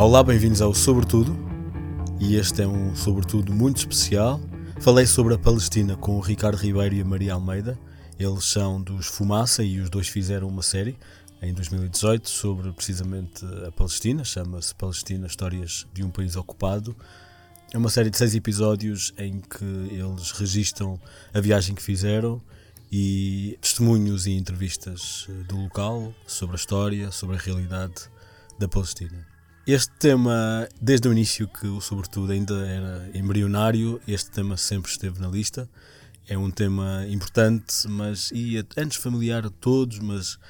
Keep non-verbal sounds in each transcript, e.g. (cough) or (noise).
Olá, bem-vindos ao Sobretudo. E este é um Sobretudo muito especial. Falei sobre a Palestina com o Ricardo Ribeiro e a Maria Almeida. Eles são dos Fumaça e os dois fizeram uma série em 2018 sobre precisamente a Palestina. Chama-se Palestina Histórias de um País Ocupado. É uma série de seis episódios em que eles registram a viagem que fizeram e testemunhos e entrevistas eh, do local sobre a história, sobre a realidade da Palestina. Este tema, desde o início, que Sobretudo ainda era embrionário, este tema sempre esteve na lista. É um tema importante, mas e antes familiar a todos, mas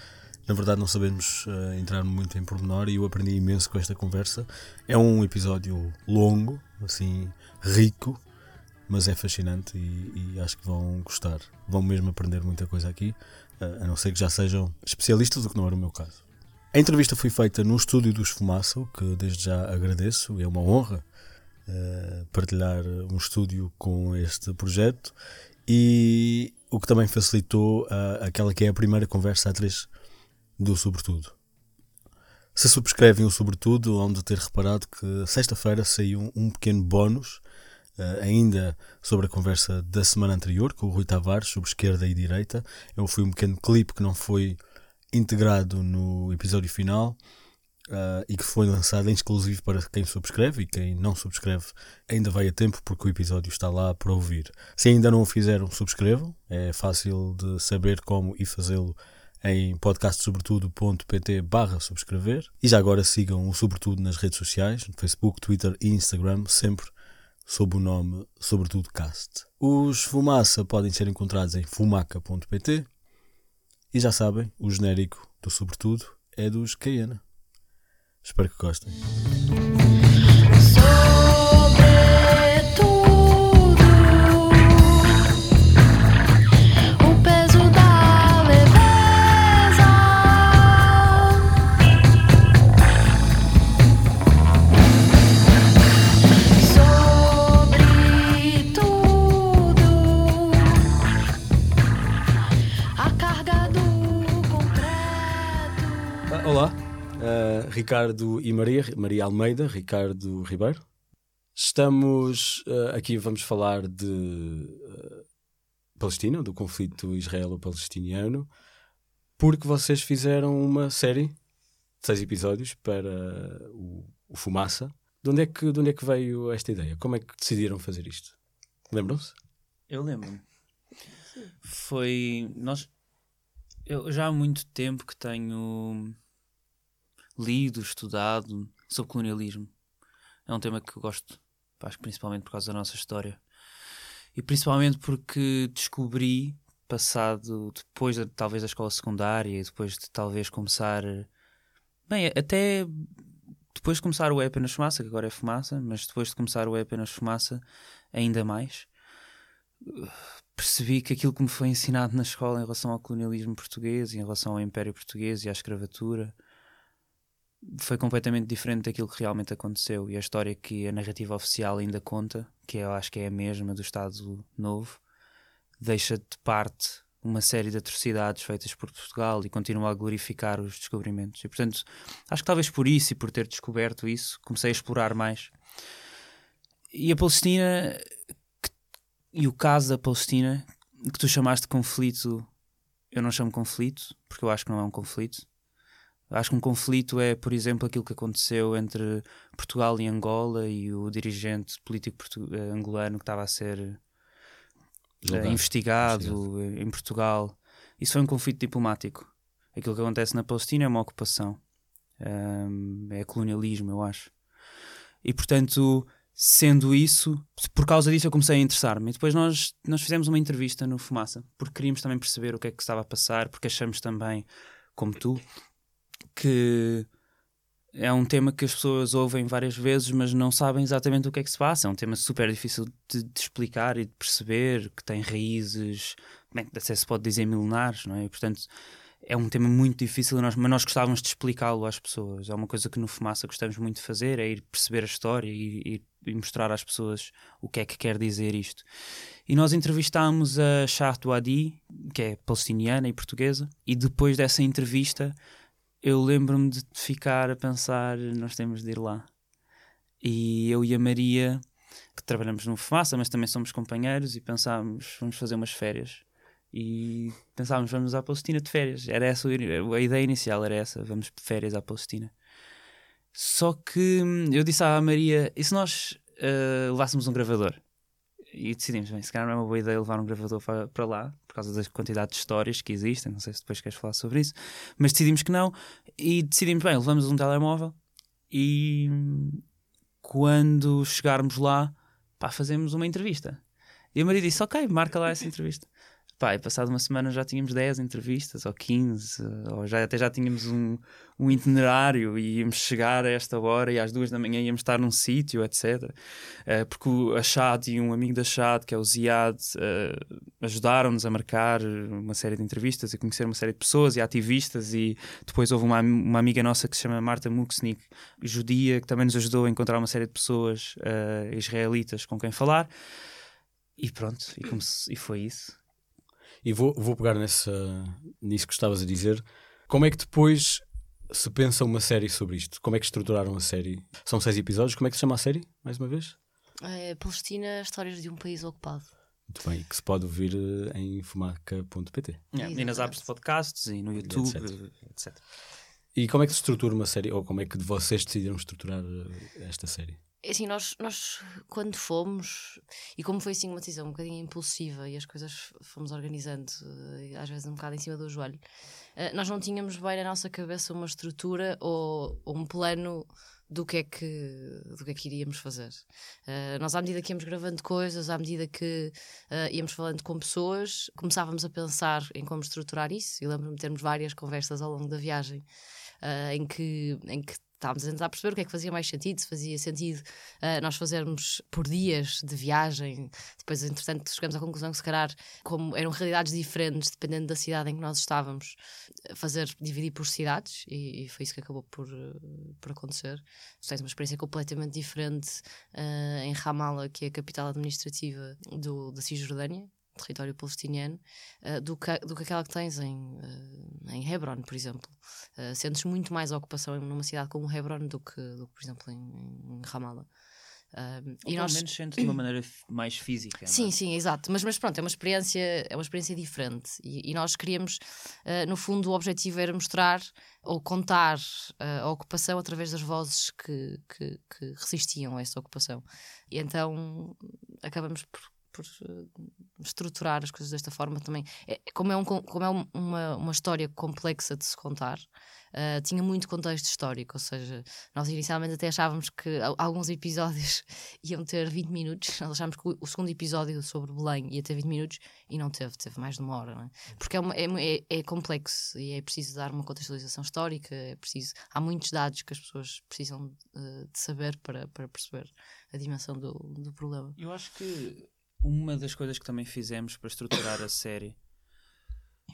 na verdade não sabemos uh, entrar muito em pormenor e eu aprendi imenso com esta conversa. É um episódio longo, assim, rico, mas é fascinante e, e, acho que vão gostar. Vão mesmo aprender muita coisa aqui, a não ser que já sejam especialistas, o que não era o meu caso. A entrevista foi feita no estúdio dos Fumaça, que desde já agradeço, é uma honra uh, partilhar um estúdio com este projeto e o que também facilitou uh, aquela que é a primeira conversa a três do Sobretudo. Se subscrevem o Sobretudo, hão de ter reparado que sexta-feira saiu um pequeno bónus Uh, ainda sobre a conversa da semana anterior com o Rui Tavares sobre esquerda e direita. Eu fui um pequeno clipe que não foi integrado no episódio final uh, e que foi lançado em exclusivo para quem subscreve e quem não subscreve ainda vai a tempo porque o episódio está lá para ouvir. Se ainda não o fizeram, subscrevam. É fácil de saber como e fazê-lo em podcastsobretudo.pt barra subscrever e já agora sigam o Sobretudo nas redes sociais, no Facebook, Twitter e Instagram, sempre sob o nome Sobretudo Cast. Os Fumaça podem ser encontrados em fumaca.pt e já sabem, o genérico do Sobretudo é dos Cayena. Espero que gostem. Ricardo e Maria, Maria Almeida, Ricardo Ribeiro. Estamos uh, aqui, vamos falar de uh, Palestina, do conflito israelo-palestiniano, porque vocês fizeram uma série de seis episódios para o, o Fumaça. De onde, é que, de onde é que veio esta ideia? Como é que decidiram fazer isto? Lembram-se? Eu lembro-me. Foi. Nós. Eu já há muito tempo que tenho lido, estudado sobre colonialismo. É um tema que eu gosto, acho que principalmente por causa da nossa história. E principalmente porque descobri, passado depois de, talvez da escola secundária e depois de talvez começar. Bem, até depois de começar o E apenas fumaça, que agora é fumaça, mas depois de começar o E apenas fumaça, ainda mais, percebi que aquilo que me foi ensinado na escola em relação ao colonialismo português, em relação ao Império Português e à escravatura, foi completamente diferente daquilo que realmente aconteceu e a história que a narrativa oficial ainda conta, que eu acho que é a mesma do Estado Novo, deixa de parte uma série de atrocidades feitas por Portugal e continua a glorificar os descobrimentos. E portanto, acho que talvez por isso e por ter descoberto isso, comecei a explorar mais. E a Palestina que, e o caso da Palestina, que tu chamaste de conflito, eu não chamo conflito, porque eu acho que não é um conflito Acho que um conflito é, por exemplo, aquilo que aconteceu entre Portugal e Angola e o dirigente político eh, angolano que estava a ser uh, investigado em Portugal. Isso foi um conflito diplomático. Aquilo que acontece na Palestina é uma ocupação. Um, é colonialismo, eu acho. E portanto, sendo isso, por causa disso eu comecei a interessar-me. E depois nós, nós fizemos uma entrevista no Fumaça, porque queríamos também perceber o que é que estava a passar, porque achamos também, como tu, que é um tema que as pessoas ouvem várias vezes, mas não sabem exatamente o que é que se passa. É um tema super difícil de, de explicar e de perceber, que tem raízes, bem, até se pode dizer milenares, não é? E, portanto, é um tema muito difícil, mas nós gostávamos de explicá-lo às pessoas. É uma coisa que no Fumaça gostamos muito de fazer, é ir perceber a história e, e, e mostrar às pessoas o que é que quer dizer isto. E nós entrevistámos a Charto Adi, que é palestiniana e portuguesa, e depois dessa entrevista eu lembro-me de ficar a pensar: nós temos de ir lá. E eu e a Maria, que trabalhamos no Fumaça, mas também somos companheiros, e pensámos, vamos fazer umas férias. E pensávamos, vamos à Palestina de férias. Era essa a ideia inicial, era essa, vamos de férias à Palestina. Só que hum, eu disse à Maria, e se nós uh, levássemos um gravador? E decidimos, bem, se calhar não é uma boa ideia levar um gravador para, lá, por causa da quantidade de histórias que existem, não sei se depois queres falar sobre isso, mas decidimos que não, e decidimos, bem, levamos um telemóvel e quando chegarmos lá, pá, fazemos uma entrevista. E a Maria disse, ok, marca lá essa entrevista. Pá, e passado uma semana já tínhamos 10 entrevistas, ou 15, ou já, até já tínhamos um, um itinerário e íamos chegar a esta hora e às duas da manhã íamos estar num sítio, etc. Uh, eh, porque a Chad e um amigo da Chad, que é o Ziad, uh, ajudaram-nos a marcar uma série de entrevistas e conhecer uma série de pessoas e ativistas. E depois houve uma, uma amiga nossa que se chama Marta Muksnik, judia, que também nos ajudou a encontrar uma série de pessoas uh, israelitas com quem falar. E pronto, e, e foi isso. E vou, vou pegar nessa, nisso que estavas a dizer. Como é que depois se pensa uma série sobre isto? Como é que estruturaram a série? São seis episódios. Como é que se chama a série, mais uma vez? É Palestina, Histórias de um País Ocupado. Muito bem, que se pode ouvir eh, em fumaca.pt. Yeah, e nas apps de podcasts e no YouTube, etc. etc. E como é que se estrutura uma série? Ou como é que vocês decidiram estruturar eh, esta série? É assim, nós, nós quando fomos, e como foi assim uma decisão um bocadinho impulsiva e as coisas fomos organizando, eh, às vezes um bocado em cima do joelho, eh, nós não tínhamos bem na nossa cabeça uma estrutura ou, ou um plano do que é que, do que, é que iríamos fazer. Uh, nós, à medida que íamos gravando coisas, à medida que uh, íamos falando com pessoas, começávamos a pensar em como estruturar isso. E lembro-me de termos várias conversas ao longo da viagem uh, em, que, em que estávamos a tentar perceber o que é que fazia mais sentido, se fazia sentido uh, nós fazermos por dias de viagem. Depois, entretanto, chegamos à conclusão que, se calhar, como eram realidades diferentes, dependendo da cidade em que nós estávamos, fazer dividir por cidades, e, e foi isso que acabou por, uh, por acontecer. Tens uma experiência completamente diferente uh, em Ramallah, que é a capital administrativa do, da Cisjordânia, território palestiniano uh, do, que, do que aquela que tens em, uh, em Hebron, por exemplo. Uh, sentes muito mais a ocupação numa cidade como Hebron do que, do que por exemplo, em, em Ramallah. Uh, e nós... menos sente de uma maneira mais física. Sim, é? sim, exato. Mas, mas pronto, é uma experiência, é uma experiência diferente. E, e nós queríamos, uh, no fundo, o objetivo era mostrar ou contar uh, a ocupação através das vozes que, que, que, resistiam a essa ocupação. E então acabamos por por uh, estruturar as coisas desta forma também. É, como é, um, como é uma, uma história complexa de se contar, uh, tinha muito contexto histórico, ou seja, nós inicialmente até achávamos que alguns episódios (laughs) iam ter 20 minutos, nós achávamos que o, segundo episódio sobre Belém ia ter 20 minutos e não teve, teve mais de uma hora, é? porque é, uma, é, é, é, complexo e é preciso dar uma contextualização histórica, é preciso, há muitos dados que as pessoas precisam uh, de saber para, para perceber a dimensão do, do problema. Eu acho que uma das coisas que também fizemos para estruturar a série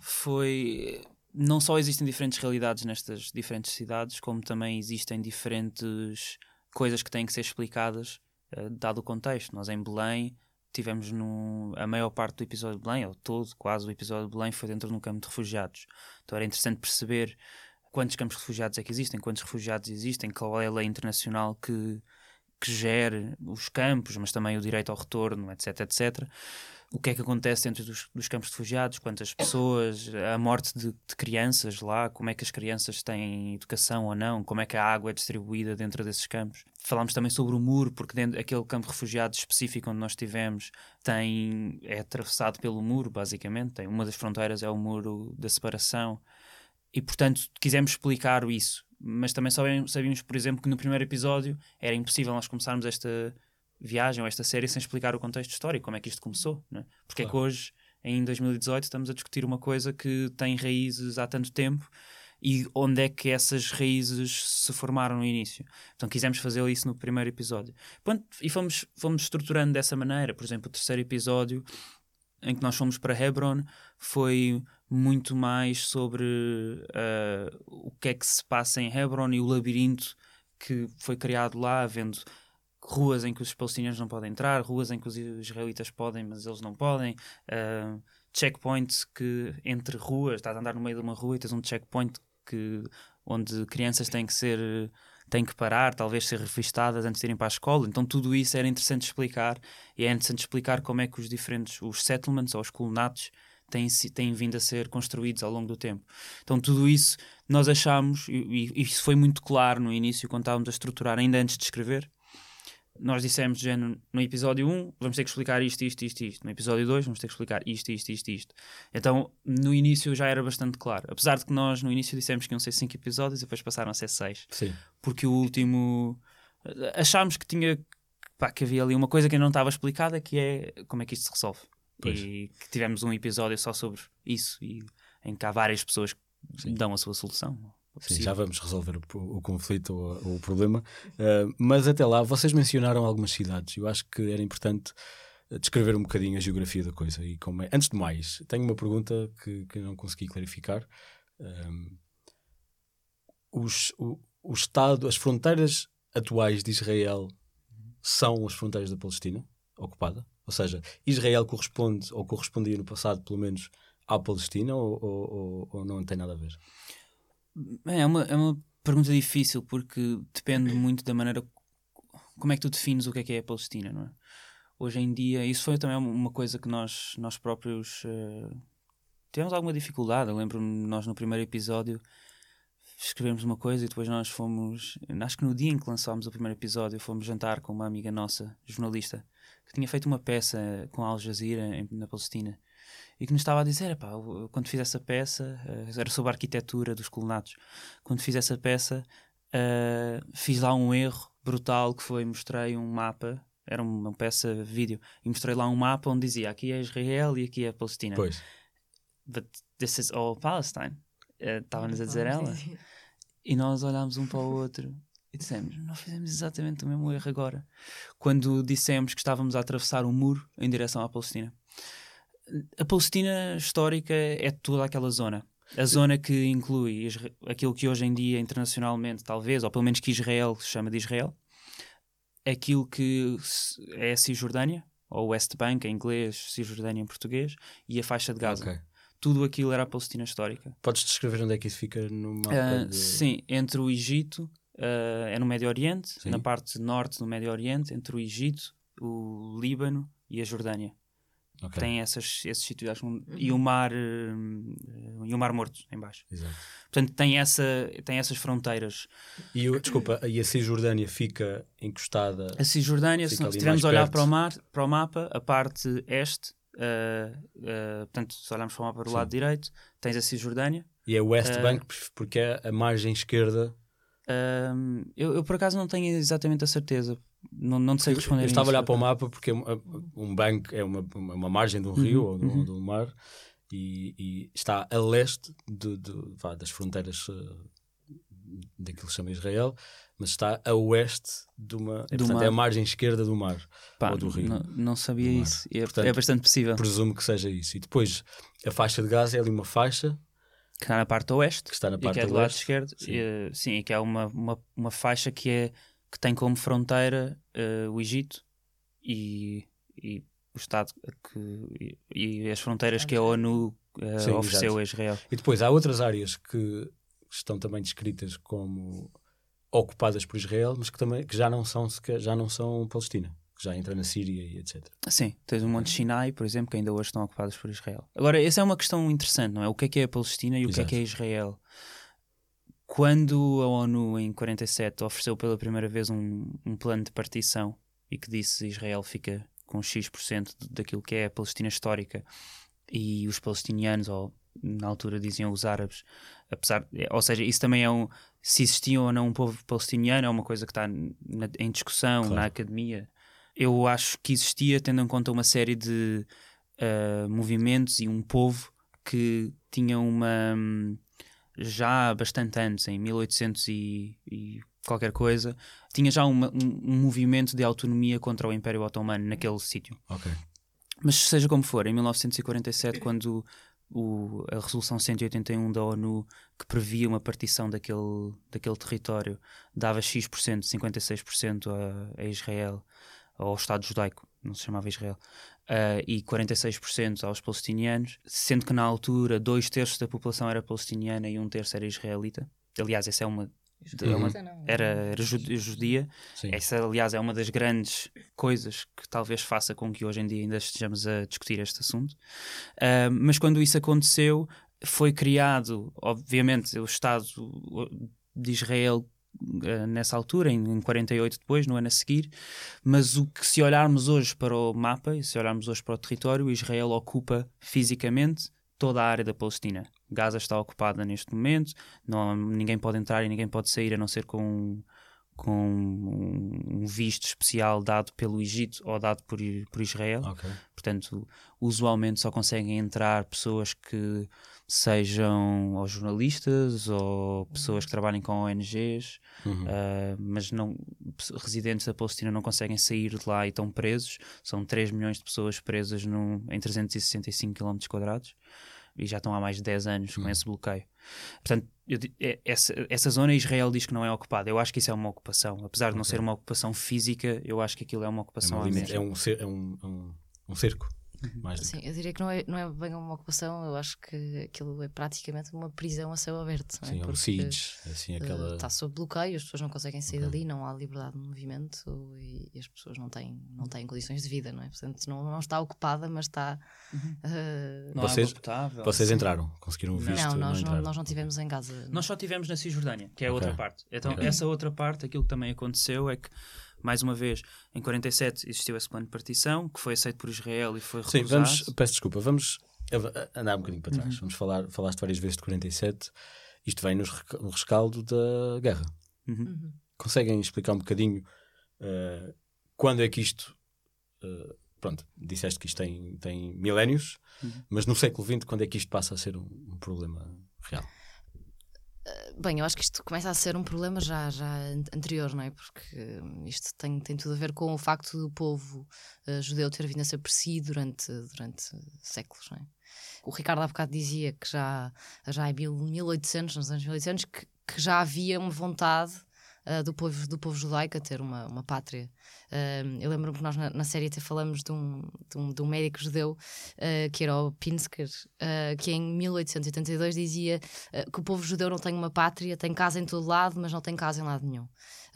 foi. Não só existem diferentes realidades nestas diferentes cidades, como também existem diferentes coisas que têm que ser explicadas, uh, dado o contexto. Nós em Belém tivemos no, a maior parte do episódio de Belém, ou todo, quase o episódio de Belém, foi dentro de um campo de refugiados. Então era interessante perceber quantos campos de refugiados é que existem, quantos refugiados existem, qual é a lei internacional que, que gere os campos, mas também o direito ao retorno, etc, etc. O que é que acontece dentro dos, dos campos de refugiados, quantas pessoas, a morte de, de, crianças lá, como é que as crianças têm educação ou não, como é que a água é distribuída dentro desses campos. Falámos também sobre o muro, porque dentro, aquele campo de refugiados específico onde nós estivemos tem, é atravessado pelo muro, basicamente. Tem, uma das fronteiras é o muro da separação. E, portanto, quisemos explicar isso mas também sabíamos, por exemplo, que no primeiro episódio era impossível nós começarmos esta viagem ou esta série sem explicar o contexto histórico, como é que isto começou, né? porque claro. é que hoje, em 2018, estamos a discutir uma coisa que tem raízes há tanto tempo e onde é que essas raízes se formaram no início. Então quisemos fazer isso no primeiro episódio. E fomos, fomos estruturando dessa maneira. Por exemplo, o terceiro episódio em que nós fomos para Hebron foi muito mais sobre uh, o que é que se passa em Hebron e o labirinto que foi criado lá, havendo ruas em que os palestinianos não podem entrar, ruas em que os israelitas podem, mas eles não podem, uh, checkpoints que entre ruas, estás a andar no meio de uma rua e tens um checkpoint que, onde crianças têm que ser têm que parar, talvez ser revistadas antes de irem para a escola. Então tudo isso era interessante explicar e é interessante explicar como é que os diferentes, os settlements ou os colonatos têm, têm vindo a ser construídos ao longo do tempo. Então tudo isso nós achamos, e, e isso foi muito claro no início quando estávamos a estruturar, ainda antes de escrever, nós dissemos género, no episódio 1 vamos ter que explicar isto, isto, isto, isto. No episódio 2 vamos ter que explicar isto, isto, isto, isto. Então, no início já era bastante claro. Apesar de que nós no início dissemos que iam ser 5 episódios e depois passaram a ser 6. Sim. Porque o último achámos que tinha pá, que havia ali uma coisa que não estava explicada que é como é que isto se resolve. Pois. E que tivemos um episódio só sobre isso e em que há várias pessoas que Sim. dão a sua solução. Sim, já vamos resolver o, o conflito ou, o problema. Uh, mas até lá, vocês mencionaram algumas cidades. Eu acho que era importante eh, descrever um bocadinho a geografia da coisa. E como é. Antes de mais, tenho uma pergunta que, que não consegui clarificar. Um, os, o, o Estado, as fronteiras atuais de Israel são as fronteiras da Palestina ocupada? Ou seja, Israel corresponde, ou correspondia no passado, pelo menos, à Palestina, ou, ou, ou não tem nada a ver? É uma, é uma pergunta difícil porque depende muito da maneira como é que tu defines o que é que é a Palestina, não é? Hoje em dia, isso foi também uma coisa que nós, nós próprios uh, tivemos alguma dificuldade. Eu lembro-me, nós no primeiro episódio escrevemos uma coisa e depois nós fomos, acho que no dia em que lançámos o primeiro episódio, fomos jantar com uma amiga nossa, jornalista, que tinha feito uma peça com a Al Jazeera na Palestina e que nos estava a dizer: pá, quando fiz essa peça, uh, era sobre a arquitetura dos colonatos, quando fiz essa peça, uh, fiz lá um erro brutal que foi: mostrei um mapa, era uma peça vídeo, e mostrei lá um mapa onde dizia aqui é Israel e aqui é a Palestina. Pois. But this is all Palestine. Eh, estava-nos a dizer ela. E nós olhámos um para o outro e dissemos: Nós fizemos exatamente o mesmo erro agora. Quando dissemos que estávamos a atravessar um muro em direção à Palestina a Palestina histórica é toda aquela zona. A zona que inclui aquilo que hoje em dia internacionalmente, talvez, ou pelo menos que Israel chama de Israel, aquilo que é a Cisjordânia, ou West Bank em inglês, Cisjordânia em português, e a faixa de Gaza. Okay. Tudo aquilo era a Palestina histórica. Podes descrever onde é que isso fica no mapa? Uh, de... Sim, entre o Egito, uh, é no Médio Oriente, sim. na parte norte do Médio Oriente, entre o Egito, o Líbano e a Jordânia. Okay. Tem essas, esses sítios, acho, um, e o mar uh, e o mar morto em baixo. Exato. Portanto, tem, essa, tem essas fronteiras. E o, desculpa, e a Cisjordânia fica encostada. A Cisjordânia, se estivermos a olhar para o, mar, para o mapa, a parte este, uh, uh, portanto, se olharmos para o mapa do Sim. lado direito, tens a Cisjordânia. E é West Bank porque é a margem esquerda. eu, eu, por acaso não tenho exatamente a certeza não, não sei responder. Eu estava a olhar para o mapa porque um banco é uma, uma margem de um rio uhum, ou de, uhum. de um mar e, e, está a leste de, de, vá, das fronteiras uh, daquilo que se chama Israel, mas está a oeste de uma. É, portanto, é a margem esquerda do mar Pá, ou do rio. Não, não sabia isso. É, portanto, é bastante possível. Presumo que seja isso. E depois a faixa de Gaza é ali uma faixa que está na parte oeste, que está na parte e que é do lado esquerdo, sim. E, sim, e que é uma, uma, uma faixa que é que tem como fronteira uh, o Egito e, e, o Estado que, e, e as fronteiras que a ONU uh, Sim, ofereceu exato. a Israel. E depois há outras áreas que estão também descritas como ocupadas por Israel, mas que também que já não são já não são Palestina, que já entra na Síria e etc. Sim, tens o Monte Sinai, por exemplo, que ainda hoje estão ocupados por Israel. Agora, essa é uma questão interessante, não é? O que é que é a Palestina e o Exato. que é que é Israel? quando a ONU em 47 ofereceu pela primeira vez um, um plano de partição e que disse Israel fica com X% daquilo que é a Palestina histórica e os palestinianos, ou na altura diziam os árabes, apesar, ou seja, isso também é um se existia ou não um povo palestiniano, é uma coisa que está na, em discussão claro. na academia. Eu acho que existia, tendo em conta uma série de uh, movimentos e um povo que tinha uma já há bastante anos, em 1800 e, e qualquer coisa, tinha já uma, um, um, movimento de autonomia contra o Império Otomano naquele sítio. Okay. Mas seja como for, em 1947, quando o, a Resolução 181 da ONU, que previa uma partição daquele, daquele território, dava X%, 56% a, a Israel, ao Estado judaico, não se chamava Israel, uh, e 46% aos palestinianos, sendo que na altura dois terços da população era palestiniana e um terço era israelita. Aliás, essa é uma, uma- era, era ju- judia. Sim. Essa, aliás, é uma das grandes coisas que talvez faça com que hoje em dia ainda estejamos a discutir este assunto. Ah, mas quando isso aconteceu, foi criado, obviamente, o Estado de Israel ah, nessa altura, em, em 48 depois, no ano a seguir, mas o que se olharmos hoje para o mapa e se olharmos hoje para o território, Israel ocupa fisicamente toda a área da Palestina. Gaza está ocupada neste momento, não, ninguém pode entrar e ninguém pode sair a não ser com, com um, um visto especial dado pelo Egito ou dado por, por Israel. Ok. Portanto, usualmente só conseguem entrar pessoas que sejam ou jornalistas ou pessoas que trabalhem com ONGs, Uhum. ah, mas não, residentes da Palestina não conseguem sair de lá e estão presos. São 3 milhões de pessoas presas num, em 365 km quadrados e já estão há mais de 10 anos com Hum. esse bloqueio. Portanto, eu é- essa, essa zona Israel diz que não é ocupada. Eu acho que isso é uma ocupação. Apesar de não Ok. ser uma ocupação física, eu acho que aquilo é uma É, ocupação uma à limite- mesma. é um, é um, é um, um cerco. Uhum. Mais do que- Sim, eu diria que não é, não é bem uma ocupação, eu acho que aquilo é praticamente uma prisão a céu aberto. não é? Sim, é um Porque, siege. Assim, eh, aquela. Está sob bloqueio, as pessoas não conseguem sair Ok. dali, não há liberdade de movimento e, e as pessoas não têm, não têm condições de vida, não é? Portanto, não, não está ocupada, mas está. Uhum. eh, Não Vocês- potável. Vocês Sim. entraram, conseguiram o Não. visto. não, nós não, entraram. nós não tivemos em Gaza. Nós só tivemos na Cisjordânia, que é a Ok. outra parte. Então, Ok. essa outra parte, aquilo que também aconteceu é que, mais uma vez, em 47 existiu esse plano de partição, que foi aceito por Israel e foi Sim, recusado. vamos, peço desculpa, vamos a- andar um bocadinho para trás. Uhum. Vamos falar, falaste várias vezes de 47. Isto vem nos no rescaldo da guerra. Uhum. Uhum. Conseguem explicar um bocadinho eh, quando é que isto. eh, pronto, disseste que isto tem, tem milénios, Uhum. mas no século XX, quando é que isto passa a ser um, um problema real? Bem, eu acho que isto começa a ser um problema já, já an- anterior, não é? Porque isto tem, tem tudo a ver com o facto do povo eh, judeu ter vindo a ser perseguido durante, durante séculos, não é? O Ricardo há bocado dizia que já, já em mil- 1800, nos anos 1800, que, que já havia uma vontade eh, do, povo, do povo judaico a ter uma, uma pátria. Um, eu lembro-me que nós na, na série até falamos de um, de um, de um médico judeu que era o Pinsker, eh, que em 1882 dizia que o povo judeu não tem uma pátria, tem casa em todo lado, mas não tem casa em lado nenhum.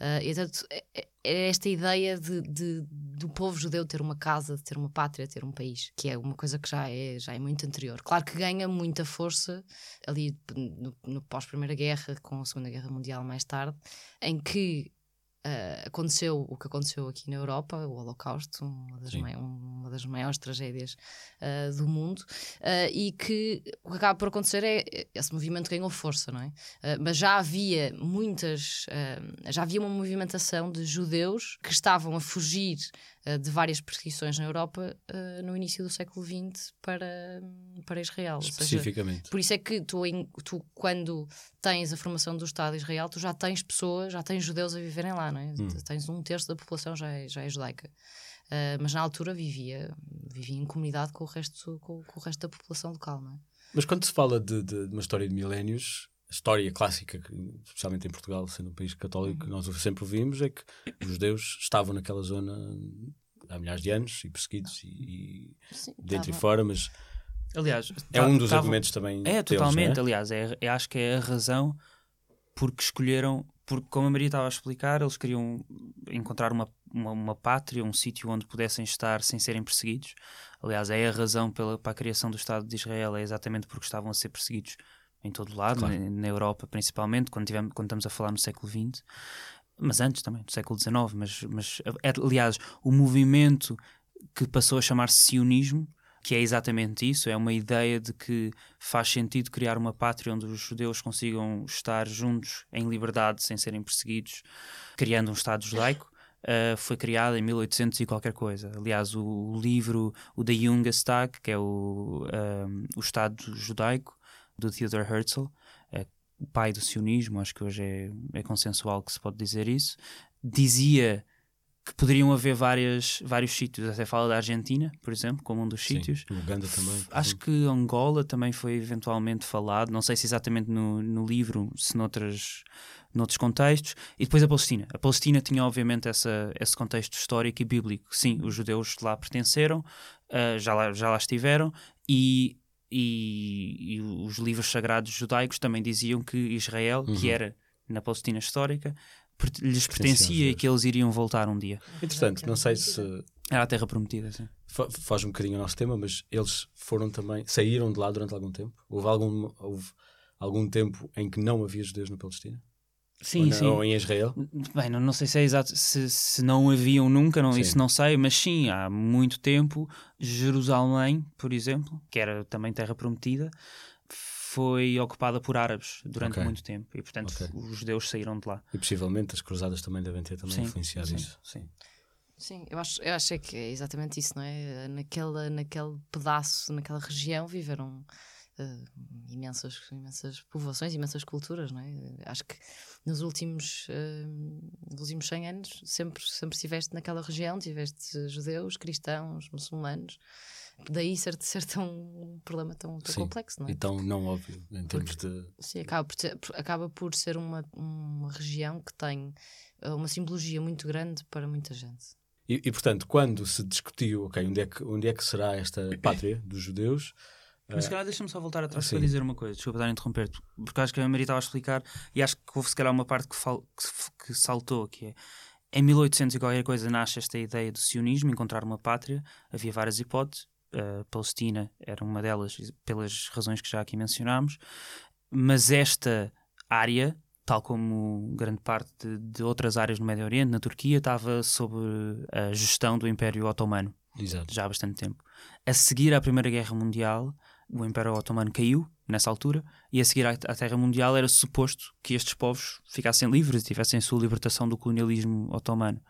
Eh, e, portanto, é, é- é esta ideia de, de- do povo judeu ter uma casa, ter uma pátria, ter um país, que é uma coisa que já é, já é muito anterior. Claro que ganha muita força ali no, no pós-Primeira Guerra, com a Segunda Guerra Mundial mais tarde, em que eh, aconteceu o que aconteceu aqui na Europa, o Holocausto, uma das, mai- uma das maiores tragédias eh, do mundo, eh, e que o que acaba por acontecer é esse movimento ganhou força, não é? Mas já havia muitas, já havia uma movimentação de judeus que estavam a fugir de várias perseguições na Europa no início do século XX para, para Israel. Ou seja, Especificamente. por isso é que tu, em- tu, quando tens a formação do Estado de Israel, tu já tens pessoas, já tens judeus a viverem lá, não é? Hum. Tens um terço da população já é, já é judaica. Ah, mas na altura vivia, vivia em comunidade com o resto, com, com o resto da população local, não é? Mas quando se fala de, de- de uma história de milénios, a história clássica, que, especialmente em Portugal, sendo um país católico, que nós sempre ouvimos, é que os judeus estavam naquela zona há milhares de anos e perseguidos e, e Sim, dentro e tava- fora, mas Aliás, é um dos tavam- argumentos também. É, deles, totalmente. não é? Aliás, é, é- acho que é a razão porque escolheram, porque como a Maria estava a explicar, eles queriam encontrar uma, uma, uma pátria, um sítio onde pudessem estar sem serem perseguidos. Aliás, é a razão pela, para a criação do Estado de Israel, é exatamente porque estavam a ser perseguidos em todo lado, Claro. na, na Europa principalmente, quando, tivemos, quando estamos a falar no século XX, mas antes também, do século XIX. Mas, mas aliás, o movimento que passou a chamar-se sionismo, que é exatamente isso, é uma ideia de que faz sentido criar uma pátria onde os judeus consigam estar juntos em liberdade sem serem perseguidos, criando um Estado judaico. Uh, foi criada em 1800 e qualquer coisa. Aliás, o, o livro, o The Jungestag, que é o, um, o Estado judaico, do Theodor Herzl, é o pai do sionismo, acho que hoje é, é consensual que se pode dizer isso, dizia que poderiam haver várias, vários sítios, até fala da Argentina, por exemplo, como um dos Sim, sítios. Uganda também. Acho que Angola também foi eventualmente falado, não sei se exatamente no, no livro, se noutras, noutros contextos. E depois a Palestina. A Palestina tinha, obviamente, essa, esse contexto histórico e bíblico. Sim, os judeus lá pertenceram, ah, já, lá, já lá estiveram, e, e, e os livros sagrados judaicos também diziam que Israel, Uhum. que era na Palestina histórica, lhes pertencia e que eles iriam voltar um dia. Interessante, não sei se. Era a Terra Prometida, sim. Faz um bocadinho o nosso tema, mas eles foram também. saíram de lá durante algum tempo? Houve algum, houve algum tempo em que não havia judeus na Palestina? Sim, ou, na, sim. ou em Israel? Bem, não, não sei se é exato, se, se não haviam nunca, não, isso não sei, mas sim, há muito tempo, Jerusalém, por exemplo, que era também terra prometida, foi ocupada por árabes durante okay. muito tempo e, portanto, okay. os judeus saíram de lá. E possivelmente as cruzadas também devem ter também sim, influenciado sim, isso. Sim. Sim, eu acho, eu acho que é exatamente isso, não é? Naquela, naquele pedaço, naquela região, viveram uh, imensas, imensas povoações, imensas culturas, não é? Acho que nos últimos, uh, nos últimos 100 anos sempre, sempre estiveste naquela região, tiveste judeus, cristãos, muçulmanos. Daí ser, ser tão, um problema tão, tão sim, complexo, não é? E tão não óbvio em termos Porque, de. Sim, acaba por, ser, acaba por ser uma, uma região que tem eh, uma simbologia muito grande para muita gente. E, e, portanto, quando se discutiu, ok, onde é que, onde é que será esta (coughs) pátria dos judeus, mas se calhar deixa-me só voltar atrás para dizer uma coisa, desculpa estar a interromper-te, porque acho que a Maria estava a explicar e acho que houve se calhar uma parte que, fal, que, que, saltou, que é em 1800 e qualquer coisa nasce esta ideia do sionismo, encontrar uma pátria, havia várias hipóteses, a Palestina era uma delas pelas razões que já aqui mencionámos, mas esta área, tal como grande parte de, de outras áreas no Médio Oriente, na Turquia, estava sob a gestão do Império Otomano. Exato. Já há bastante tempo. A seguir à Primeira Guerra Mundial, o Império Otomano caiu nessa altura e a seguir à, à Terra Mundial era suposto que estes povos ficassem livres e tivessem a sua libertação do colonialismo otomano.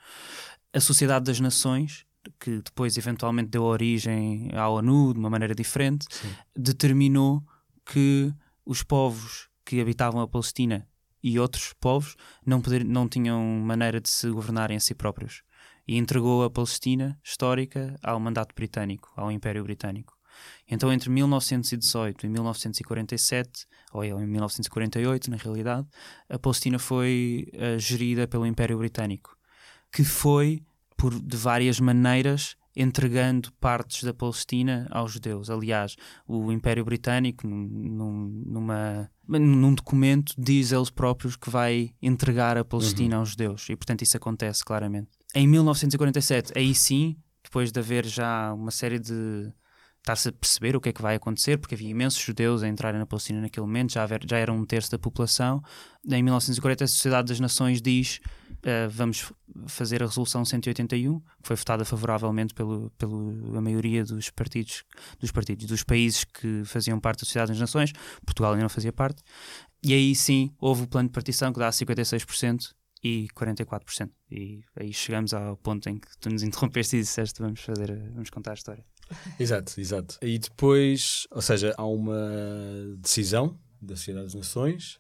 A Sociedade das Nações, que depois eventualmente deu origem à ONU de uma maneira diferente, Sim. determinou que os povos que habitavam a Palestina e outros povos não, poder, não tinham maneira de se governarem a si próprios e entregou a Palestina histórica ao mandato britânico, ao Império Britânico. Então, entre 1918 e 1947, ou em 1948, na realidade, a Palestina foi uh, gerida pelo Império Britânico, que foi, por, de várias maneiras, entregando partes da Palestina aos judeus. Aliás, o Império Britânico, num, numa, num documento, diz eles próprios que vai entregar a Palestina uhum. aos judeus. E, portanto, isso acontece claramente. Em 1947, aí sim, depois de haver já uma série de estar-se a perceber o que é que vai acontecer, porque havia imensos judeus a entrarem na Palestina naquele momento, já, haver, já era um terço da população. Em 1940, a Sociedade das Nações diz uh, vamos fazer a Resolução 181, que foi votada favoravelmente pelo, pelo a maioria dos partidos, dos partidos, dos países que faziam parte da Sociedade das Nações. Portugal ainda não fazia parte. E aí sim houve o plano de partição que dá 56% e 44%. E aí chegamos ao ponto em que tu nos (laughs) interrompeste e disseste vamos fazer, vamos contar a história. Exato, exato. E depois, ou seja, há uma decisão da Sociedade das Nações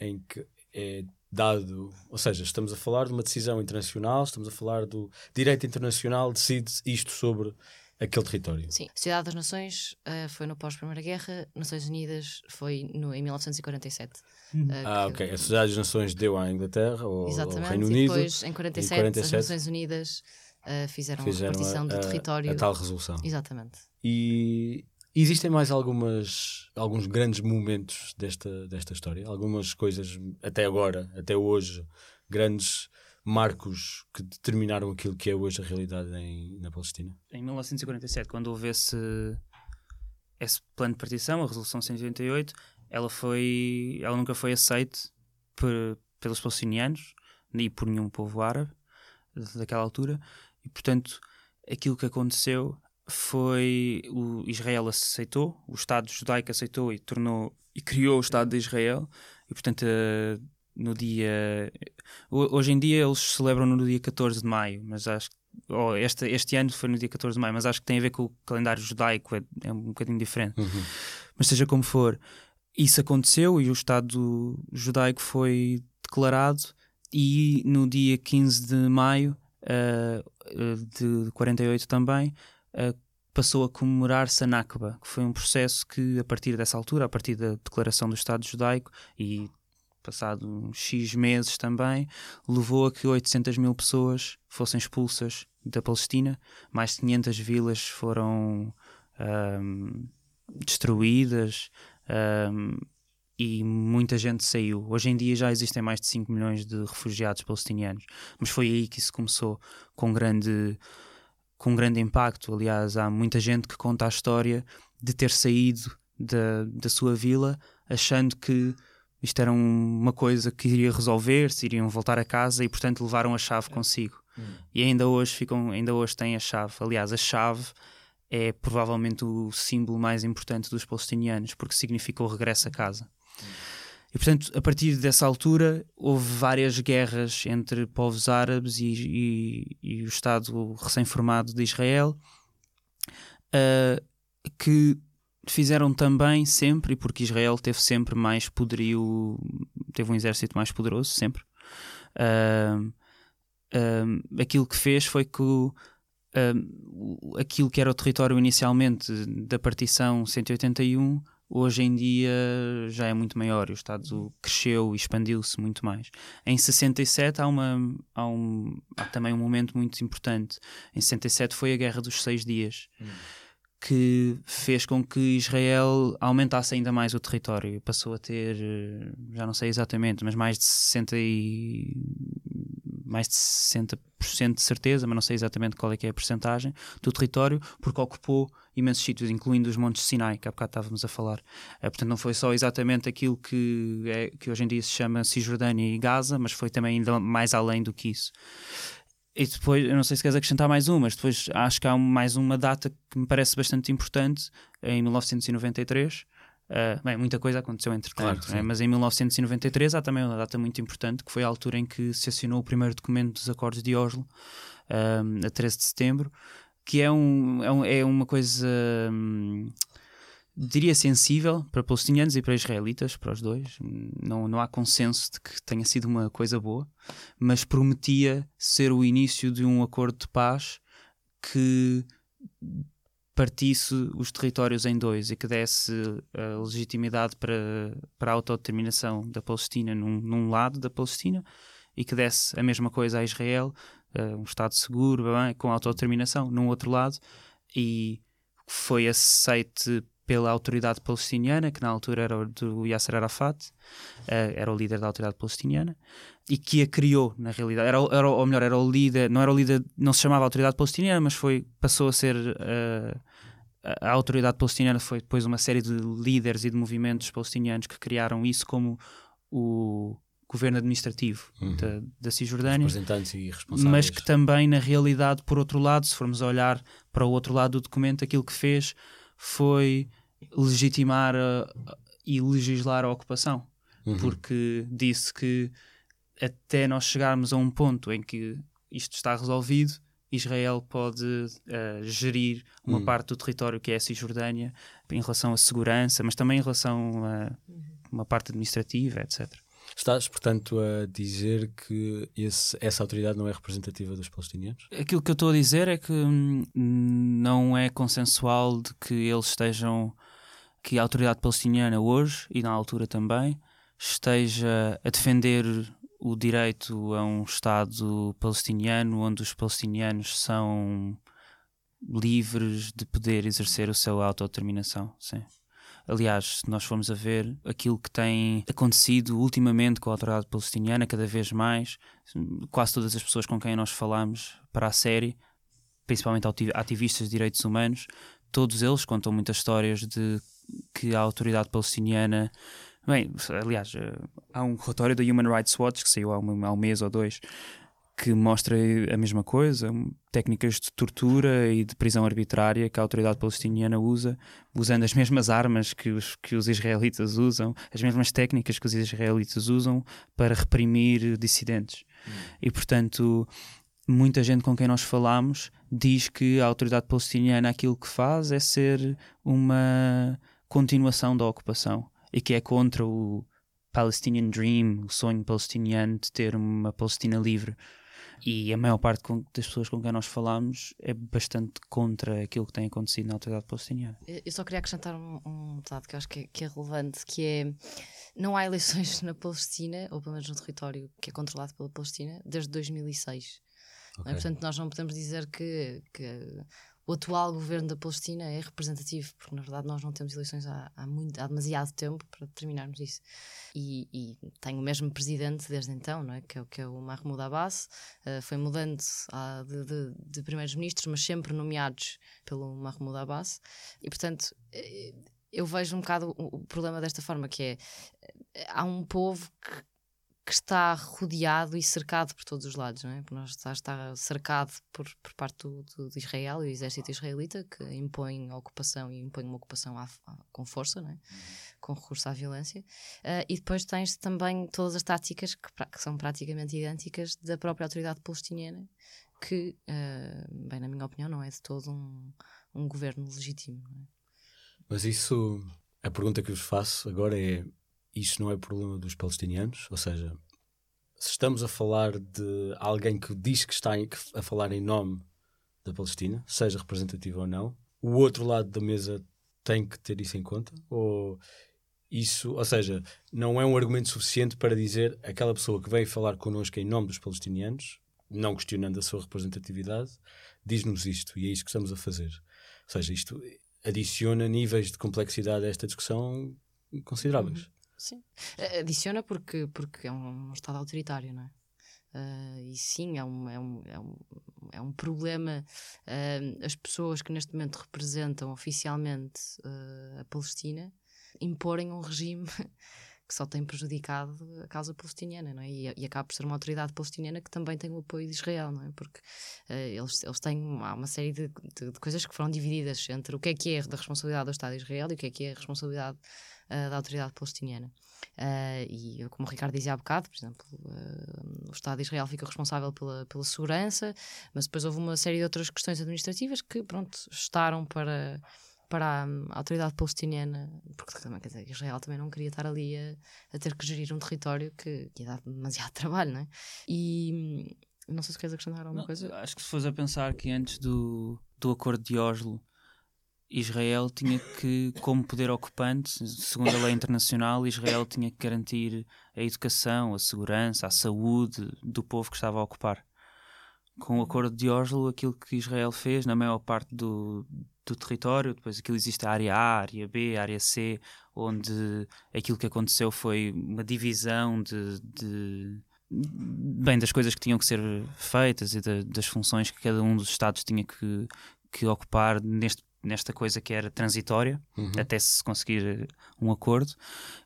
em que é dado, ou seja, estamos a falar de uma decisão internacional, estamos a falar do direito internacional decide isto sobre aquele território. Sim, a Sociedade das Nações uh, foi no pós-Primeira Guerra, Nações Unidas foi no, em 1947. Uh, ah, que... ok. A Sociedade das Nações deu à Inglaterra ou ao Reino Unido. E depois, em 47, 47 as Nações Unidas uh, fizeram, fizeram, a repartição a, do território. A tal resolução. Exatamente. E existem mais algumas, alguns grandes momentos desta, desta história? Algumas coisas, até agora, até hoje, grandes marcos que determinaram aquilo que é hoje a realidade em, na Palestina? Em 1947, quando houve esse, esse plano de partição, a Resolução 188, ela, foi, ela nunca foi aceita por, pelos palestinianos nem por nenhum povo árabe daquela altura e, portanto, aquilo que aconteceu foi o Israel aceitou, o Estado judaico aceitou e tornou e criou o Estado de Israel e, portanto, eh, no dia. Hoje em dia eles celebram no dia 14 de maio, mas acho que. Oh, este, este ano foi no dia 14 de maio, mas acho que tem a ver com o calendário judaico, é, é um bocadinho diferente. Uhum. Mas seja como for, isso aconteceu e o Estado judaico foi declarado, e no dia 15 de maio uh, de 48 também, uh, passou a comemorar-se a Nakba, que foi um processo que, a partir dessa altura, a partir da declaração do Estado judaico e passado uns X meses também, levou a que 800 mil pessoas fossem expulsas da Palestina, mais de 500 vilas foram um, destruídas um, e muita gente saiu. Hoje em dia já existem mais de 5 milhões de refugiados palestinianos, mas foi aí que isso começou com grande com grande impacto. Aliás, há muita gente que conta a história de ter saído da, da sua vila achando que isto era uma coisa que iria resolver-se, iriam voltar a casa e, portanto, levaram a chave consigo. Hum. E ainda hoje ficam, ainda hoje têm a chave. Aliás, a chave é provavelmente o símbolo mais importante dos palestinianos, porque significa o regresso a casa. E, portanto, a partir dessa altura, houve várias guerras entre povos árabes e, e, e o Estado recém-formado de Israel, uh, que fizeram também sempre, porque Israel teve sempre mais poderio, teve um exército mais poderoso, sempre. Uh, uh, aquilo que fez foi que aquilo que era o território inicialmente da partição 181 hoje em dia já é muito maior, o Estado cresceu e expandiu-se muito mais. Em 67 há, uma, há, um, há também um momento muito importante. Em 67 foi a Guerra dos Seis Dias. Hum que fez com que Israel aumentasse ainda mais o território. Passou a ter, já não sei exatamente, mas mais de 60 e mais de 60% de certeza, mas não sei exatamente qual é que é a percentagem do território, porque ocupou imensos sítios, incluindo os Montes Sinai, que há bocado estávamos a falar. É, portanto, não foi só exatamente aquilo que, é, que hoje em dia se chama Cisjordânia e Gaza, mas foi também ainda mais além do que isso. E depois, eu não sei se queres acrescentar mais uma, mas depois acho que há mais uma data que me parece bastante importante, em 1993. Uh, ah, bem, muita coisa aconteceu entretanto, claro, né? mas em 1993 há também uma data muito importante, que foi a altura em que se assinou o primeiro documento dos Acordos de Oslo, uh, a 13 de setembro, que é, um, é, um, é uma coisa. Um, diria sensível para palestinianos e para israelitas, para os dois. Não, não há consenso de que tenha sido uma coisa boa, mas prometia ser o início de um acordo de paz que partisse os territórios em dois e que desse a legitimidade para, para a autodeterminação da Palestina num, num lado da Palestina e que desse a mesma coisa a Israel, uh, um Estado seguro, bem, com autodeterminação, num outro lado, e foi aceite pela autoridade palestiniana, que na altura era do Yasser Arafat, uh, era o líder da autoridade palestiniana, e que a criou, na realidade. Era, era, ou melhor, era o líder, não era o líder, não se chamava autoridade palestiniana, mas foi, passou a ser. A autoridade palestiniana foi depois uma série de líderes e de movimentos palestinianos que criaram isso como o governo administrativo uhum. da, da Cisjordânia, representantes e responsáveis. mas que também, na realidade, por outro lado, se formos a olhar para o outro lado do documento, aquilo que fez foi legitimar a, e legislar a ocupação, uhum. porque disse que até nós chegarmos a um ponto em que isto está resolvido, Israel pode uh, gerir uma uhum. parte do território que é a Cisjordânia em relação à segurança, mas também em relação a uma parte administrativa, etc. Estás, portanto, a dizer que esse, essa autoridade não é representativa dos palestinianos? Aquilo que eu estou a dizer é que hum, não é consensual de que eles estejam que a autoridade palestiniana hoje e na altura também esteja a defender o direito a um Estado palestiniano onde os palestinianos são livres de poder exercer o seu autodeterminação. Sim. Aliás, se nós formos a ver aquilo que tem acontecido ultimamente com a autoridade palestiniana, cada vez mais, quase todas as pessoas com quem nós falamos para a série, principalmente ativistas de direitos humanos, todos eles contam muitas histórias de que a autoridade palestiniana. Bem, aliás, eh, há um relatório da Human Rights Watch que saiu há um, há um mês ou dois que mostra a mesma coisa, técnicas de tortura e de prisão arbitrária que a autoridade palestiniana usa, usando as mesmas armas que os, que os israelitas usam, as mesmas técnicas que os israelitas usam para reprimir dissidentes. Hum. E, portanto, muita gente com quem nós falamos diz que a autoridade palestiniana aquilo que faz é ser uma continuação da ocupação e que é contra o Palestinian Dream, o sonho palestiniano de ter uma Palestina livre. E a maior parte das pessoas com quem nós falamos é bastante contra aquilo que tem acontecido na autoridade palestiniana. Eu só queria acrescentar um, um dado que eu acho que é, que é relevante, que é não há eleições (laughs) na Palestina, ou pelo menos no território que é controlado pela Palestina, desde 2006. Okay. É? Portanto, nós não podemos dizer que, que o atual governo da Palestina é representativo, porque na verdade nós não temos eleições há, há, muito, há demasiado tempo para determinarmos isso. E, e tem o mesmo presidente desde então, não é? Que, é, que é o Mahmoud Abbas, uh, foi mudando uh, de, de, de primeiros-ministros, mas sempre nomeados pelo Mahmoud Abbas, e portanto eh, eu vejo um bocado o, problema desta forma, que é há um povo que que está rodeado e cercado por todos os lados, não é? Porque nós está, está cercado por, por parte do, do, de Israel e do exército israelita que impõe a ocupação e impõe uma ocupação à, à, com força, não é? Uhum. com recurso à violência. Uh, e depois tens também todas as táticas que, que, são praticamente idênticas da própria autoridade palestiniana, que, uh, bem, na minha opinião, não é de todo um, um governo legítimo. É? Mas isso, a pergunta que vos faço agora é isto não é problema dos palestinianos, ou seja, se estamos a falar de alguém que diz que está a falar em nome da Palestina, seja representativo ou não, o outro lado da mesa tem que ter isso em conta? Ou isso, ou seja, não é um argumento suficiente para dizer aquela pessoa que veio falar connosco em nome dos palestinianos, não questionando a sua representatividade, diz-nos isto e é isto que estamos a fazer. Ou seja, isto adiciona níveis de complexidade a esta discussão consideráveis. Uhum. Sim. Adiciona porque, porque é um, Estado autoritário, não é? Uh, e sim, é um, é um, é um, é um problema uh, as pessoas que neste momento representam oficialmente uh, a Palestina imporem um regime (laughs) que só tem prejudicado a causa palestiniana, não é? E, e, acaba por ser uma autoridade palestiniana que também tem o apoio de Israel, não é? Porque eles, eles têm uma, uma série de, de, de, coisas que foram divididas entre o que é que é da responsabilidade do Estado de Israel e o que é que é a responsabilidade uh, da autoridade palestiniana. Uh, e como o Ricardo dizia há bocado, por exemplo, uh, o Estado de Israel fica responsável pela, pela segurança, mas depois houve uma série de outras questões administrativas que, pronto, estaram para, para a autoridade palestiniana, porque também, quer dizer, Israel também não queria estar ali a, a ter que gerir um território que, que ia dar demasiado (laughs) trabalho, não é? E não sei se queres acrescentar alguma não, coisa. Acho que se fores a pensar que antes do, do acordo de Oslo Israel tinha que, como poder ocupante, segundo a lei internacional, Israel tinha que garantir a educação, a segurança, a saúde do povo que estava a ocupar. Com o acordo de Oslo, aquilo que Israel fez na maior parte do, do território, depois aquilo existe a área A, a área B, a área C, onde aquilo que aconteceu foi uma divisão de, de bem das coisas que tinham que ser feitas e de, das funções que cada um dos estados tinha que, que ocupar neste nesta coisa que era transitória, uhum. até se conseguir eh, um acordo,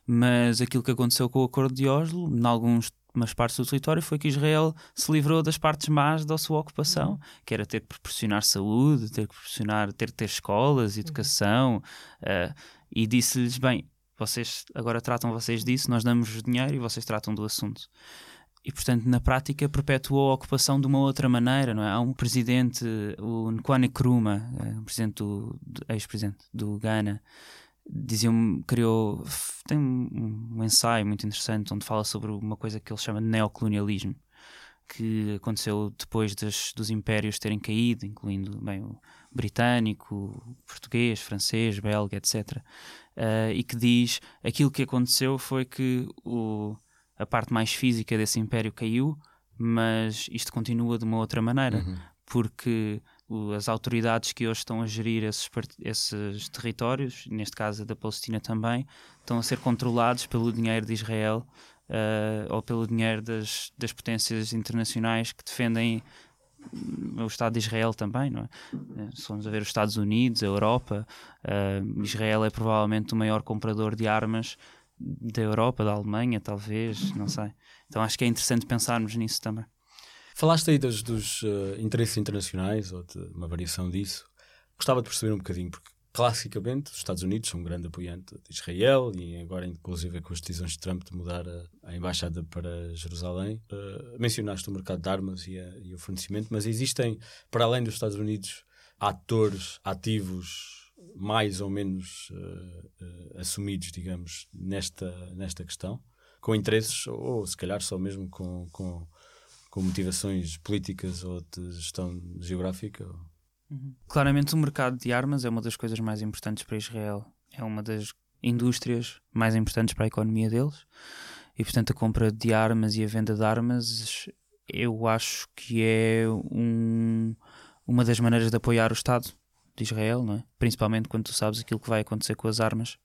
mas aquilo que aconteceu com o acordo de Oslo, em algumas partes do território, foi que Israel se livrou das partes más da sua ocupação, uhum. que era ter que proporcionar saúde, ter que proporcionar, ter que ter escolas, educação, uhum. uh, e disse-lhes, bem, vocês agora tratam vocês disso, nós damos dinheiro e vocês tratam do assunto e, portanto, na prática perpetuou a ocupação de uma outra maneira, não é? Há um presidente, o Nkwame Nkrumah, eh, um presidente do, ex-presidente do Ghana, dizia criou, tem um, ensaio muito interessante onde fala sobre uma coisa que ele chama de neocolonialismo, que aconteceu depois das, dos impérios terem caído, incluindo bem, o britânico, o português, francês, belga, etc. Uh, eh, e que diz aquilo que aconteceu foi que o a parte mais física desse império caiu, mas isto continua de uma outra maneira, uhum. porque as autoridades que hoje estão a gerir esses, esses territórios, neste caso da Palestina também, estão a ser controlados pelo dinheiro de Israel uh, ou pelo dinheiro das, das potências internacionais que defendem o Estado de Israel também, não é? Eh, se formos a ver os Estados Unidos, a Europa, uh, Israel é provavelmente o maior comprador de armas da Europa, da Alemanha, talvez, não sei. Então acho que é interessante pensarmos nisso também. Falaste aí dos, dos uh, interesses internacionais, ou de uma variação disso. Gostava de perceber um bocadinho, porque classicamente os Estados Unidos são um grande apoiante de Israel e agora, inclusive, com as decisões de Trump de mudar a, a embaixada para Jerusalém. Uh, mencionaste o mercado de armas e, a, e o fornecimento, mas existem, para além dos Estados Unidos, atores ativos mais ou menos uh, uh, assumidos, digamos, nesta, nesta questão, com interesses, ou se calhar só mesmo com, com, com motivações políticas ou de gestão geográfica. Uhum. Claramente, o mercado de armas é uma das coisas mais importantes para Israel. É uma das indústrias mais importantes para a economia deles. E, portanto, a compra de armas e a venda de armas, eu acho que é um, uma das maneiras de apoiar o Estado de Israel, não é? principalmente quando tu sabes aquilo que vai acontecer com as armas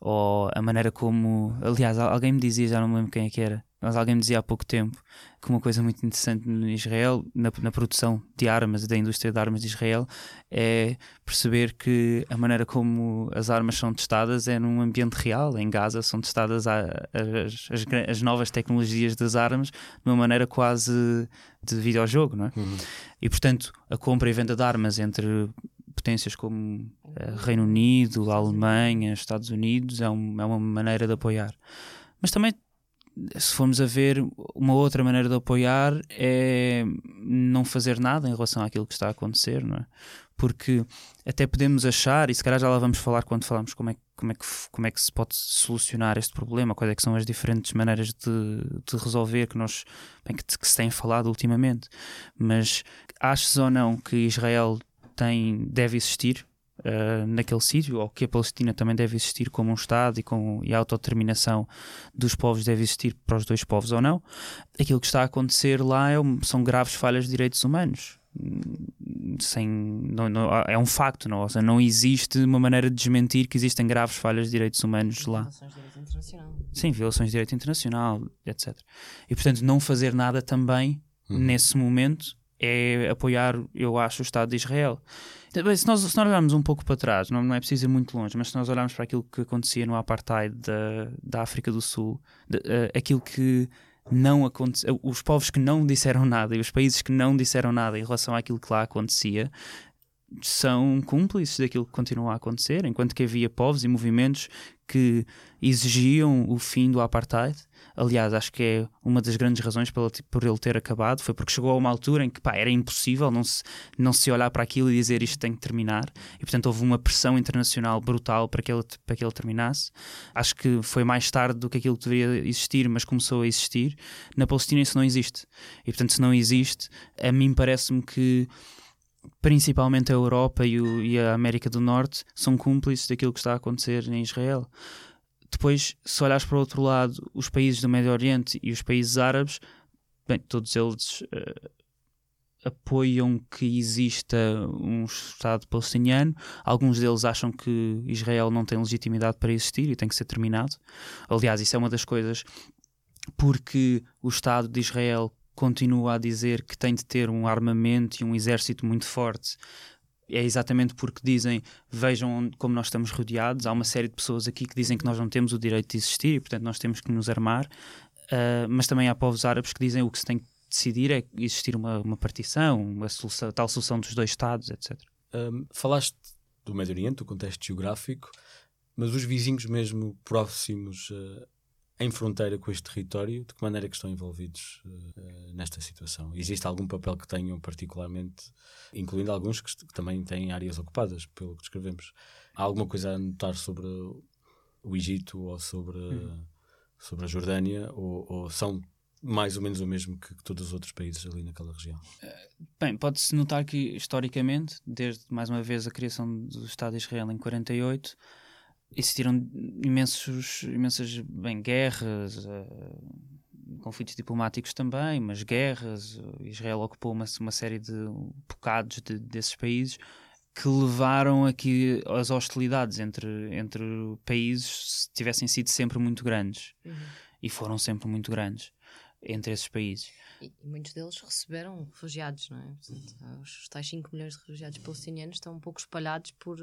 ou a maneira como. Aliás, alguém me dizia, já não me lembro quem é que era, mas alguém me dizia há pouco tempo que uma coisa muito interessante no Israel, na, na produção de armas e da indústria de armas de Israel, é perceber que a maneira como as armas são testadas é num ambiente real. Em Gaza são testadas a, as, as, as, novas tecnologias das armas de uma maneira quase de videojogo, não é? Uhum. E portanto, a compra e venda de armas entre potências como uh, Reino Unido, Alemanha, Estados Unidos, é, um, é uma maneira de apoiar. Mas também, se formos a ver, uma outra maneira de apoiar é não fazer nada em relação àquilo que está a acontecer, não é? Porque até podemos achar, e se calhar já lá vamos falar quando falamos como é, como é, que, como é que se pode solucionar este problema, quais é que são as diferentes maneiras de, de resolver que, nós, bem, que, que se tem falado ultimamente. Mas achas ou não que Israel tem, deve existir uh, naquele sítio, ou que a Palestina também deve existir como um Estado e, com, e a autodeterminação dos povos deve existir para os dois povos ou não, aquilo que está a acontecer lá é, são graves falhas de direitos humanos. Sem, não, não, é um facto, não, seja, não existe uma maneira de desmentir que existem graves falhas de direitos humanos lá. Violações de direito internacional. Sim, violações de direito internacional, etc. E portanto, não fazer nada também, uhum. nesse momento, é apoiar, eu acho, o Estado de Israel. Se nós, se nós olharmos um pouco para trás, não, não é preciso ir muito longe, mas se nós olharmos para aquilo que acontecia no apartheid da, da África do Sul, de, uh, aquilo que não aconteceu, os povos que não disseram nada e os países que não disseram nada em relação àquilo que lá acontecia, são cúmplices daquilo que continua a acontecer, enquanto que havia povos e movimentos que exigiam o fim do apartheid. Aliás, acho que é uma das grandes razões por ele, ter acabado, foi porque chegou a uma altura em que pá, era impossível não se, não se olhar para aquilo e dizer isto tem que terminar, e portanto houve uma pressão internacional brutal para que ele, para que ele terminasse. Acho que foi mais tarde do que aquilo que deveria existir, mas começou a existir. Na Palestina isso não existe, e portanto, se não existe, a mim parece-me que principalmente a Europa e, o, e, a América do Norte são cúmplices daquilo que está a acontecer em Israel. Depois, se olhares para o outro lado, os países do Médio Oriente e os países árabes, bem, todos eles uh, apoiam que exista um Estado palestiniano. Alguns deles acham que Israel não tem legitimidade para existir e tem que ser terminado. Aliás, isso é uma das coisas porque o Estado de Israel continua a dizer que tem de ter um armamento e um exército muito forte é exatamente porque dizem vejam como nós estamos rodeados. Há uma série de pessoas aqui que dizem que nós não temos o direito de existir e, portanto, nós temos que nos armar. Uh, mas também há povos árabes que dizem o que se tem que decidir é existir uma, uma partição, uma solução, tal solução dos dois Estados, etc. Um, falaste do Médio Oriente, do contexto geográfico, mas os vizinhos mesmo próximos uh, em fronteira com este território, de que maneira que estão envolvidos uh, nesta situação? Existe algum papel que tenham particularmente, incluindo alguns que, que, também têm áreas ocupadas, pelo que descrevemos? Há alguma coisa a notar sobre o Egito ou sobre, hum. sobre a Jordânia, ou, ou, são mais ou menos o mesmo que, que, todos os outros países ali naquela região? Eh, bem, pode-se notar que, historicamente, desde mais uma vez a criação do Estado de Israel em 48, existiram imensos, imensas bem, guerras, uh, conflitos diplomáticos também, mas guerras. Uh, Israel ocupou uma, uma série de bocados de, desses países que levaram a que as hostilidades entre, entre países tivessem sido sempre muito grandes. Uhum. E foram sempre muito grandes entre esses países. E, muitos deles receberam refugiados, não é? Portanto, os tais 5 milhões de refugiados palestinianos estão um pouco espalhados por.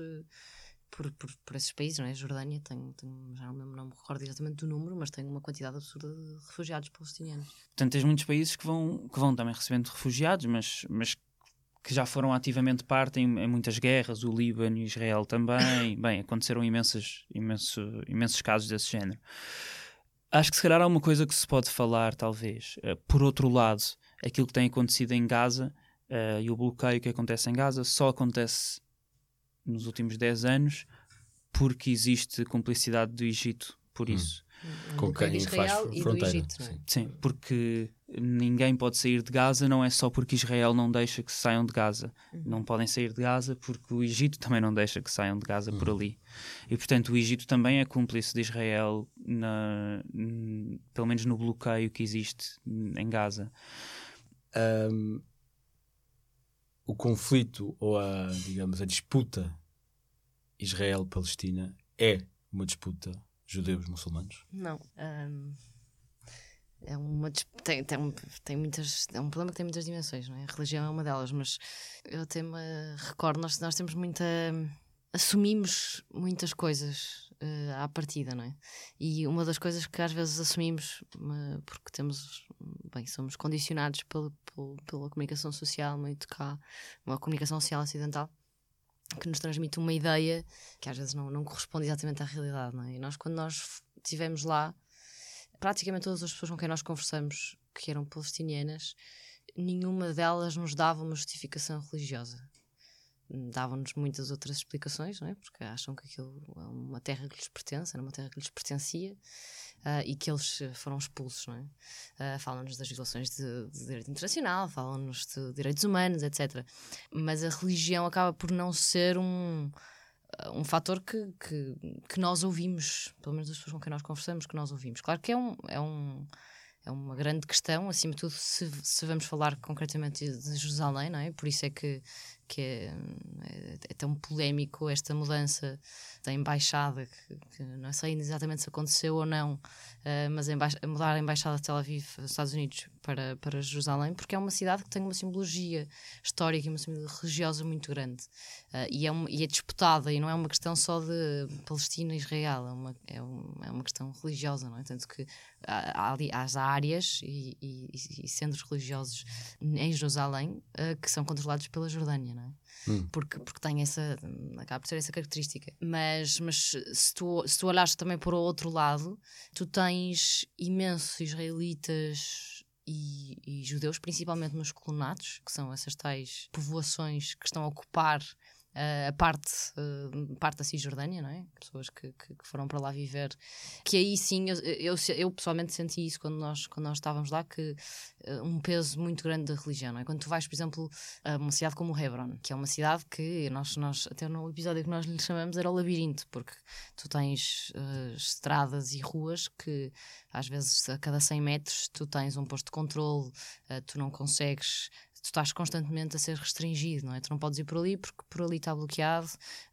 Por, por, por, esses países, não é? A Jordânia tem, tem, já não, não me recordo exatamente do número, mas tem uma quantidade absurda de refugiados palestinianos. Portanto, tens muitos países que vão, que vão também recebendo refugiados, mas, mas que já foram ativamente parte em, em muitas guerras, o Líbano e Israel também. (coughs) Bem, aconteceram imensas, imenso, imensos casos desse género. Acho que se calhar há uma coisa que se pode falar, talvez. Uh, por outro lado, aquilo que tem acontecido em Gaza uh, e o bloqueio que acontece em Gaza só acontece nos últimos 10 anos porque existe cumplicidade do Egito por hum. isso. Hum. Com quem faz fronteira. Egito, é? Sim. Sim, porque ninguém pode sair de Gaza, não é só porque Israel não deixa que saiam de Gaza. Uhum. Não podem sair de Gaza porque o Egito também não deixa que saiam de Gaza uhum. por ali. E portanto o Egito também é cúmplice de Israel, na, pelo menos no bloqueio que existe em Gaza. Um, o conflito ou a, digamos, a disputa Israel-Palestina é uma disputa judeus-muçulmanos? Não. Um, é uma tem, tem, tem muitas é um problema que tem muitas dimensões, não é? A religião é uma delas, mas eu até me recordo nós nós temos muita assumimos muitas coisas uh, à partida, não é? E uma das coisas que às vezes assumimos uh, porque temos bem somos condicionados pela, pela, pela comunicação social muito cá, uma comunicação social ocidental que nos transmite uma ideia que às vezes não, não corresponde exatamente à realidade, não é? E nós, quando nós estivemos lá, praticamente todas as pessoas com quem nós conversamos que eram palestinianas, nenhuma delas nos dava uma justificação religiosa. Davam-nos muitas outras explicações, não é? Porque acham que aquilo é uma terra que lhes pertence, era uma terra que lhes pertencia uh, e que eles eh, foram expulsos, não é? Uh, falam-nos das violações de, de direito internacional, falam-nos de direitos humanos, etc. Mas a religião acaba por não ser um, um fator que, que, que nós ouvimos, pelo menos as pessoas com quem nós conversamos, que nós ouvimos. Claro que é um. É um é uma grande questão, acima de tudo, se, se vamos falar concretamente de Jerusalém, não é? Por isso é que que é, é, tão polémico esta mudança da embaixada, que, que, não sei exatamente se aconteceu ou não, uh, mas a mudar a embaixada de Tel Aviv, Estados Unidos, para, para Jerusalém, porque é uma cidade que tem uma simbologia histórica e uma simbologia religiosa muito grande. Uh, e, é um, e é disputada, e não é uma questão só de Palestina e Israel, é uma, é, um, é uma questão religiosa, não é? Tanto que há, há as áreas e, e, e, centros religiosos em Jerusalém uh, que são controlados pela Jordânia não é? Hum. Porque, porque tem essa, acaba por ser essa característica. Mas, mas se, tu, se tu olhares também para o outro lado, tu tens imensos israelitas e, e, judeus, principalmente nos colonatos, que são essas tais povoações que estão a ocupar a parte, parte da Cisjordânia, não é? Pessoas que, que, que, foram para lá viver. Que aí sim, eu, eu, eu, pessoalmente senti isso quando nós, quando nós estávamos lá, que uh, um peso muito grande da religião, não é? Quando tu vais, por exemplo, a uma cidade como Hebron, que é uma cidade que nós, nós até no episódio que nós lhe chamamos era o labirinto, porque tu tens uh, estradas e ruas que às vezes a cada 100 metros tu tens um posto de controle, uh, tu não consegues tu estás constantemente a ser restringido, não é? Tu não podes ir por ali porque por ali está bloqueado,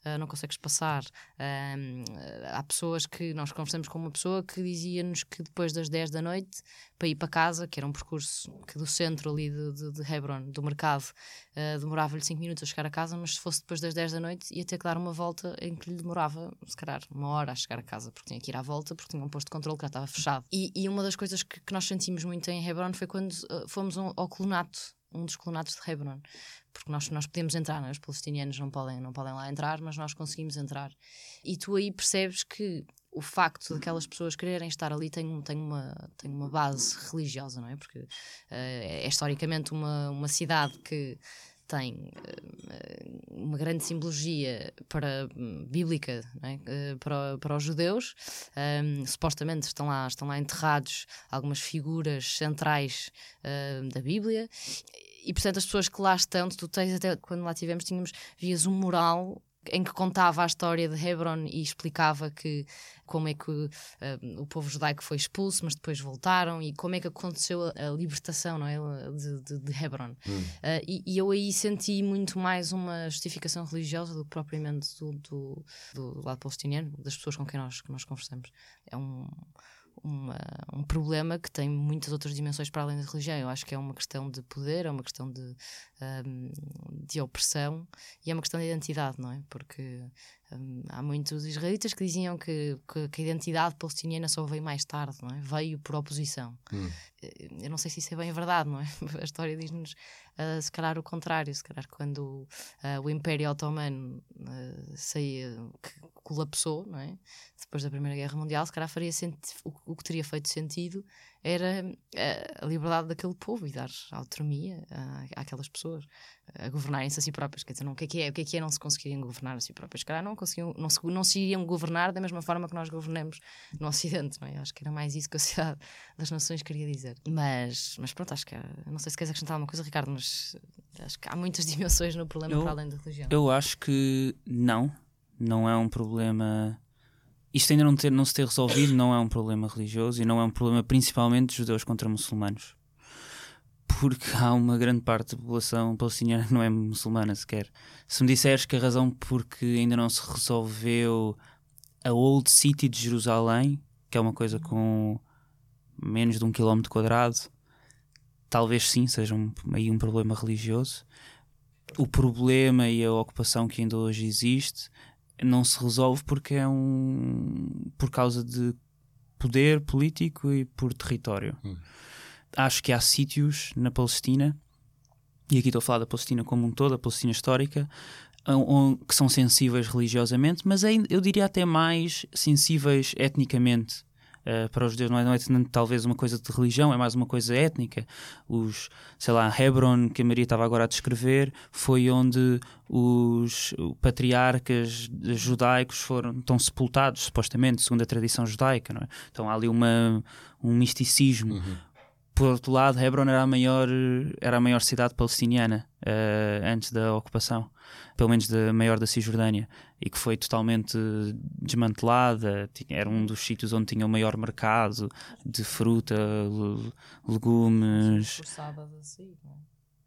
uh, não consegues passar. Um, há pessoas que nós conversamos com uma pessoa que dizia-nos que depois das 10 da noite, para ir para casa, que era um percurso que do centro ali de, de, de Hebron, do mercado, uh, demorava-lhe 5 minutos a chegar a casa, mas se fosse depois das 10 da noite, ia ter que dar uma volta em que lhe demorava, se calhar, uma hora a chegar a casa, porque tinha que ir à volta, porque tinha um posto de controle que já estava fechado. E, e uma das coisas que, que, nós sentimos muito em Hebron foi quando uh, fomos um, ao colonato um dos colonatos de Hebron, porque nós, nós podemos entrar, né? os palestinianos não podem, não podem lá entrar, mas nós conseguimos entrar. E tu aí percebes que o facto daquelas pessoas quererem estar ali tem, tem, uma, tem uma base religiosa, não é? Porque uh, é historicamente uma, uma cidade que tem uh, uma grande simbologia para bíblica é? uh, para, para os judeus um, supostamente estão lá estão lá enterrados algumas figuras centrais uh, da Bíblia e portanto as pessoas que lá estão, tu tens até quando lá tivemos, tínhamos, vias um mural em que contava a história de Hebron e explicava que como é que uh, o povo judaico foi expulso, mas depois voltaram e como é que aconteceu a, a libertação não é? de, de, de Hebron. Hum. Uh, e, e, eu aí senti muito mais uma justificação religiosa do que propriamente do, do, do lado palestiniano, das pessoas com quem nós, que nós conversamos. É um uma, um problema que tem muitas outras dimensões para além da religião. Eu acho que é uma questão de poder, é uma questão de, um, de opressão e é uma questão de identidade, não é? Porque um, há muitos israelitas que diziam que, que, que, a identidade palestiniana só veio mais tarde, não é? Veio por oposição. Hum. Eu não sei se isso é bem verdade, não é? (laughs) A história diz-nos, uh, se calhar, o contrário. Se calhar, quando uh, o Império Otomano uh, saía, colapsou, não é? Depois da Primeira Guerra Mundial, se calhar faria o, o, que teria feito sentido era eh, a liberdade daquele povo e dar autonomia àquelas pessoas a governarem-se a si próprias. Quer dizer, não, o, que é que é, o que é que é não se conseguirem governar a si próprias? Se calhar não, conseguiam, não, se, não se iriam governar da mesma forma que nós governamos no Ocidente, não é? Acho que era mais isso que a Sociedade (laughs) das Nações queria dizer. Mas, mas pronto, acho que. Não sei se queres acrescentar alguma coisa, Ricardo, mas acho que há muitas (laughs) dimensões no problema eu, para além da religião. Eu acho que não não é um problema. Isto ainda não, ter, não se ter resolvido não é um problema religioso e não é um problema principalmente de judeus contra muçulmanos. porque há uma grande parte da população palestiniana que não é muçulmana sequer. Se me disseres que a razão porque ainda não se resolveu a Old City de Jerusalém, que é uma coisa com menos de um quilómetro quadrado, talvez sim seja um, aí um problema religioso. O problema e a ocupação que ainda hoje existe não se resolve porque é um por causa de poder político e por território. Hum. Acho que há sítios na Palestina, e aqui estou a falar da Palestina como um todo, a Palestina histórica, que são sensíveis religiosamente, mas eu diria até mais sensíveis etnicamente. Uh, para os judeus não é, não é talvez uma coisa de religião, é mais uma coisa étnica. Os, sei lá, Hebron, que a Maria estava agora a descrever, foi onde os patriarcas judaicos foram estão sepultados, supostamente, segundo a tradição judaica. Não é? Então há ali uma, um misticismo. Uhum. Por outro lado, Hebron era a maior, era a maior cidade palestiniana uh, antes da ocupação pelo menos da maior da Cisjordânia, e que foi totalmente desmantelada. Era um dos sítios onde tinha o maior mercado de fruta, legumes. Forçadas a sair, não é?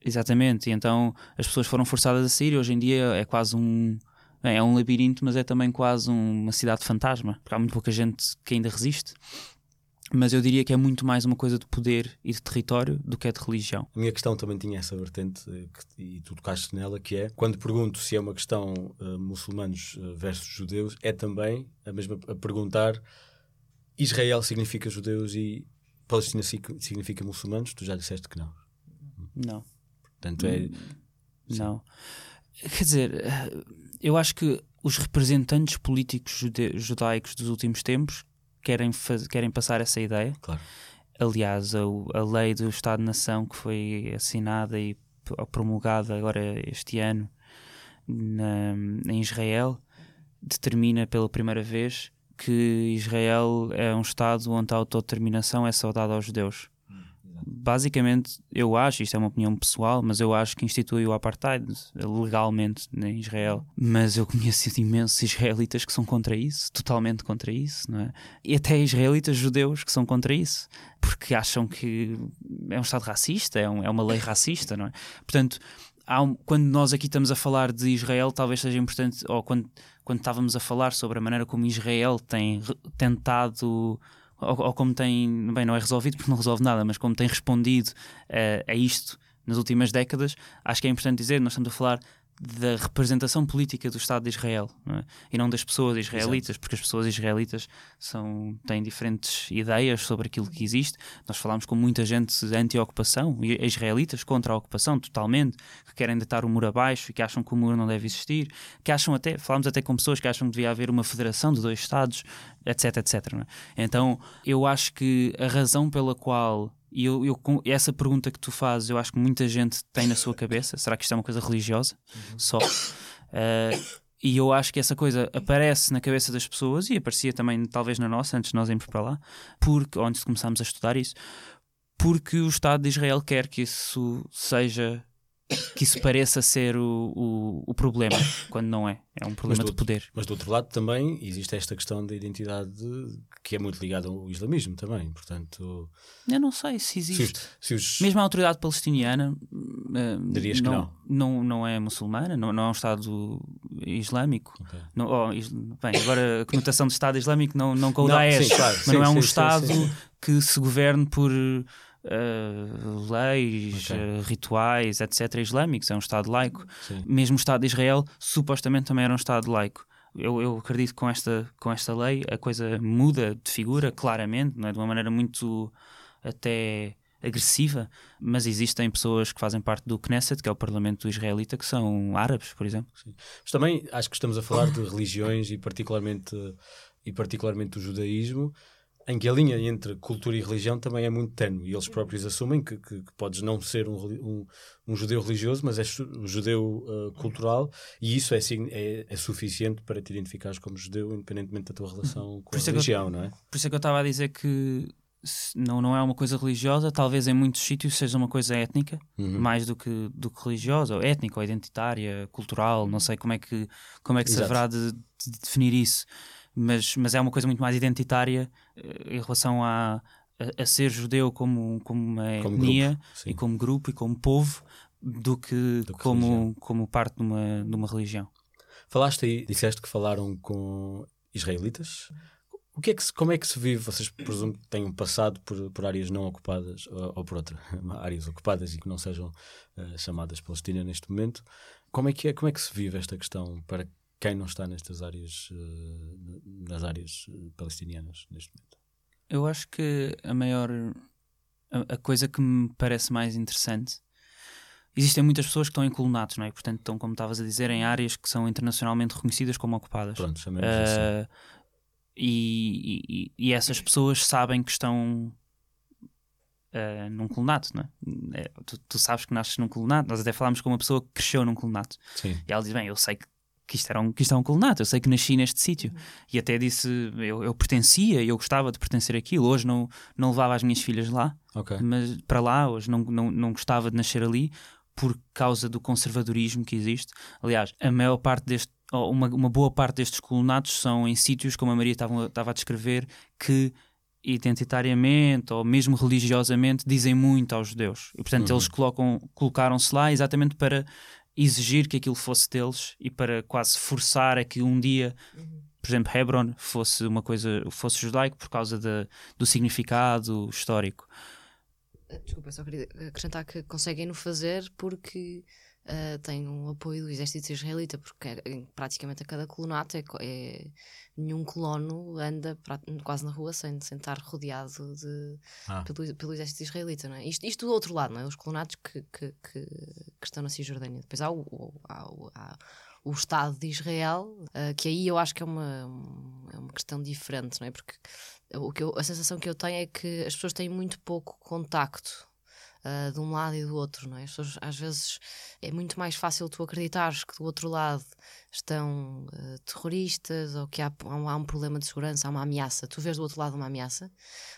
Exatamente, e então as pessoas foram forçadas a sair. Hoje em dia é quase um. Bem, é um labirinto, mas é também quase um, uma cidade fantasma, porque há muito pouca gente que ainda resiste mas eu diria que é muito mais uma coisa de poder e de território do que é de religião. A minha questão também tinha essa vertente, eh, e tu tocaste nela, que é, quando pergunto se é uma questão uh, muçulmanos eh, versus judeus, é também a mesma a perguntar Israel significa judeus e Palestina significa muçulmanos? Tu já disseste que não. Não. Portanto, é... Não. Quer dizer, eu acho que os representantes políticos judaicos dos últimos tempos querem, querem passar essa ideia. Claro. Aliás, a, a lei do Estado-nação que foi assinada e promulgada agora este ano na, em Israel determina pela primeira vez que Israel é um Estado onde a autodeterminação é saudada aos judeus basicamente, eu acho, isto é uma opinião pessoal, mas eu acho que institui o apartheid legalmente em Israel. Mas eu conheço imensos israelitas que são contra isso, totalmente contra isso, não é? E até israelitas judeus que são contra isso, porque acham que é um Estado racista, é, um, é uma lei racista, não é? Portanto, um, quando nós aqui estamos a falar de Israel, talvez seja importante, ou quando, quando estávamos a falar sobre a maneira como Israel tem tentado ou, ou, como tem, bem, não é resolvido porque não resolve nada, mas como tem respondido uh, a isto nas últimas décadas, acho que é importante dizer, nós estamos a falar da representação política do Estado de Israel não é? e não das pessoas israelitas, Exato. porque as pessoas israelitas são, têm diferentes ideias sobre aquilo que existe. Nós falamos com muita gente anti-ocupação, israelitas contra a ocupação totalmente, que querem deitar o muro abaixo e que acham que o muro não deve existir, que acham até, falamos até com pessoas que acham que devia haver uma federação de dois Estados, etc, etc. É? Então eu acho que a razão pela qual e eu, eu, essa pergunta que tu fazes, eu acho que muita gente tem na sua cabeça. Será que isto é uma coisa religiosa? Uhum. Só. Uh, e eu acho que essa coisa aparece na cabeça das pessoas e aparecia também, talvez, na nossa, antes de nós irmos para lá, porque, antes de começarmos a estudar isso, porque o Estado de Israel quer que isso seja que isso pareça ser o, o, o, problema, quando não é. É um problema de poder. Mas do outro lado também existe esta questão da identidade que é muito ligada ao islamismo também, portanto... Eu não sei se existe. Se os, se os... Mesmo a autoridade palestiniana uh, Dirias não, que não. não. Não é muçulmana, não, não é um Estado islâmico. Okay. Não, oh, bem, agora a conotação de Estado islâmico não, não com o Daesh, claro, mas sim, não é um sim, Estado sim, que se governe por uh, leis, okay. uh, rituais, etc., islâmicos, é um Estado laico. Sim. Mesmo o Estado de Israel, supostamente também era um Estado laico. Eu, eu, acredito que com esta, com esta lei a coisa muda de figura, claramente, não é? de uma maneira muito até agressiva, mas existem pessoas que fazem parte do Knesset, que é o parlamento israelita, que são árabes, por exemplo. Sim. Mas também acho que estamos a falar de religiões e particularmente, e particularmente o judaísmo, em que a linha entre cultura e religião também é muito tenue e eles próprios assumem que, que, que podes não ser um, um, um, judeu religioso, mas és um judeu uh, cultural e isso é, é, é, suficiente para te identificares como judeu, independentemente da tua relação com a religião, eu, não é? Por isso é que eu estava a dizer que não, não é uma coisa religiosa, talvez em muitos sítios seja uma coisa étnica, uhum. mais do que, do que religiosa, ou étnica, ou identitária, cultural, não sei como é que, como é que se haverá de, de definir isso mas, mas é uma coisa muito mais identitária uh, em relação à, a, a ser judeu como, como uma Como etnia grupo, e como grupo e como povo do que, Do que como, religião. como parte de uma, de uma religião. Falaste aí, disseste que falaram com israelitas. O que é que se- como é que se vive? Vocês presumo que tenham passado por, por áreas não ocupadas ou, ou por outras (laughs) áreas ocupadas e que não sejam eh, chamadas Palestina neste momento. Como é que é? Como é que se vive esta questão para quem não está nestas áreas, eh, nas áreas eh, palestinianas neste momento? Eu acho que a maior. A, a coisa que me parece mais interessante. Existem muitas pessoas que estão em colonatos, não é? Portanto, estão, como estavas a dizer, em áreas que são internacionalmente reconhecidas como ocupadas. Pronto, chamemos assim. Ah, e, e- e essas pessoas sabem que estão ah, num colonato, não é? É, tu, tu sabes que nasces num colonato. Nós até falámos com uma pessoa que cresceu num colonato. Sim, E ela diz: Bem, eu sei que, que, isto, era um, que isto é um colonato, eu sei que nasci neste sítio. E até disse: eu, eu pertencia, eu gostava de pertencer àquilo. Hoje não, não levava as minhas filhas lá, ok. mas para lá, hoje não, não, não gostava de nascer ali por causa do conservadorismo que existe. Aliás, a maior parte deste. Uma, uma boa parte destes colonatos são em sítios, como a Maria estava, estava a descrever, que identitariamente ou mesmo religiosamente dizem muito aos judeus. E portanto Uhum. eles colocam, colocaram-se lá exatamente para exigir que aquilo fosse deles e para quase forçar a que um dia, por exemplo, Hebron fosse uma coisa, fosse judaico por causa da- do significado histórico. Desculpa, só queria acrescentar que conseguem no fazer porque ah, têm um apoio do exército israelita, porque é- praticamente a cada colonato é, é- nenhum colono anda pra- quase na rua sem, sem estar rodeado de, Ah. pelo, pelo exército israelita. Não é? isto, isto do outro lado, não é? os colonatos que, que, que, que estão na Cisjordânia. Depois há o, o- há o- há o Estado de Israel, ah, que aí eu acho que é uma, um- é uma questão diferente, não é? Porque o que eu- a sensação que eu tenho é que as pessoas têm muito pouco contacto ah, de um lado e do outro, não é? As pessoas, às vezes é muito mais fácil tu acreditares que do outro lado estão ah, terroristas ou que há, há um problema de segurança, há uma ameaça. Tu vês do outro lado uma ameaça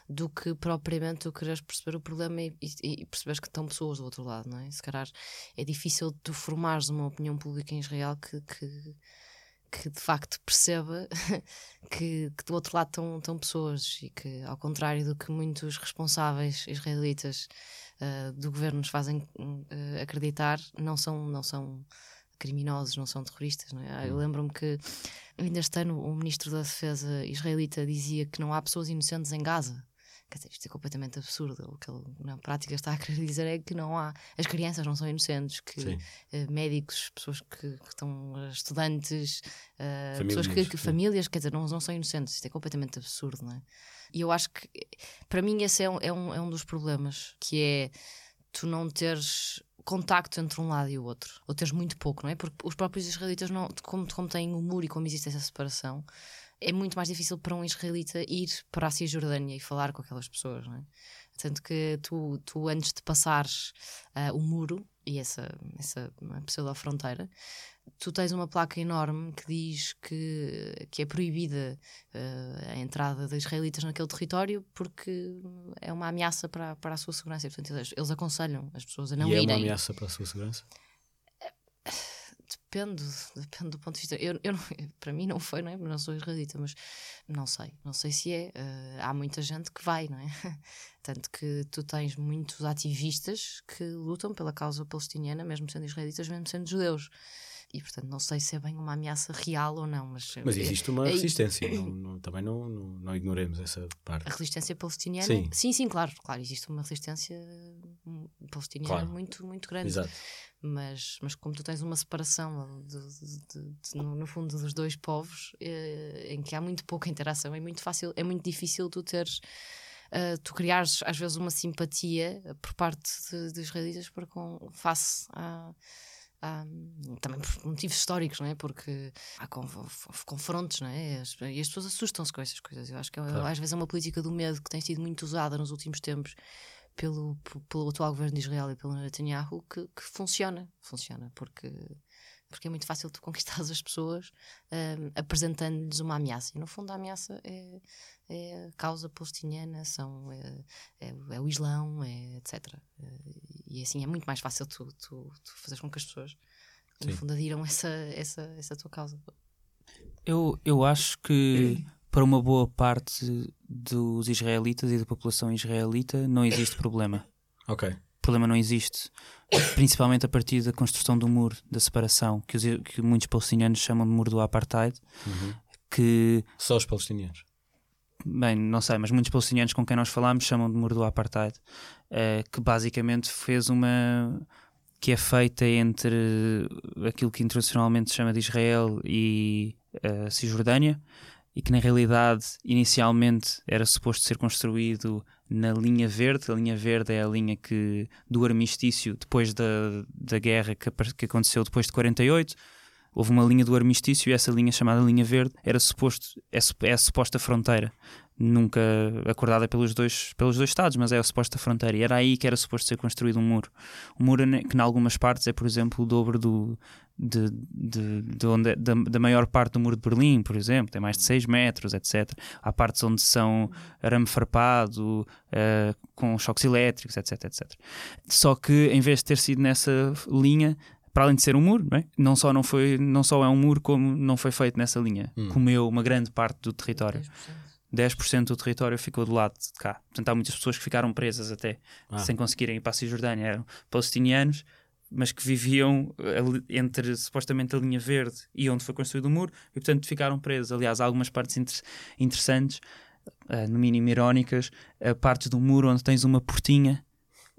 do que propriamente tu queres perceber o problema e, e, e perceberes que estão pessoas do outro lado, não é? Se calhar é difícil tu formares uma opinião pública em Israel que, que que de facto perceba (laughs) que, que do outro lado estão, estão pessoas e que, ao contrário do que muitos responsáveis israelitas ah, do governo nos fazem ah, acreditar, não são, não são criminosos, não são terroristas. Não é? Eu lembro-me que ainda este ano o ministro da Defesa israelita dizia que não há pessoas inocentes em Gaza. Quer dizer, isto é completamente absurdo. O que ele na prática está a querer dizer é que não há. As crianças não são inocentes, que eh, médicos, pessoas que, que estão, eh, estudantes, eh, Famílias, pessoas que, que famílias, quer dizer, não, não são inocentes. Isto é completamente absurdo, não é? E eu acho que, para mim, esse é um, é um, é um dos problemas, que é tu não teres contacto entre um lado e o outro, ou teres muito pouco, não é? Porque os próprios israelitas, não, como, como têm o muro e como existe essa separação, é muito mais difícil para um israelita ir para a Cisjordânia e falar com aquelas pessoas, não é? Tanto que tu, tu antes de passares ah, o muro e essa, essa pseudo-fronteira, tu tens uma placa enorme que diz que, que é proibida ah, a entrada de israelitas naquele território porque é uma ameaça para, para a sua segurança. E, portanto, eles, eles aconselham as pessoas a não e é uma irem. ameaça para a sua segurança? Depende, depende do ponto de vista. Eu, eu não- (laughs) para mim não foi, não é? Não sou israelita, mas não sei. Não sei se é. Eh, há muita gente que vai, não é? (laughs) Tanto que tu tens muitos ativistas que lutam pela causa palestiniana, mesmo sendo israelitas, mesmo sendo judeus. E portanto não sei se é bem uma ameaça real ou não, mas, Mas eh, existe uma é- resistência. não- não- também não, não, não ignoremos essa parte. a resistência palestiniana. Sim. sim, sim, claro, claro, existe uma resistência hum, palestiniana Claro. muito, muito grande. Exato. mas, mas como tu tens uma separação de- de- de- no, no fundo dos dois povos eh, em que há muito pouca interação é muito fácil é muito difícil tu teres eh, tu criares às vezes uma simpatia por parte de israelitas para com face a também por motivos históricos, não é? Porque há conf- confrontos, não é? E as pessoas assustam-se com essas coisas. Eu acho que é- Claro. às vezes é uma política do medo que tem sido muito usada nos últimos tempos pelo, pelo atual governo de Israel e pelo Netanyahu que, que funciona. Funciona porque, porque é muito fácil tu (laughs) conquistar as pessoas hum, apresentando-lhes uma ameaça. E no fundo a ameaça é, é a causa palestiniana, são, é, é, o- é o Islão, é etc. E assim é muito mais fácil tu, tu, tu fazeres com que as pessoas no Sim. fundo adiram essa, essa, essa tua causa. Eu, eu acho que (clears throat) para uma boa parte dos israelitas e da população israelita não existe problema. Ok. O problema não existe, principalmente a partir da construção do muro da separação, que, os, que muitos palestinianos chamam de muro do apartheid, Uhum. que Só os palestinianos. Bem, não sei, mas muitos palestinianos com quem nós falamos chamam de muro do apartheid, eh, que basicamente fez uma que é feita entre aquilo que internacionalmente se chama de Israel e a Cisjordânia e que na realidade inicialmente era suposto ser construído na linha verde. A linha verde é a linha que do armistício depois da, da guerra que, que aconteceu depois de 48. Houve uma linha do armistício e essa linha chamada linha verde era suposto é, é a suposta fronteira nunca acordada pelos dois, pelos dois Estados, mas é a suposta fronteira. E era aí que era suposto ser construído um muro. Um muro que, em algumas partes, é, por exemplo, o dobro do, de, de, de onde, é- da, da maior parte do muro de Berlim, por exemplo, tem mais de 6 metros, etc. Há partes onde são arame farpado, eh, com choques elétricos, etc, etc. Só que, em vez de ter sido nessa linha, para além de ser um muro, não, é? não, só, não, foi, não só é um muro, como não foi feito nessa linha. Hum. Comeu uma grande parte do território. 10%. 10% do território ficou do lado de cá. Portanto, há muitas pessoas que ficaram presas até, Ah. sem conseguirem ir para a Cisjordânia. Eram palestinianos, mas que viviam ali- entre supostamente a linha verde e onde foi construído o muro, e portanto ficaram presos. Aliás, há algumas partes inter- interessantes, ah, no mínimo irónicas, ah, partes do muro onde tens uma portinha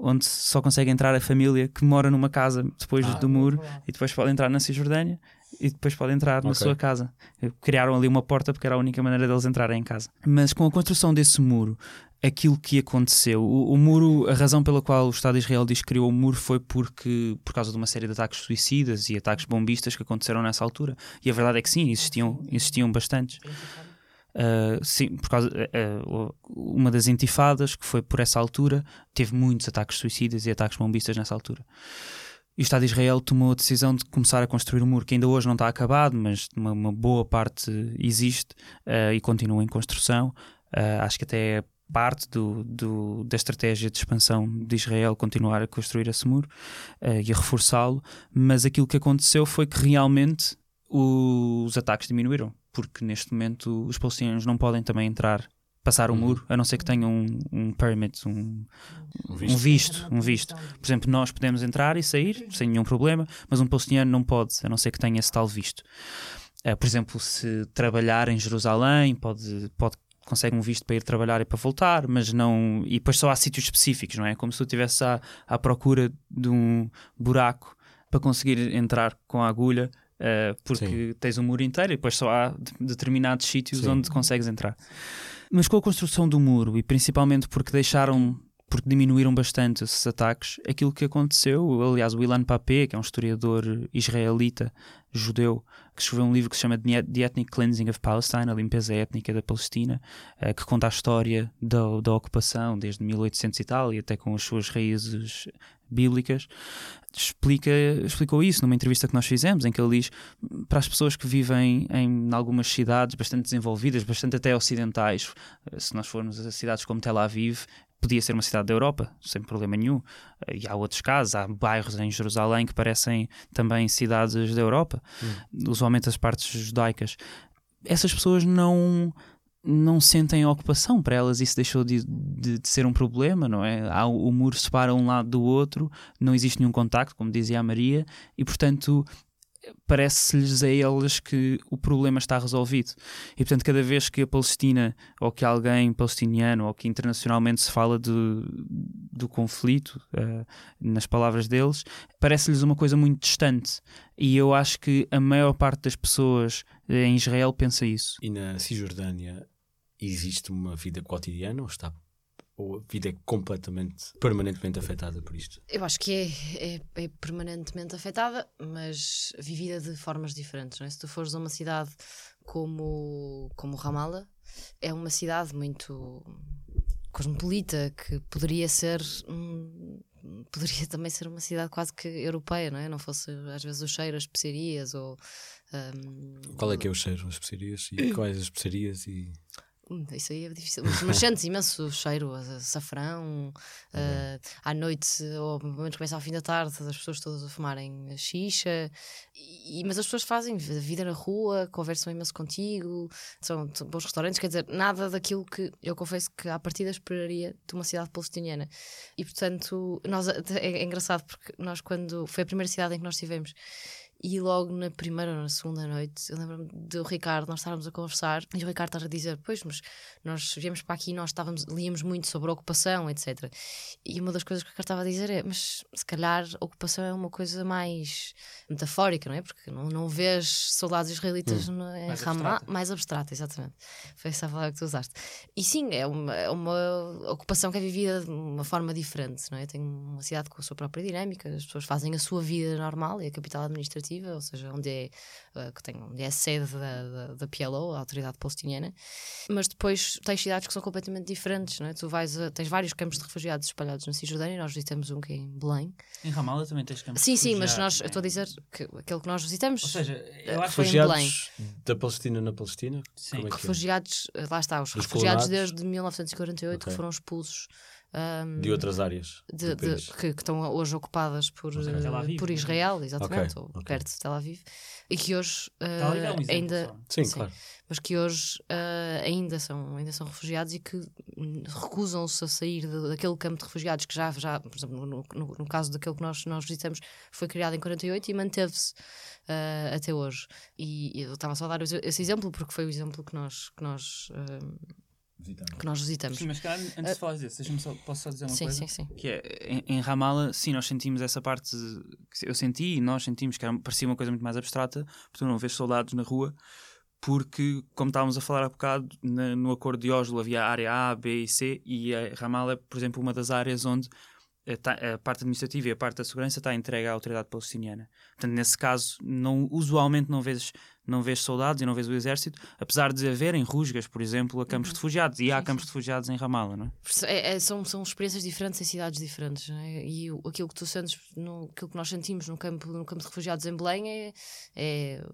onde só consegue entrar a família que mora numa casa depois Ah. do muro e depois pode entrar na Cisjordânia e depois pode entrar na Ok. sua casa. Criaram ali uma porta porque era a única maneira deles entrarem em casa. Mas com a construção desse muro, aquilo que aconteceu, o, o muro, a razão pela qual o Estado de Israel diz que criou o muro foi porque por causa de uma série de ataques suicidas e ataques bombistas que aconteceram nessa altura. E a verdade é que sim, existiam, existiam bastantes. Uh, sim, por causa uh, uma das intifadas que foi por essa altura teve muitos ataques suicidas e ataques bombistas nessa altura. E o Estado de Israel tomou a decisão de começar a construir um muro que ainda hoje não está acabado, mas uma, uma boa parte existe uh, e continua em construção. Uh, acho que até é parte do, do, da estratégia de expansão de Israel continuar a construir esse muro e a reforçá-lo. Mas aquilo que aconteceu foi que realmente os ataques diminuíram, porque neste momento os palestinianos não podem também entrar, passar o Uhum. muro, a não ser que tenham um, um permit, um, Um um visto. visto, um visto. Por exemplo, nós podemos entrar e sair sem nenhum problema, mas um palestiniano não pode, a não ser que tenha esse tal visto. Eh, por exemplo, se trabalhar em Jerusalém, pode, pode consegue um visto para ir trabalhar e para voltar, mas não. E depois só há sítios específicos, não é? Como se tu estivesse à, à procura de um buraco para conseguir entrar com a agulha. Eh, porque Sim. tens um muro inteiro e depois só há de- determinados sítios Sim. onde consegues entrar. Mas com a construção do muro e principalmente porque deixaram, porque diminuíram bastante esses ataques, aquilo que aconteceu, aliás, o Ilan Papé, que é um historiador israelita, judeu, que escreveu um livro que se chama The Ethnic Cleansing of Palestine, a limpeza étnica da Palestina, eh, que conta a história da, da ocupação desde 1800 e tal, e até com as suas raízes bíblicas, explica, explicou isso numa entrevista que nós fizemos, em que ele diz para as pessoas que vivem em algumas cidades bastante desenvolvidas, bastante até ocidentais, eh, se nós formos a cidades como Tel Aviv, podia ser uma cidade da Europa, sem problema nenhum. Eh, E há outros casos, há bairros em Jerusalém que parecem também cidades da Europa, usualmente as partes judaicas. Essas pessoas não não sentem ocupação para elas isso deixou de, de, de ser um problema não é há, o muro separa um lado do outro não existe nenhum contacto como dizia a Maria e portanto parece-lhes a eles que o problema está resolvido. E portanto, cada vez que a Palestina ou que alguém palestiniano ou que internacionalmente se fala de, do conflito, uh, nas palavras deles, parece-lhes uma coisa muito distante. E eu acho que a maior parte das pessoas em Israel pensa isso. E na Cisjordânia existe uma vida cotidiana ou está ou a vida é completamente, permanentemente afetada por isto? Eu acho que é, é, é, permanentemente afetada, mas vivida de formas diferentes. Não é? Se tu fores a uma cidade como, como Ramallah, é uma cidade muito cosmopolita que poderia ser. Hum, poderia (laughs) também ser uma cidade quase que europeia, não é? Não fosse às vezes o cheiro, as especiarias ou. Um, Qual é que é o cheiro, as especiarias? E (clears throat) quais as especiarias? E... hum, isso aí é difícil. Mas, sentes imenso cheiro, a safrão, uh, à noite, ou pelo menos começa ao fim da tarde, as pessoas todas a fumarem xixa. E, mas as pessoas fazem vida na rua, conversam imenso contigo, são, são bons restaurantes, quer dizer, nada daquilo que eu confesso que à partida esperaria de uma cidade palestiniana. E portanto, nós, é, é engraçado porque nós, quando foi a primeira cidade em que nós estivemos, e logo na primeira ou na segunda noite, eu lembro-me do Ricardo, nós estávamos a conversar, e o Ricardo estava a dizer: Pois, mas nós viemos para aqui, nós estávamos, líamos muito sobre a ocupação, etc. E uma das coisas que o Ricardo estava a dizer é: Mas se calhar a ocupação é uma coisa mais metafórica, não é? Porque não, não vês soldados israelitas hum. no, em mais Ramá, abstrata. mais abstrata, exatamente. Foi essa a palavra que tu usaste. E sim, é uma, é uma ocupação que é vivida de uma forma diferente, não é? Tem uma cidade com a sua própria dinâmica, as pessoas fazem a sua vida normal, é a capital administrativa ou seja, onde é, uh, que tem, onde é a sede da, da, da PLO, a Autoridade Palestiniana, mas depois tens cidades que são completamente diferentes, não é? Tu vais a, tens vários campos de refugiados espalhados na Cisjordânia, nós visitamos um que é em Belém. Em Ramallah também tens campos Sim, sim, mas nós, estou a dizer que aquele que nós visitamos. Ou seja, eu acho que refugiados da Palestina na Palestina? Sim. É, é refugiados, lá está, os Dos refugiados colonados? desde 1948 okay. que foram expulsos um, de outras áreas de, de, que, que, estão hoje ocupadas por, uh, por Israel, exatamente, okay, ou okay. perto de Tel Aviv, e que hoje uh, é um ainda sim, sim, claro. mas que hoje uh, ainda são ainda são refugiados e que recusam-se a sair de, daquele campo de refugiados que já já por exemplo no, no, no, caso daquele que nós nós visitamos foi criado em 48 e manteve-se até hoje. E, e eu estava só a dar esse exemplo porque foi o exemplo que nós que nós Visitamos. que nós visitamos. Sim, mas cara, antes de falar disso, só, posso só dizer uma sim, coisa? Sim, sim. Que é, em, em Ramala, sim, nós sentimos essa parte, eu senti e nós sentimos que era, parecia uma coisa muito mais abstrata, porque tu não vês soldados na rua, porque, como estávamos a falar há bocado, na, no acordo de Oslo havia a área A, B e C, e a Ramala é, por exemplo, uma das áreas onde a, a, parte administrativa e a parte da segurança está entregue à autoridade palestiniana. Portanto, nesse caso, não, usualmente não vês não vês soldados e não vês o exército, apesar de haverem rusgas, por exemplo, a campos uhum. de refugiados. E há sim, campos sim. de refugiados em Ramallah, não é? é, é são, são experiências diferentes em cidades diferentes. É? E aquilo que tu sentes, no, aquilo que nós sentimos no campo, no campo de refugiados em Belém é, é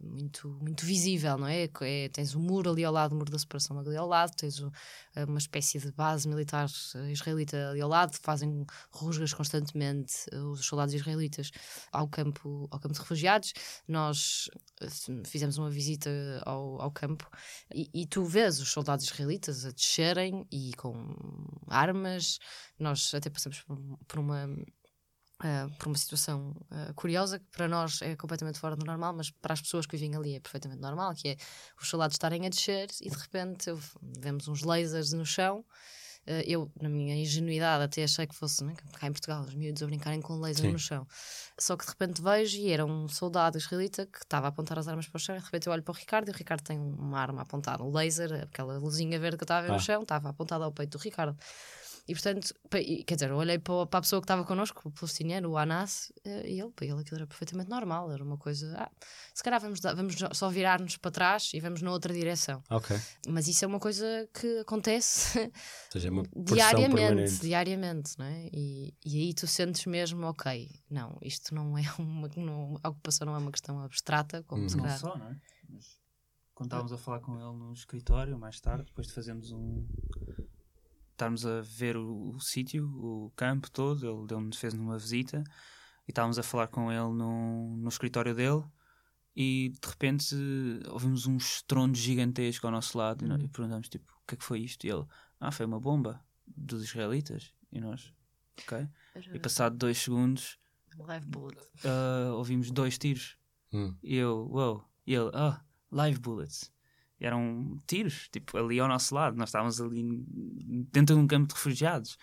muito, muito visível, não é? é? Tens o muro ali ao lado, o muro da separação ali ao lado, tens o, uma espécie de base militar israelita ali ao lado, fazem rusgas constantemente os soldados israelitas ao campo, ao campo de refugiados. Nós fizemos uma visita ao, ao campo e, e, tu vês os soldados israelitas a descerem e com armas. Nós até passamos por uma. Uh, por uma situação uh, curiosa que para nós é completamente fora do normal, mas para as pessoas que vivem ali é perfeitamente normal, que é os soldados estarem a descer e de repente vemos uns lasers no chão Uh, eu, na minha ingenuidade, até achei que fosse né, cá em Portugal, os miúdos a brincarem com laser Sim. no chão. Só que de repente vejo e era um soldado israelita que estava a apontar as armas para o chão. E de repente eu olho para o Ricardo e o Ricardo tem uma arma apontada, um laser, aquela luzinha verde que eu estava a ver ah. no chão, estava apontada ao peito do Ricardo. E portanto, quer dizer, eu olhei para, a pessoa que estava connosco, o palestiniano, o Anas, eh, e ele, para ele aquilo era perfeitamente normal, era uma coisa. Ah, se calhar vamos, vamos só virar-nos para trás e vamos na outra direção. Ok. Mas isso é uma coisa que acontece seja, é (laughs) diariamente, permanente. diariamente, não é? E, e aí tu sentes mesmo, ok, não, isto não é (laughs) uma. Não, a ocupação não é uma questão abstrata, como uhum. se calhar. Não só, não é? Mas quando estávamos a falar com ele no escritório, mais tarde, depois de fazermos um estarmos a ver o, o sítio, o campo todo, ele, ele nos fez uma visita e estávamos a falar com ele no, no escritório dele e de repente ouvimos um estrondo gigantesco ao nosso lado uhum. e, perguntamos tipo, o que é que foi isto? E ele, ah, foi uma bomba dos israelitas e nós, ok e passado dois segundos live bullet. Uh, ouvimos dois tiros hum. e eu, wow e ele, ah, oh, live bullets eram tiros, tipo, ali ao nosso lado. Nós estávamos ali dentro de um campo de refugiados.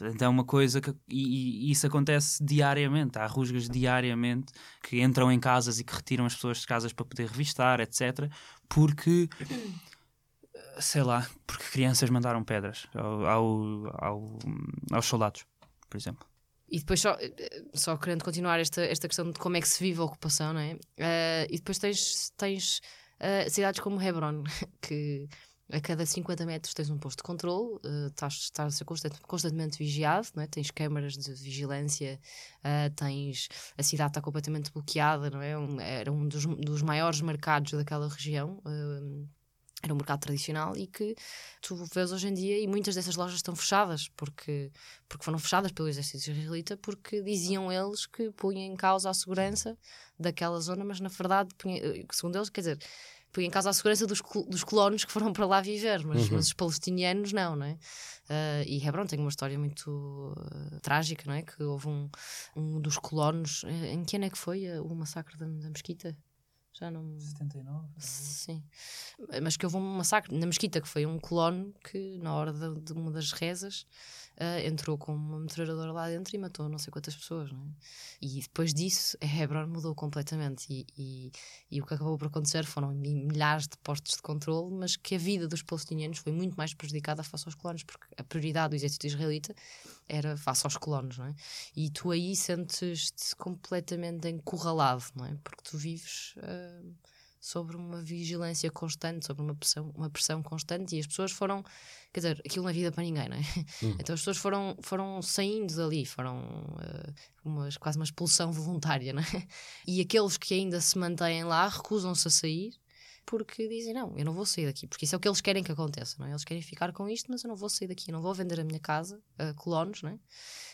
Então é uma coisa que. E, e, isso acontece diariamente. Há rusgas diariamente que entram em casas e que retiram as pessoas de casas para poder revistar, etc. Porque. Sei lá, porque crianças mandaram pedras ao, ao, ao aos soldados, por exemplo. E depois, só, só querendo continuar esta, esta questão de como é que se vive a ocupação, não é? Uh, e depois tens, tens uh, cidades como Hebron, (laughs) que a cada 50 metros tens um posto de controle, uh, estás, a ser constant, constantemente vigiado, não é? tens câmaras de vigilância, uh, tens a cidade está completamente bloqueada, não é? Um, era um dos, dos, maiores mercados daquela região. Uh, era um mercado tradicional e que tu vês hoje em dia e muitas dessas lojas estão fechadas porque, porque foram fechadas pelo exército israelita porque diziam eles que punham em causa a segurança daquela zona, mas na verdade, punha, segundo eles, quer dizer, punha em causa a segurança dos, dos colonos que foram para lá viver, mas, uhum. mas os palestinianos não, não é? Uh, e Hebron tem uma história muito uh, trágica, não é? Que houve um, um dos colonos, eh, em que ano é que foi o massacre da, da mesquita? Já não. 79? Sim. Mas que houve um massacre na mesquita, que foi um colono que, na hora de, de uma das rezas, uh, entrou com uma metralhadora lá dentro e matou não sei quantas pessoas. Não é? E depois disso, a Hebron mudou completamente. E, e, e, o que acabou por acontecer foram milhares de postos de controle, mas que a vida dos palestinianos foi muito mais prejudicada face aos colonos, porque a prioridade do exército israelita era face aos colonos. Não é? E tu aí sentes-te completamente encurralado, não é? porque tu vives. Uh, sobre uma vigilância constante, sobre uma pressão, uma pressão constante, e as pessoas foram, quer dizer, aquilo não é vida para ninguém, não é? Hum. Então as pessoas foram, foram saindo dali, foram uh, umas, quase uma expulsão voluntária, não é? E aqueles que ainda se mantêm lá recusam-se a sair porque dizem não, eu não vou sair daqui, porque isso é o que eles querem que aconteça, não é? Eles querem ficar com isto, mas eu não vou sair daqui, eu não vou vender a minha casa a colonos, não é?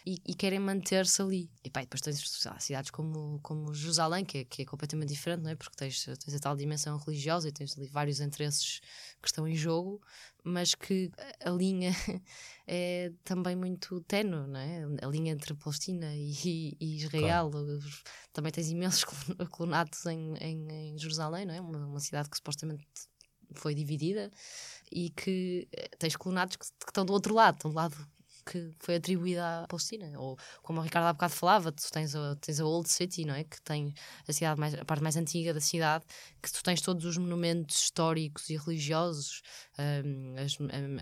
e, e querem manter-se ali. E pá, e depois tens cidades como, como Jerusalém, que é, que é completamente diferente, não é? Porque tens, tens a tal dimensão religiosa e tens ali vários interesses que estão em jogo, mas que a linha (laughs) é também muito tenue, não é? A linha entre Palestina e, e Israel. Claro. Também tens imensos (laughs) colonatos em, em, em Jerusalém, não é? Uma, uma cidade que supostamente foi dividida e que eh, tens colonatos que, que, estão do outro lado, estão do lado que foi atribuída à Palestina. Ou, como o Ricardo há bocado falava, tu tens a, tens a Old City, não é? Que tem a cidade mais, a parte mais antiga da cidade, que tu tens todos os monumentos históricos e religiosos, um, as,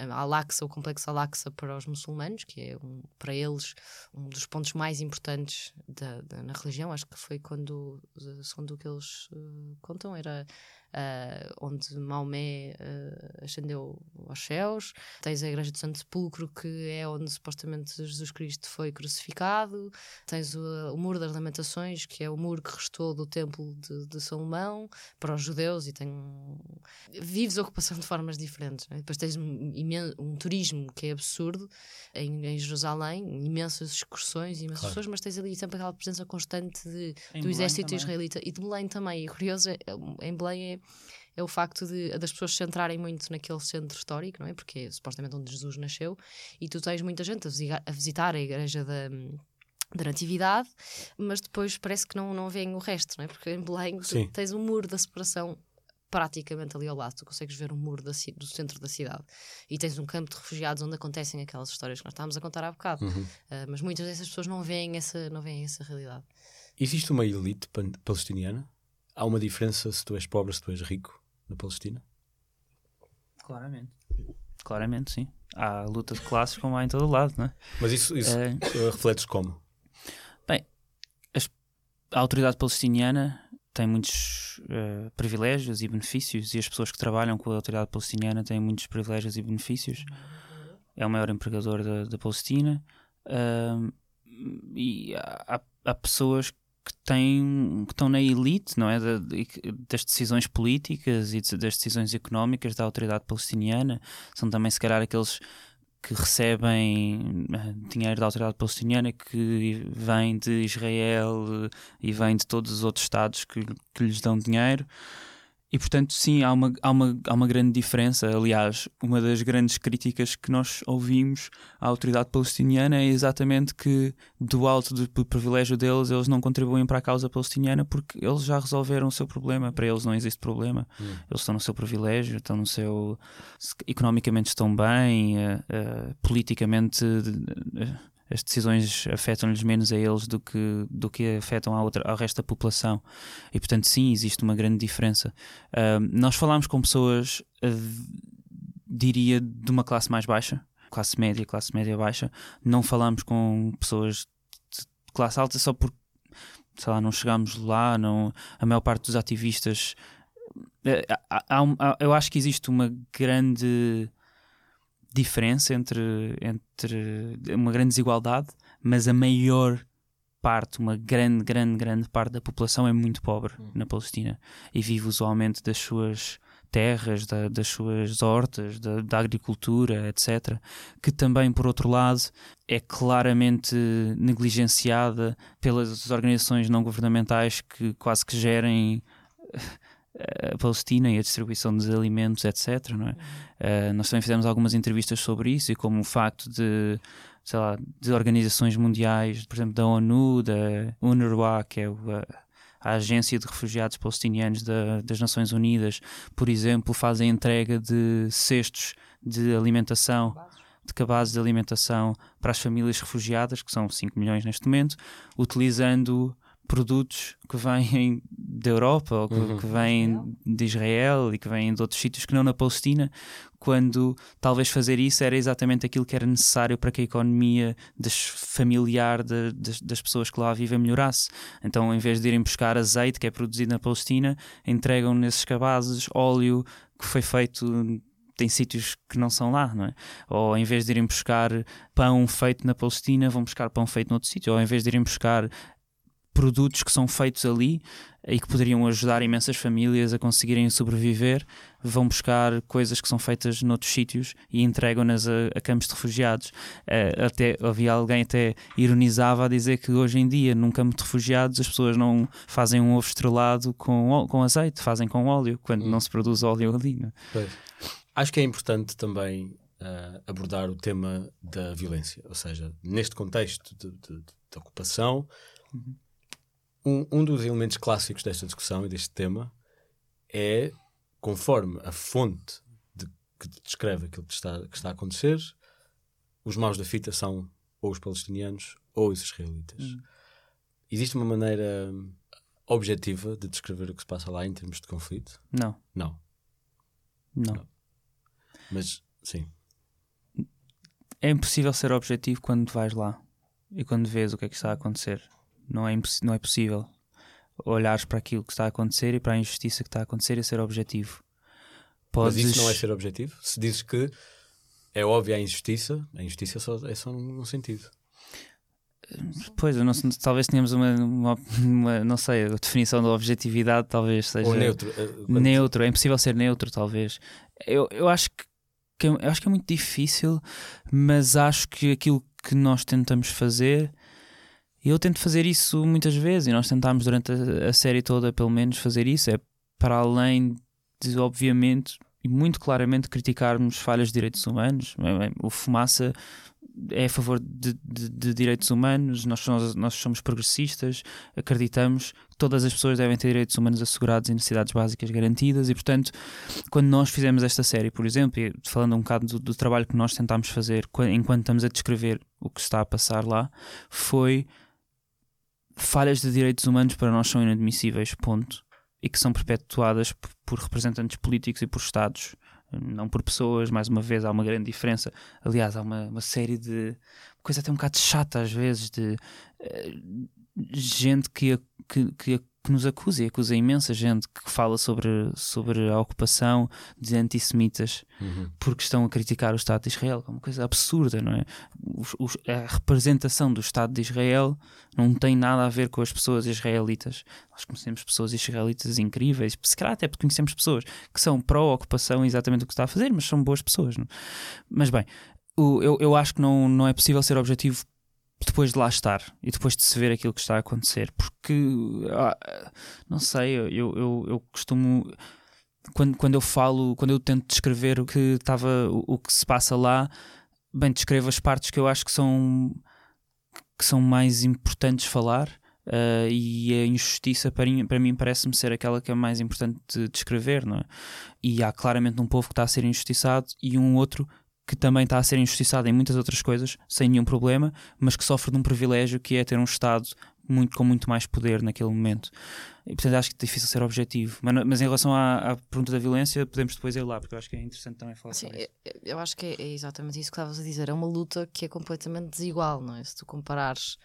a, a Al-Aqsa, o complexo Al-Aqsa para os muçulmanos, que é um, para eles um dos pontos mais importantes da, da, na religião. Acho que foi quando, segundo o que eles uh, contam, era uh, onde Maomé uh, ascendeu aos céus. Tens a Igreja de Santo Sepulcro, que é onde supostamente Jesus Cristo foi crucificado. Tens o, o Muro das Lamentações, que é o muro que restou do Templo de, de Salomão para os judeus e tem um... vives a ocupação de formas diferentes. É? Depois tens um, um, turismo que é absurdo em, em Jerusalém, imensas excursões, imensas claro. pessoas, mas tens ali sempre aquela presença constante de, do exército também. israelita e de Belém também. E curioso, é, em Belém é é o facto de, das pessoas se centrarem muito naquele centro histórico, não é? Porque é supostamente onde Jesus nasceu, e tu tens muita gente a, visitar a igreja da da Natividade, mas depois parece que não, não vêem o resto, não é? Porque em Belém tens um muro da separação praticamente ali ao lado, tu consegues ver o muro da, do centro da cidade e tens um campo de refugiados onde acontecem aquelas histórias que nós estávamos a contar há bocado, uhum. uh, mas muitas dessas pessoas não veem essa, não veem essa realidade. Existe uma elite palestiniana? Há uma diferença se tu és pobre, se tu és rico na Palestina? Claramente. Claramente, sim. Há luta de classes como há em todo lado, não é? Mas isso, isso é... refletes como? Bem, as, a autoridade palestiniana tem muitos uh, privilégios e benefícios e as pessoas que trabalham com a autoridade palestiniana têm muitos privilégios e benefícios. É o maior empregador da, da Palestina uh, e há, há pessoas que, têm, que estão na elite não é? das decisões políticas e das decisões económicas da autoridade palestiniana. São também, se calhar, aqueles que recebem eh, dinheiro da autoridade palestiniana que vem de Israel e vem de todos os outros Estados que, que lhes dão dinheiro. E portanto, sim, há uma, há, uma, há uma grande diferença. Aliás, uma das grandes críticas que nós ouvimos à autoridade palestiniana é exatamente que, do alto do privilégio deles, eles não contribuem para a causa palestiniana porque eles já resolveram o seu problema. Para eles não existe problema. Hum. Eles estão no seu privilégio, estão no seu. economicamente estão bem, uh, uh, politicamente. Uh, as decisões afetam-lhes menos a eles do que, do que afetam à outra, ao resto da população. E portanto, sim, existe uma grande diferença. Uh, nós falámos com pessoas, uh, diria, de uma classe mais baixa, classe média, classe média baixa. Não falamos com pessoas de classe alta só porque, sei lá, não chegámos lá. Não, a maior parte dos ativistas. Uh, há, há, há, eu acho que existe uma grande diferença entre, entre uma grande desigualdade, mas a maior parte, uma grande, grande, grande parte da população é muito pobre uhum. na Palestina e vive usualmente das suas terras, da, das suas hortas, da, da, agricultura, etc., que também, por outro lado, é claramente negligenciada pelas organizações não governamentais que quase que gerem a Palestina e a distribuição dos alimentos, etc. Não é? Uh, nós também fizemos algumas entrevistas sobre isso e como o facto de, sei lá, de organizações mundiais, por exemplo, da ONU, da UNRWA, que é a, a Agência de Refugiados Palestinianos da, das Nações Unidas, por exemplo, fazem entrega de cestos de alimentação de cabazes de alimentação para as famílias refugiadas, que são 5 milhões neste momento, utilizando produtos que vêm da Europa ou que, uhum. que vêm de Israel e que vêm de outros sítios que não na Palestina, quando talvez fazer isso era exatamente aquilo que era necessário para que a economia familiar de, das, das pessoas que lá vivem melhorasse. Então, em vez de irem buscar azeite que é produzido na Palestina, entregam nesses cabazes óleo que foi feito tem sítios que não são lá, não é? Ou em vez de irem buscar pão feito na Palestina, vão buscar pão feito noutro sítio. Ou em vez de irem buscar produtos que são feitos ali e que poderiam ajudar imensas famílias a conseguirem sobreviver, vão buscar coisas que são feitas noutros sítios e entregam-nas a, a, campos de refugiados. Uh, até havia alguém até ironizava a dizer que hoje em dia, num campo de refugiados, as pessoas não fazem um ovo estrelado com, com azeite, fazem com óleo, quando hum. não se produz óleo ali. É? Acho que é importante também uh, abordar o tema da violência, ou seja, neste contexto de, de, de ocupação. Uhum um, um dos elementos clássicos desta discussão e deste tema é, conforme a fonte de, que descreve aquilo que está, que está a acontecer, os maus da fita são ou os palestinianos ou os israelitas. Hum. Existe uma maneira objetiva de descrever o que se passa lá em termos de conflito? Não. Não. Não. Não. Mas, sim. É impossível ser objetivo quando vais lá e quando vês o que é que está a acontecer. Não é, não é possível olhares para aquilo que está a acontecer e para a injustiça que está a acontecer e ser objetivo. Podes... Mas isso não é ser objetivo? Se dizes que é óbvia a injustiça, a injustiça só, é só num sentido. Pois, não, talvez tenhamos uma, uma, uma, não sei, a definição da objetividade talvez seja... Ou neutro. Eh. Neutro, é impossível ser neutro talvez. Eu, eu acho que, que, eu acho que é muito difícil, mas acho que aquilo que nós tentamos fazer e eu tento fazer isso muitas vezes, e nós tentámos durante a, a série toda, pelo menos, fazer isso. É para além de, obviamente, e muito claramente criticarmos falhas de direitos humanos. É, é, o Fumaça é a favor de, de, de, direitos humanos, nós somos, nós somos progressistas, acreditamos que todas as pessoas devem ter direitos humanos assegurados e necessidades básicas garantidas, e portanto, quando nós fizemos esta série, por exemplo, e falando um bocado do, do trabalho que nós tentámos fazer enquanto estamos a descrever o que está a passar lá, foi falhas de direitos humanos para nós são inadmissíveis, ponto. E que são perpetuadas por representantes políticos e por Estados, não por pessoas. Mais uma vez, há uma grande diferença. Aliás, há uma, uma série de. coisa até um bocado chata às vezes, de uh, gente que, que, que que nos acusa e acusa imensa gente que fala sobre, sobre a ocupação de antissemitas uhum. porque estão a criticar o Estado de Israel, é uma coisa absurda, não é? Os, os, a representação do Estado de Israel não tem nada a ver com as pessoas israelitas. Nós conhecemos pessoas israelitas incríveis, se calhar até porque conhecemos pessoas que são pró-ocupação exatamente o que está a fazer, mas são boas pessoas. Não? Mas bem, eu, eu acho que não, não é possível ser objetivo depois de lá estar e depois de se ver aquilo que está a acontecer, porque ah, não sei, eu, eu, eu costumo quando, quando eu falo, quando eu tento descrever o que estava, o, o, que se passa lá, bem, descrevo as partes que eu acho que são que são mais importantes falar. Uh, e a injustiça para, para mim parece-me ser aquela que é mais importante de descrever, não é? E há claramente um povo que está a ser injustiçado e um outro que também está a ser injustiçado em muitas outras coisas, sem nenhum problema, mas que sofre de um privilégio que é ter um Estado muito, com muito mais poder naquele momento. E, portanto, acho que é difícil ser objetivo. Mas, mas em relação à, à, pergunta da violência, podemos depois ir lá, porque eu acho que é interessante também falar Sim, sobre isso. Eu, acho que é, é, exatamente isso que estavas a dizer. É uma luta que é completamente desigual, não é? Se tu comparares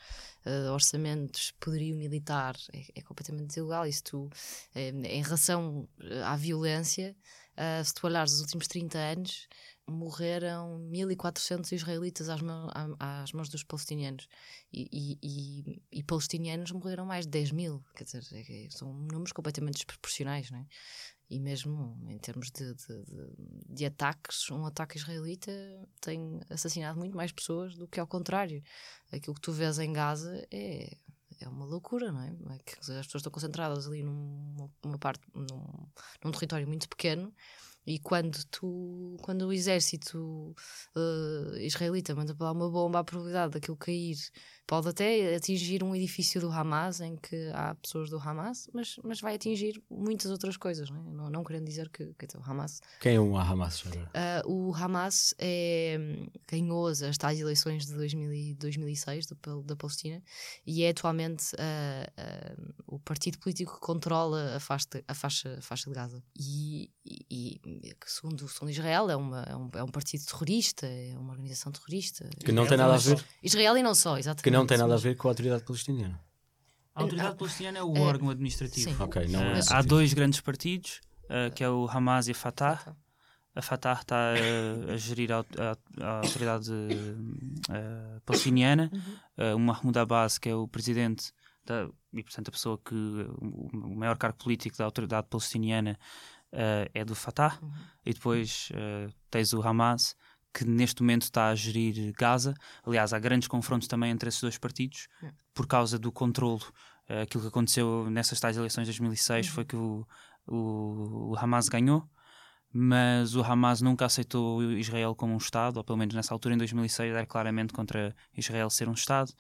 uh, orçamentos, poderio militar, é, é, completamente desigual. E se tu, eh, em relação à violência, uh, se tu olhares os últimos 30 anos, morreram 1400 israelitas às, mãos, às mãos dos palestinianos e, e, e, palestinianos morreram mais de 10 mil, quer dizer, é, são números completamente desproporcionais, não é? E mesmo em termos de, de, de, de, ataques, um ataque israelita tem assassinado muito mais pessoas do que ao contrário. Aquilo que tu vês em Gaza é, é uma loucura, não é? é as pessoas estão concentradas ali numa, numa parte, num, num território muito pequeno e quando tu, quando o exército uh, israelita manda para lá uma bomba, a probabilidade daquilo cair pode até atingir um edifício do Hamas em que há pessoas do Hamas, mas, mas vai atingir muitas outras coisas, não, é? não, não querendo dizer que, que o Hamas. Quem é o Hamas? Uh, o Hamas é, ganhou as, as tais eleições de 2000, 2006 do, da Palestina e é atualmente uh, uh, o partido político que controla a faixa, a faixa, a faixa de Gaza. E, e, e segundo, segundo Israel, é, uma, é, um, é um partido terrorista, é uma organização terrorista. Que não tem nada a ver. Israel e não só, exatamente. Não tem nada a ver com a autoridade palestiniana. A autoridade palestiniana é o é, órgão administrativo. Sim. Okay, não é uh, há dois grandes partidos, uh, que é o Hamas e a Fatah. A Fatah está uh, a gerir a, a, a autoridade uh, palestiniana. Uhum. o Mahmoud Abbas, que é o presidente da, e, portanto, a pessoa que. o, o maior cargo político da autoridade palestiniana é do Fatah. Uhum. E depois tens o Hamas, que neste momento está a gerir Gaza. Aliás, há grandes confrontos também entre esses dois partidos é. por causa do controlo. Uh, aquilo que aconteceu nessas tais eleições de 2006 uhum. foi que o, o, o, Hamas ganhou, mas o Hamas nunca aceitou Israel como um Estado, ou pelo menos nessa altura, em 2006, era claramente contra Israel ser um Estado.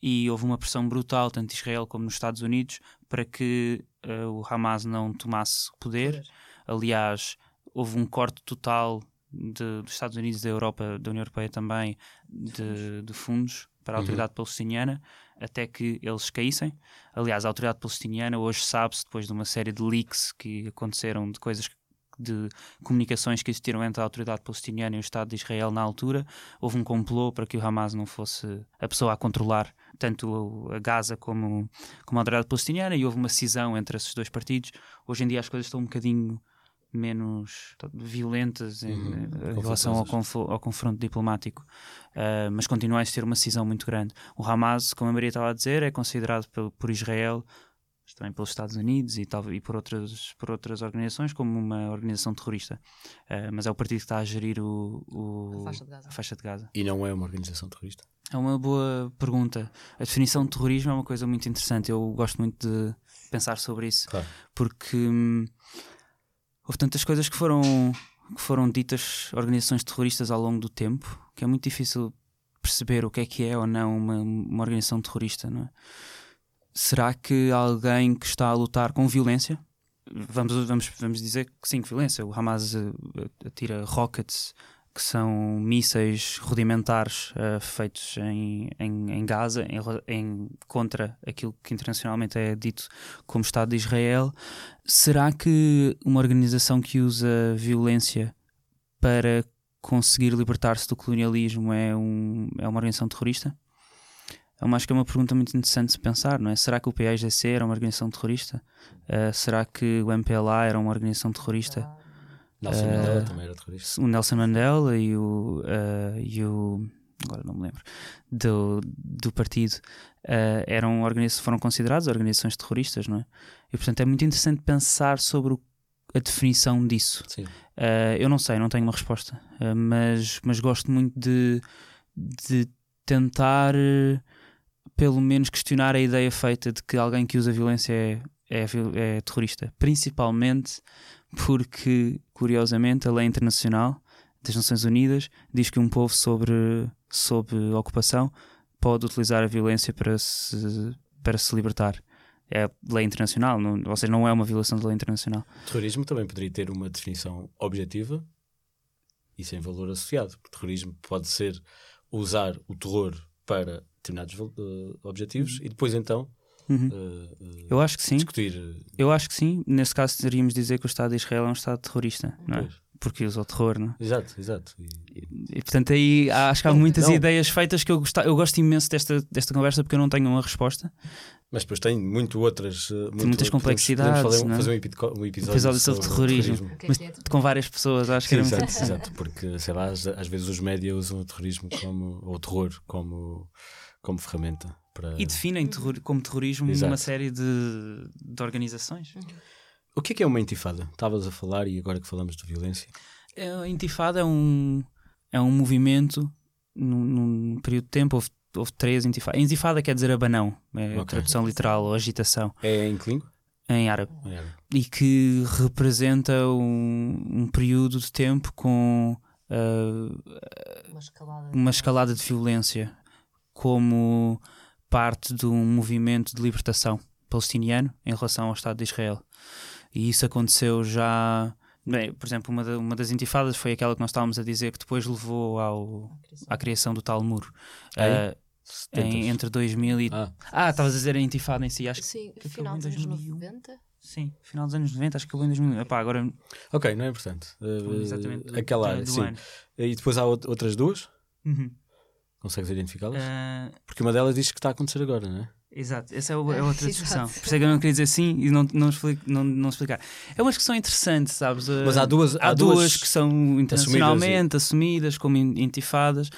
E houve uma pressão brutal, tanto de Israel como nos Estados Unidos, para que uh, o Hamas não tomasse poder. Aliás, houve um corte total de, dos Estados Unidos, da Europa, da União Europeia também, de, de fundos para a uhum. autoridade uhum. palestiniana, até que eles caíssem. Aliás, a autoridade palestiniana hoje sabe-se, depois de uma série de leaks que aconteceram, de coisas de comunicações que existiram entre a autoridade palestiniana e o Estado de Israel na altura, houve um complô para que o Hamas não fosse a pessoa a controlar tanto a Gaza como, como a autoridade palestiniana e houve uma cisão entre esses dois partidos. Hoje em dia as coisas estão um bocadinho menos violentas em, uhum. em relação ao, conf ao, confronto diplomático, uh, mas continua a existir uma cisão muito grande. O Hamas, como a Maria estava a dizer, é considerado por, por Israel, mas também pelos Estados Unidos e, tal, e por, outras, por outras organizações como uma organização terrorista. Uh, mas é o partido que está a gerir o, o, a, faixa a, faixa de Gaza. E não é uma organização terrorista? É uma boa pergunta. A definição de terrorismo é uma coisa muito interessante. Eu gosto muito de pensar sobre isso. Claro. Porque. Hum, houve tantas coisas que foram, que foram ditas organizações terroristas ao longo do tempo que é muito difícil perceber o que é que é ou não uma, uma organização terrorista, não é? Será que alguém que está a lutar com violência, vamos, vamos, vamos dizer que sim, violência, o Hamas eh, atira rockets que são mísseis rudimentares uh, feitos em, em, em Gaza, em, em, contra aquilo que internacionalmente é dito como Estado de Israel. Será que uma organização que usa violência para conseguir libertar-se do colonialismo é, um, é uma organização terrorista? Eu acho que é uma pergunta muito interessante de pensar, não é? Será que o PAIGC era uma organização terrorista? Uh, será que o MPLA era uma organização terrorista? Nelson uh, Mandela também era terrorista. O Nelson Mandela e o, uh, e o agora não me lembro, do, do partido, uh, eram foram considerados organizações terroristas, não é? E portanto é muito interessante pensar sobre o, a definição disso. Uh, eu não sei, não tenho uma resposta, uh, mas, mas gosto muito de, de tentar, pelo menos, questionar a ideia feita de que alguém que usa violência é, é, é terrorista, principalmente porque, curiosamente, a lei internacional das Nações Unidas diz que um povo sobre, sob ocupação pode utilizar a violência para se, para se libertar. É lei internacional, não, ou seja, não é uma violação da lei internacional. Terrorismo também poderia ter uma definição objetiva e sem valor associado. Terrorismo pode ser usar o terror para determinados uh, objetivos e depois então Uhum. Uh, eu acho que sim. Discutir. Eu acho que sim. Nesse caso, teríamos dizer que o Estado de Israel é um Estado terrorista, não é? porque usou terror, não? é? Exato, exato. E- E portanto aí há- acho que há muitas Não. ideias feitas que eu, gosto, eu gosto imenso desta, desta conversa porque eu não tenho uma resposta. Mas depois tem muito outras. eh, muito- muitas complexidades, Podemos fazer, um- não é? fazer um, epico- um episódio, Episódio sobre terrorismo. O que é Mas com várias pessoas, acho que Sim, era muito exato, exato, porque sei lá, às, às vezes os médias usam o terrorismo como, ou o terror como, como ferramenta para. E definem terror- como terrorismo Exato. uma série de, de organizações. O que é que é uma intifada? Estavas a falar e agora que falamos de violência. É, A intifada é um, é um movimento num, num período de tempo. Houve, houve três intifadas. Intifada quer dizer abanão, é a Ok. tradução literal ou agitação É em que língua? em árabe. É. E que representa um, um período de tempo com ah, Uma escalada. uma escalada de violência como parte de um movimento de libertação palestiniano em relação ao Estado de Israel. E isso aconteceu já. Bem, por exemplo, uma, da- uma das intifadas foi aquela que nós estávamos a dizer que depois levou ao, à criação do tal muro. É? Ah, em, entre 2000 e. Ah, Ah, estavas a dizer a intifada em si, acho que. Sim, final dos anos 2001. 90. Sim, final dos anos 90, acho que acabou em 2000. Epá, agora. ok, não é importante. Eh, exatamente. Aquela área, sim. ano. E depois há out- outras duas? Uhum. Consegues identificá-las? Ah, Porque uma delas diz que está a acontecer agora, não é? Exato, essa é, o- é outra (laughs) discussão. Por isso é que eu não queria dizer sim e não, não, explico- não, não explicar. É uma discussão interessante, sabes? Uh, Mas há duas- há há duas, duas que são internacionalmente assumidas, como in- intifadas.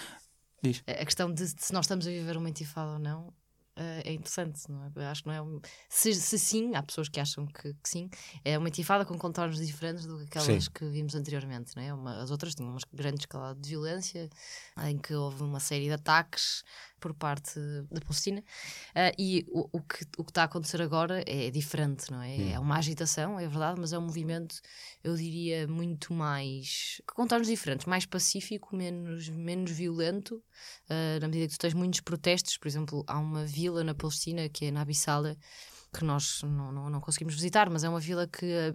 A questão de se nós estamos a viver uma intifada ou não eh, é interessante, não é? Acho que não é. um- Se, se sim, há pessoas que acham que, que sim, é uma intifada com contornos diferentes do que aquelas Sim. que vimos anteriormente, não é? Uma- as outras tinham uma grande escalada de violência, em que houve uma série de ataques por parte da Palestina. Ah, e o, o que o que está a acontecer agora é diferente, não é? Hum. É uma agitação, é verdade, mas é um movimento, eu diria, muito mais. com contornos diferentes, mais pacífico, menos, menos violento, ah, na medida que tu tens muitos protestos. Por exemplo, há uma vila na Palestina, que é na Abissala, que nós não, não, não conseguimos visitar, mas é uma vila que. ah,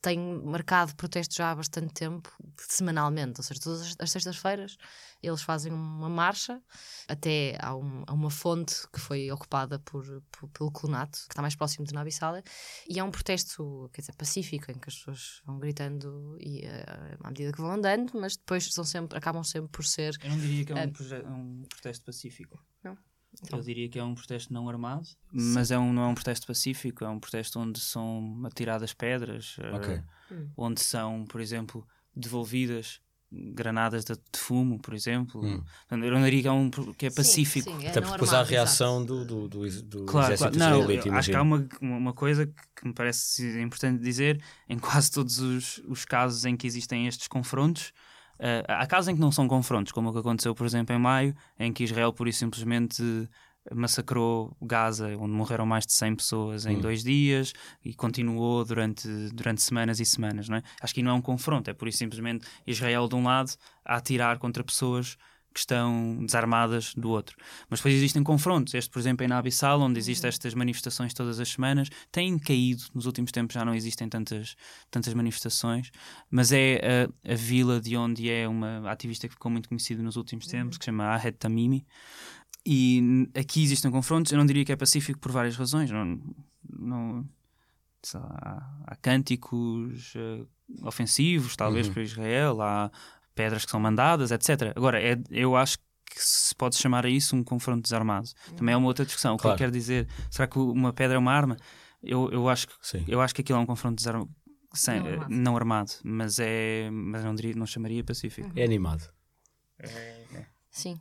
tem marcado protestos já há bastante tempo, semanalmente, ou seja, todas as- as sextas-feiras eles fazem uma marcha até a, um- a uma fonte que foi ocupada por, por- pelo colonato, que está mais próximo de Nabissala, e é um protesto, quer dizer, pacífico, em que as pessoas vão gritando e, eh, à medida que vão andando, mas depois são sempre, acabam sempre por ser. Eu não diria que é um, proje- um protesto pacífico. Não? Então. Eu diria que é um protesto não armado, mas é um, não é um protesto pacífico, é um protesto onde são atiradas pedras, eh, Ok. onde são, por exemplo, devolvidas granadas de, de fumo, por exemplo. Hum. Portanto, Eu não diria que é, um, que é Sim, pacífico. sim, é Até não porque depois há a reação do, do, do, do Claro, exército claro. Não, israelita, eu acho que há uma, uma coisa que, me parece importante dizer: em quase todos os, os casos em que existem estes confrontos, eh, há casos em que não são confrontos, como o que aconteceu, por exemplo, em maio, em que Israel pura e simplesmente massacrou Gaza, onde morreram mais de 100 pessoas em Hum. dois dias e continuou durante, durante semanas e semanas. Não é? Acho que aí não é um confronto, é pura e simplesmente Israel de um lado a atirar contra pessoas que estão desarmadas do outro. Mas depois existem confrontos. Este, por exemplo, em Nabissal, onde existem estas manifestações todas as semanas, têm caído. Nos últimos tempos já não existem tantas, tantas manifestações, mas é a, a vila de onde é uma ativista que ficou muito conhecida nos últimos tempos, que se chama Ahed Tamimi. E aqui existem confrontos. Eu não diria que é pacífico por várias razões. Não, não, sei lá, há, há cânticos eh, ofensivos, talvez, Uhum. para Israel, há pedras que são mandadas, etc. Agora, é, eu acho que se pode chamar a isso um confronto desarmado. Também é uma outra discussão. O que Claro. eu quero dizer? Será que uma pedra é uma arma? Eu, eu, acho, que, Sim. eu acho que aquilo é um confronto desarmado. Sem, Não eh, armado. não armado, mas é mas não, diria, não chamaria pacífico. É animado. Sim.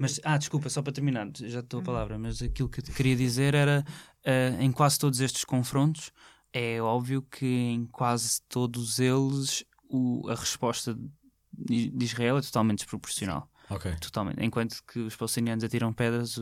Mas, ah, desculpa, só para terminar, já te dou a palavra, mas aquilo que queria dizer era ah, em quase todos estes confrontos, é óbvio que em quase todos eles o- a resposta de Israel é totalmente desproporcional. Ok. Totalmente. Enquanto que os palestinianos atiram pedras,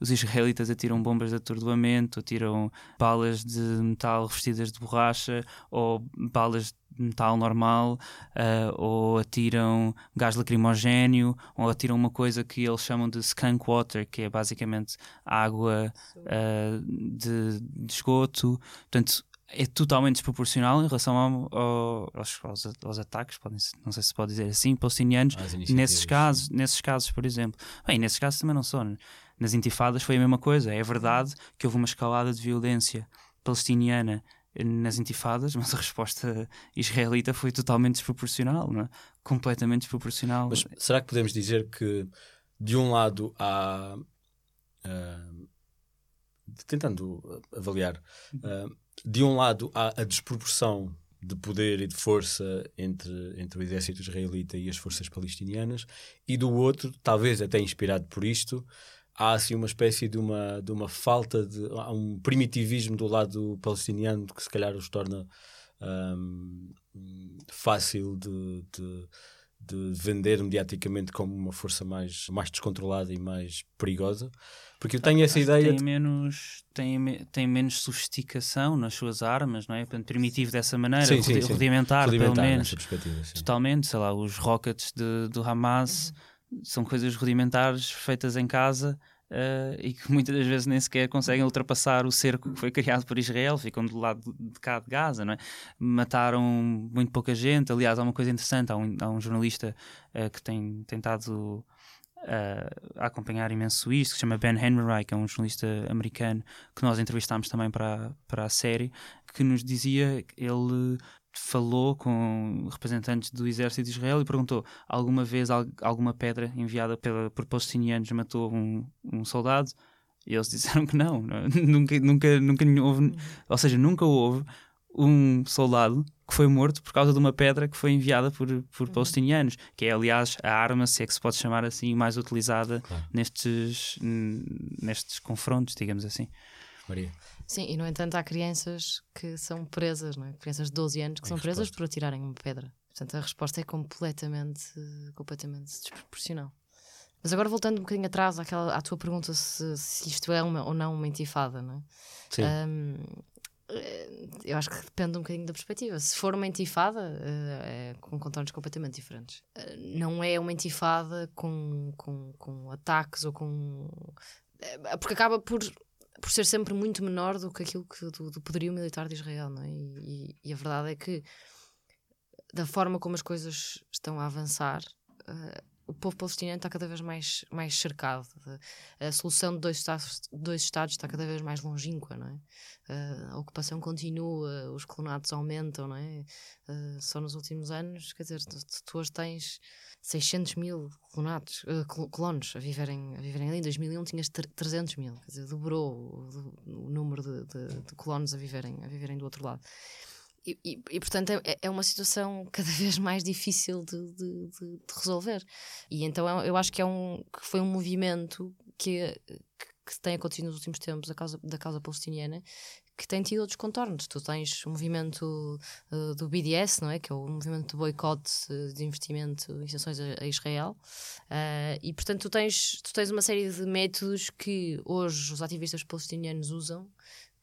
os israelitas atiram bombas de atordoamento, atiram balas de metal revestidas de borracha ou balas de metal normal, ah, ou atiram gás lacrimogéneo, ou atiram uma coisa que eles chamam de skunk water, que é basicamente água ah, de, de esgoto. Portanto, é totalmente desproporcional em relação ao- ao- aos, aos, aos ataques, podem, não sei se pode dizer assim, palestinianos. Nesses casos, nesses casos, por exemplo. Bem, nesses casos também não só. né? Nas intifadas foi a mesma coisa. É verdade que houve uma escalada de violência palestiniana nas intifadas, (laughs) mas a resposta israelita foi totalmente desproporcional, é? completamente desproporcional. Mas será que podemos dizer que, de um lado, há. Uh, tentando avaliar, uh, de um lado, há a desproporção de poder e de força entre, entre o exército israelita e as forças palestinianas, e do outro, talvez até inspirado por isto, há assim uma espécie de uma, de uma falta de há um primitivismo do lado palestiniano que se calhar os torna um, fácil de, de, de, vender mediaticamente como uma força mais, mais descontrolada e mais perigosa. Porque eu tenho essa ideia. Tem, de... menos, tem, tem menos sofisticação nas suas armas, não é? Portanto, primitivo dessa maneira, sim, sim, rudimentar, sim. pelo menos. Totalmente, sei lá, os rockets de, do Hamas. Uhum são coisas rudimentares feitas em casa uh, e que muitas das vezes nem sequer conseguem ultrapassar o cerco que foi criado por Israel, ficam do lado de cá de Gaza, não é? Mataram muito pouca gente. Aliás, há uma coisa interessante: há um, há um jornalista uh, que tem tentado. Uh, a acompanhar imenso isto, que se chama Ben Henry, que é um jornalista americano que nós entrevistámos também para, para a série, que nos dizia que ele falou com representantes do exército de Israel e perguntou alguma vez alguma pedra enviada pela, por palestinianos matou um, um soldado? E eles (laughs) disseram que não, nunca, nunca, nunca houve, ou seja, nunca houve um soldado que foi morto por causa de uma pedra que foi enviada por, por uhum. palestinianos, que é aliás a arma, se é que se pode chamar assim, mais utilizada claro. nestes, nestes confrontos, digamos assim. Maria. Sim, e no entanto há crianças que são presas, não é? crianças de 12 anos que são presas por atirarem uma pedra. Portanto, a resposta é completamente, completamente desproporcional. Mas agora voltando um bocadinho atrás àquela, à tua pergunta se, se isto é uma, ou não uma intifada, não é? Sim. Um, eu acho que depende um bocadinho da perspectiva. Se for uma intifada, eh, é com contornos completamente diferentes. Eh, não é uma intifada com, com, com ataques ou com. Porque acaba por por ser sempre muito menor do que aquilo que, do, do poderio militar de Israel, não é? E, e, a verdade é que, da forma como as coisas estão a avançar, o povo palestiniano está cada vez mais, mais cercado. A solução de dois estados, dois estados está cada vez mais longínqua, não é? Uh, a ocupação continua, os colonatos aumentam, não é? Uh, só nos últimos anos, quer dizer, tu, hoje tens 600 mil colonatos, uh, colonos a viverem, a viverem ali. Em 2001 tinhas 300 mil, quer dizer, dobrou o, o número de, de, de, colonos a viverem, a viverem do outro lado. E, e, portanto, é, é, uma situação cada (laughs) vez mais difícil de, de, de resolver. E então eu, é, eu acho que, é um, que foi um movimento que, que tem acontecido nos últimos tempos a causa, da causa palestiniana que tem tido outros contornos. Tu tens o movimento uh, do BDS, não é? Que é o movimento de boicote de investimento em sanções a, a Israel. Uh, e, portanto, tu tens, tu tens uma série de métodos que hoje os ativistas palestinianos usam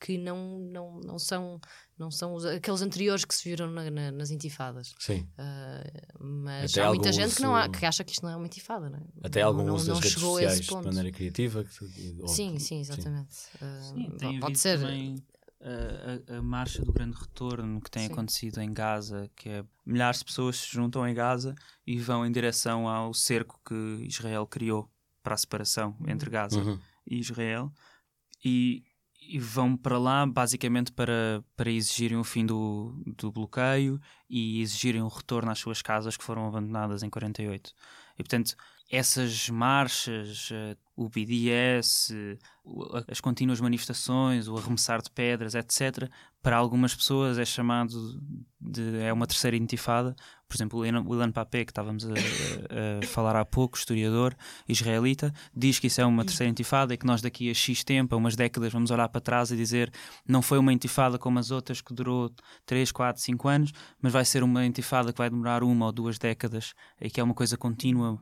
que não, não, não são não são os, aqueles anteriores que se viram na, na, nas intifadas. Sim. Uh, mas Até há muita gente uso... que, não há, que acha que isto não é uma intifada, não é? Até algum não, uso das redes sociais de maneira criativa. Que, ou... sim, sim, exatamente. Sim. Uh, sim, pode ser. Também a, a, marcha do grande retorno que tem Sim. acontecido em Gaza, que é milhares de pessoas se juntam em Gaza e vão em direção ao cerco que Israel criou para a separação entre. Gaza uhum. e Israel e, e, vão para lá basicamente para, para exigirem o fim do, do bloqueio e exigirem o retorno às suas casas que foram abandonadas em 48. E portanto, essas marchas, eh, o BDS, as contínuas manifestações, o arremessar de pedras, etc., para algumas pessoas é chamado de é uma terceira intifada. Por exemplo, o Ilan Papé, que estávamos a, a, falar há pouco, historiador israelita, diz que isso é uma terceira intifada e que nós daqui a X tempo, a umas décadas, vamos olhar para trás e dizer não foi uma intifada como as outras que durou 3, 4, 5 anos, mas vai ser uma intifada que vai demorar uma ou duas décadas e que é uma coisa contínua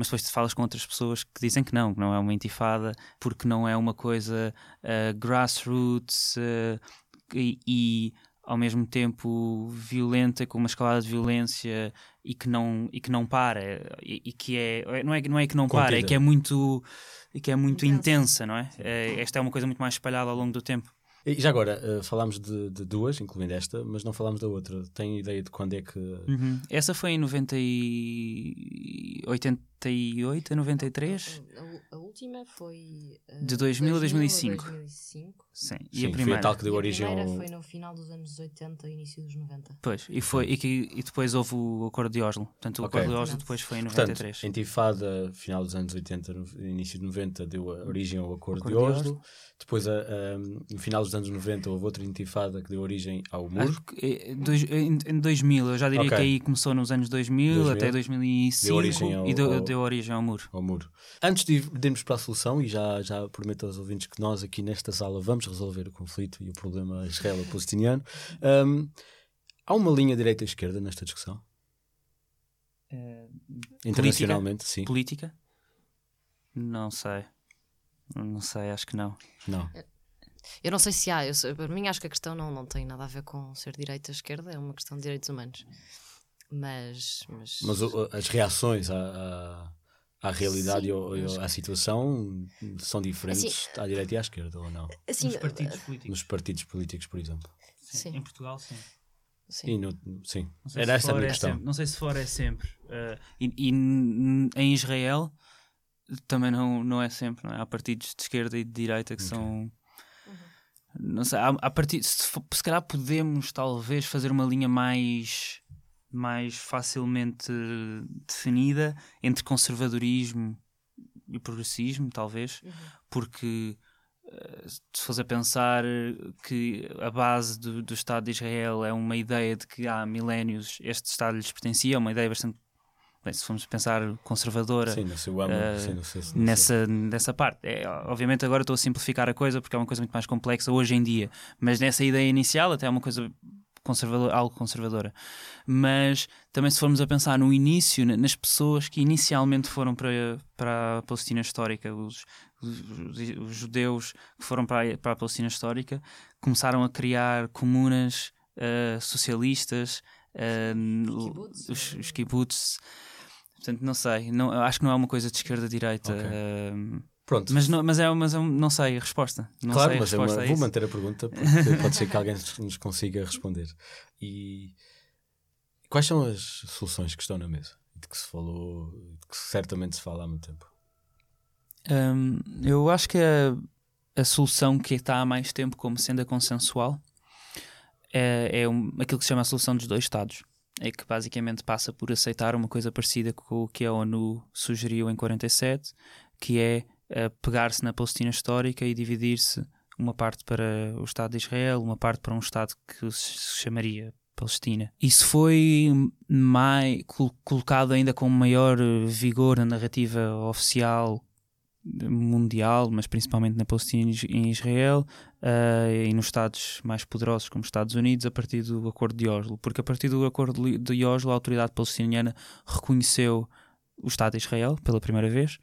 mas depois te falas com outras pessoas que dizem que não, que não é uma intifada, porque não é uma coisa uh, grassroots uh, e, e, ao mesmo tempo violenta, com uma escalada de violência e que não, e que não para, e, e que é não, é, não é que não Contida. para, é que é muito, e que é muito intensa, não é? é? Esta é uma coisa muito mais espalhada ao longo do tempo. E já agora, uh, falámos de, de, duas, incluindo esta, mas não falámos da outra. Tem ideia de quando é que. Uhum. Essa foi em 90 e... 80, 98 a 93? A, a última foi. uh, De 2000 a 2005. 2005. Sim. E Sim, a foi primeira? a tal que deu E a origem primeira ao. foi no final dos anos 80 e início dos 90. Pois, e, foi, e, que- e depois houve o Acordo de Oslo. Portanto, o Ok. Acordo de Oslo depois foi em Portanto, 93. a intifada, final dos anos 80, no início de 90, deu a origem ao Acordo, Acordo de de Oslo. Depois, a, a- no final dos anos 90, houve outra intifada que deu origem ao Muro. Acho que, eh, dois- em, em 2000, eu já diria Ok. que aí começou nos anos 2000, 2000, até 2005 deu origem ao- e deu, ao- deu origem ao muro. ao muro. Antes de irmos para a solução, e já, já prometo aos ouvintes que nós aqui nesta sala vamos resolver o conflito e o problema israelo-palestiniano, hum, há uma linha direita e esquerda nesta discussão? Internacionalmente, sim. Política? Não sei. Não sei, acho que não. Não. Eu não sei se há, eu para mim acho que a questão não, não tem nada a ver com ser direita ou esquerda, é uma questão de direitos humanos. Mas. Mas, Mas o- as reações à, à, à realidade Sim, acho à situação são diferentes Assim, à direita e à esquerda, ou não? assim, políticos. Nos partidos políticos, por exemplo. Sim. Em Portugal, sim. sim. E no- sim. Era se essa a fora minha é questão. sempre- não sei se fora é sempre. Eh, e e em Israel também não, não é sempre. Não é? Há partidos de esquerda e de direita que Ok. são. Não sei, há, há partidos, se, for- se calhar podemos talvez fazer uma linha mais, mais facilmente definida entre conservadorismo e progressismo, talvez, Uhum. porque eh, se fosse a pensar que a base do, do Estado de Israel é uma ideia de que há milénios este Estado lhes pertencia, é uma ideia bastante, bem, se formos pensar conservadora Sim, eh, não sei não sei. nessa, nessa parte. É, obviamente agora estou a simplificar a coisa porque é uma coisa muito mais complexa hoje em dia, mas nessa ideia inicial até é uma coisa conservador, algo conservadora. Mas também se formos a pensar no início, na- nas pessoas que inicialmente foram para, para a Palestina histórica, os, os, os judeus que foram para a, para a Palestina histórica, começaram a criar comunas eh, socialistas, Kibbutz. os, os kibbutz. Portanto, não sei, não, acho que não é uma coisa de esquerda-direita. Ok. eh, Pronto. mas, não, mas, é, mas é não sei a resposta. Não claro, sei a mas é uma- resposta vou manter a pergunta porque pode ser que alguém nos consiga responder. E quais são as soluções que estão na mesa? De que se falou, de que certamente se fala há muito tempo. Hum, eu acho que a, a solução que está há mais tempo como sendo a consensual é, é um- aquilo que se chama a solução dos dois Estados. É que basicamente passa por aceitar uma coisa parecida com o que a ONU sugeriu em 47, que é pegar-se na Palestina histórica e dividir-se uma parte para o Estado de Israel, uma parte para um Estado que se chamaria Palestina. Isso foi mai, col- colocado ainda com maior eh, vigor na narrativa oficial mundial, mas principalmente na Palestina e em Israel eh, e nos Estados mais poderosos como os Estados Unidos a partir do Acordo de Oslo, porque a partir do Acordo de Oslo a autoridade palestiniana reconheceu o Estado de Israel pela primeira vez,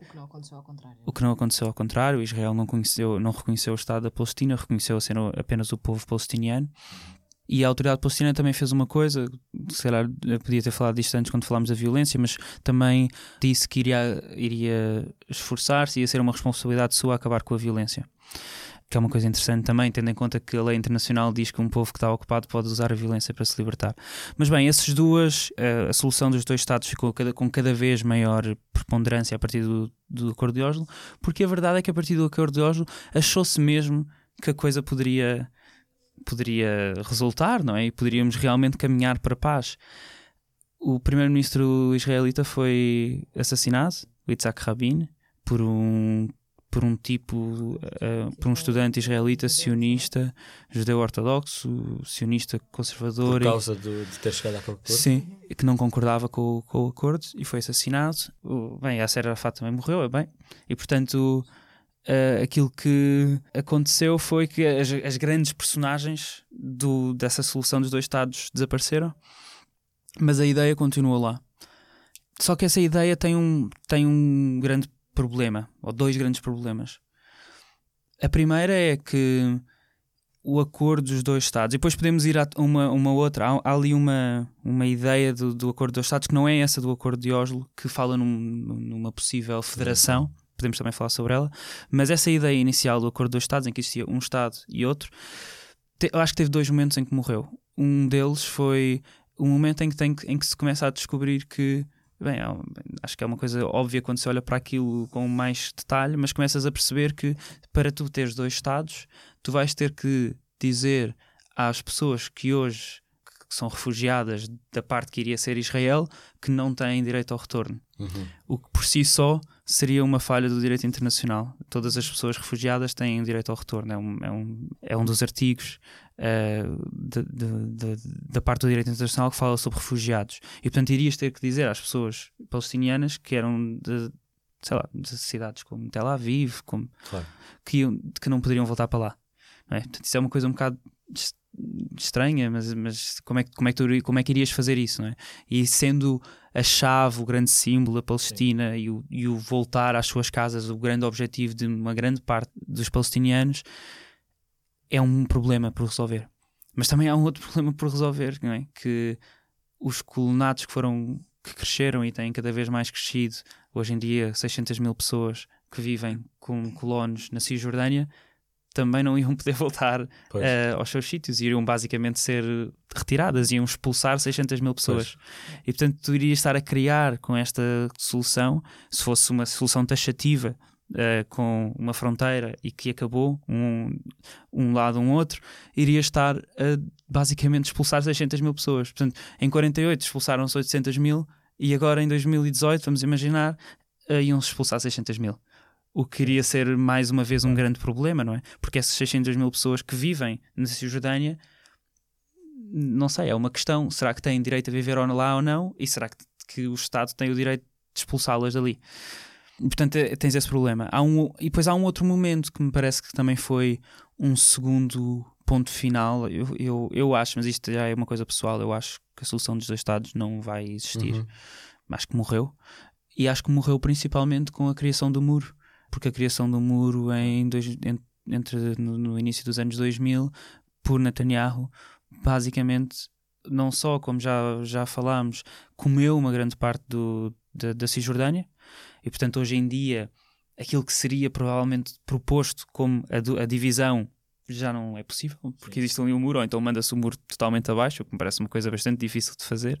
O que não aconteceu ao contrário. o que não aconteceu ao contrário, Israel não, conheceu, não reconheceu o Estado da Palestina, reconheceu ser apenas o povo palestiniano. E a autoridade palestina também fez uma coisa, se calhar eu podia ter falado disto antes quando falámos da violência, mas também disse que iria, iria esforçar-se, ia ser uma responsabilidade sua acabar com a violência. Que é uma coisa interessante também, tendo em conta que a lei internacional diz que um povo que está ocupado pode usar a violência para se libertar. Mas bem, essas duas, eh, a solução dos dois Estados ficou com cada vez maior preponderância a partir do, do Acordo de Oslo, porque a verdade é que a partir do Acordo de Oslo achou-se mesmo que a coisa poderia, poderia resultar, não é? E poderíamos realmente caminhar para a paz. O primeiro-ministro israelita foi assassinado, Yitzhak Rabin, por um por um tipo, eh, por um estudante israelita sionista, judeu ortodoxo, sionista conservador Por e- causa do- de ter chegado àquele acordo? Sim, que não concordava com, o- com o acordo e foi assassinado. O, bem, Yasser Arafat também morreu, é bem. E portanto, eh, aquilo que aconteceu foi que as, as grandes personagens do, dessa solução dos dois Estados desapareceram, mas a ideia continua lá. Só que essa ideia tem um, tem um grande problema, ou dois grandes problemas. A primeira é que o acordo dos dois Estados, e depois podemos ir a uma, uma outra, há, há ali uma, uma ideia do, do acordo dos Estados que não é essa do acordo de Oslo, que fala num- numa possível federação, podemos também falar sobre ela, mas essa ideia inicial do acordo dos Estados, em que existia um Estado e outro, te- acho que teve dois momentos em que morreu. Um deles foi o momento em que, tem, em que se começa a descobrir que Bem, é acho que é uma coisa óbvia quando se olha para aquilo com mais detalhe, mas começas a perceber que para tu teres dois Estados, tu vais ter que dizer às pessoas que hoje que são refugiadas da parte que iria ser Israel que não têm direito ao retorno. Uhum. O que por si só seria uma falha do direito internacional. Todas as pessoas refugiadas têm direito ao retorno. É um, é um, é um dos artigos uh, de, de, de, da parte do direito internacional que fala sobre refugiados. E portanto irias ter que dizer às pessoas palestinianas que eram de, sei lá, de cidades como Tel Aviv, como, Claro. que, que não poderiam voltar para lá. É? Portanto, isso é uma coisa um bocado es- estranha, mas, mas como, é, que- como, é que tu, como é que irias fazer isso? Não é? E sendo a chave, o grande símbolo da Palestina e o, e o voltar às suas casas, o grande objetivo de uma grande parte dos palestinianos, é um problema por resolver. Mas também há um outro (laughs) problema por resolver, não é? Que os colonatos que foram que cresceram e têm cada vez mais crescido, hoje em dia 600 mil pessoas que vivem como colonos na Cisjordânia, também não iam poder (laughs) voltar Pois. eh, aos seus sítios, iriam basicamente ser retiradas, iam expulsar 600 mil pessoas. E portanto, tu irias estar a criar com esta solução, se fosse uma solução taxativa eh, com uma fronteira e que acabou, um, um lado, um outro, irias estar a basicamente expulsar 600 mil pessoas. Portanto, em 48 expulsaram-se 800 mil e agora em 2018, vamos imaginar, eh, iam-se expulsar 600 mil. O que iria ser mais uma vez um grande problema, não é? Porque essas 600 mil pessoas que vivem na Cisjordânia, não sei, é uma questão. Será que têm direito a viver lá ou não? E será que, que o Estado tem o direito de expulsá-las dali? Portanto, eh, tens esse problema. Há um, e depois há um outro momento que me parece que também foi um segundo ponto final. Eu, eu, eu acho, mas isto já é uma coisa pessoal, eu acho que a solução dos dois Estados não vai existir. Uhum. Acho que morreu. E acho que morreu principalmente com a criação do muro. Porque a criação do muro em dois, en- entre, no, no início dos anos 2000, por Netanyahu, basicamente, não só, como já, já falámos, comeu uma grande parte do, da, da Cisjordânia. E, portanto, hoje em dia, aquilo que seria provavelmente proposto como a, a divisão já não é possível, porque existe ali um muro, ou então manda-se o muro totalmente abaixo, o que me parece uma coisa bastante difícil de fazer,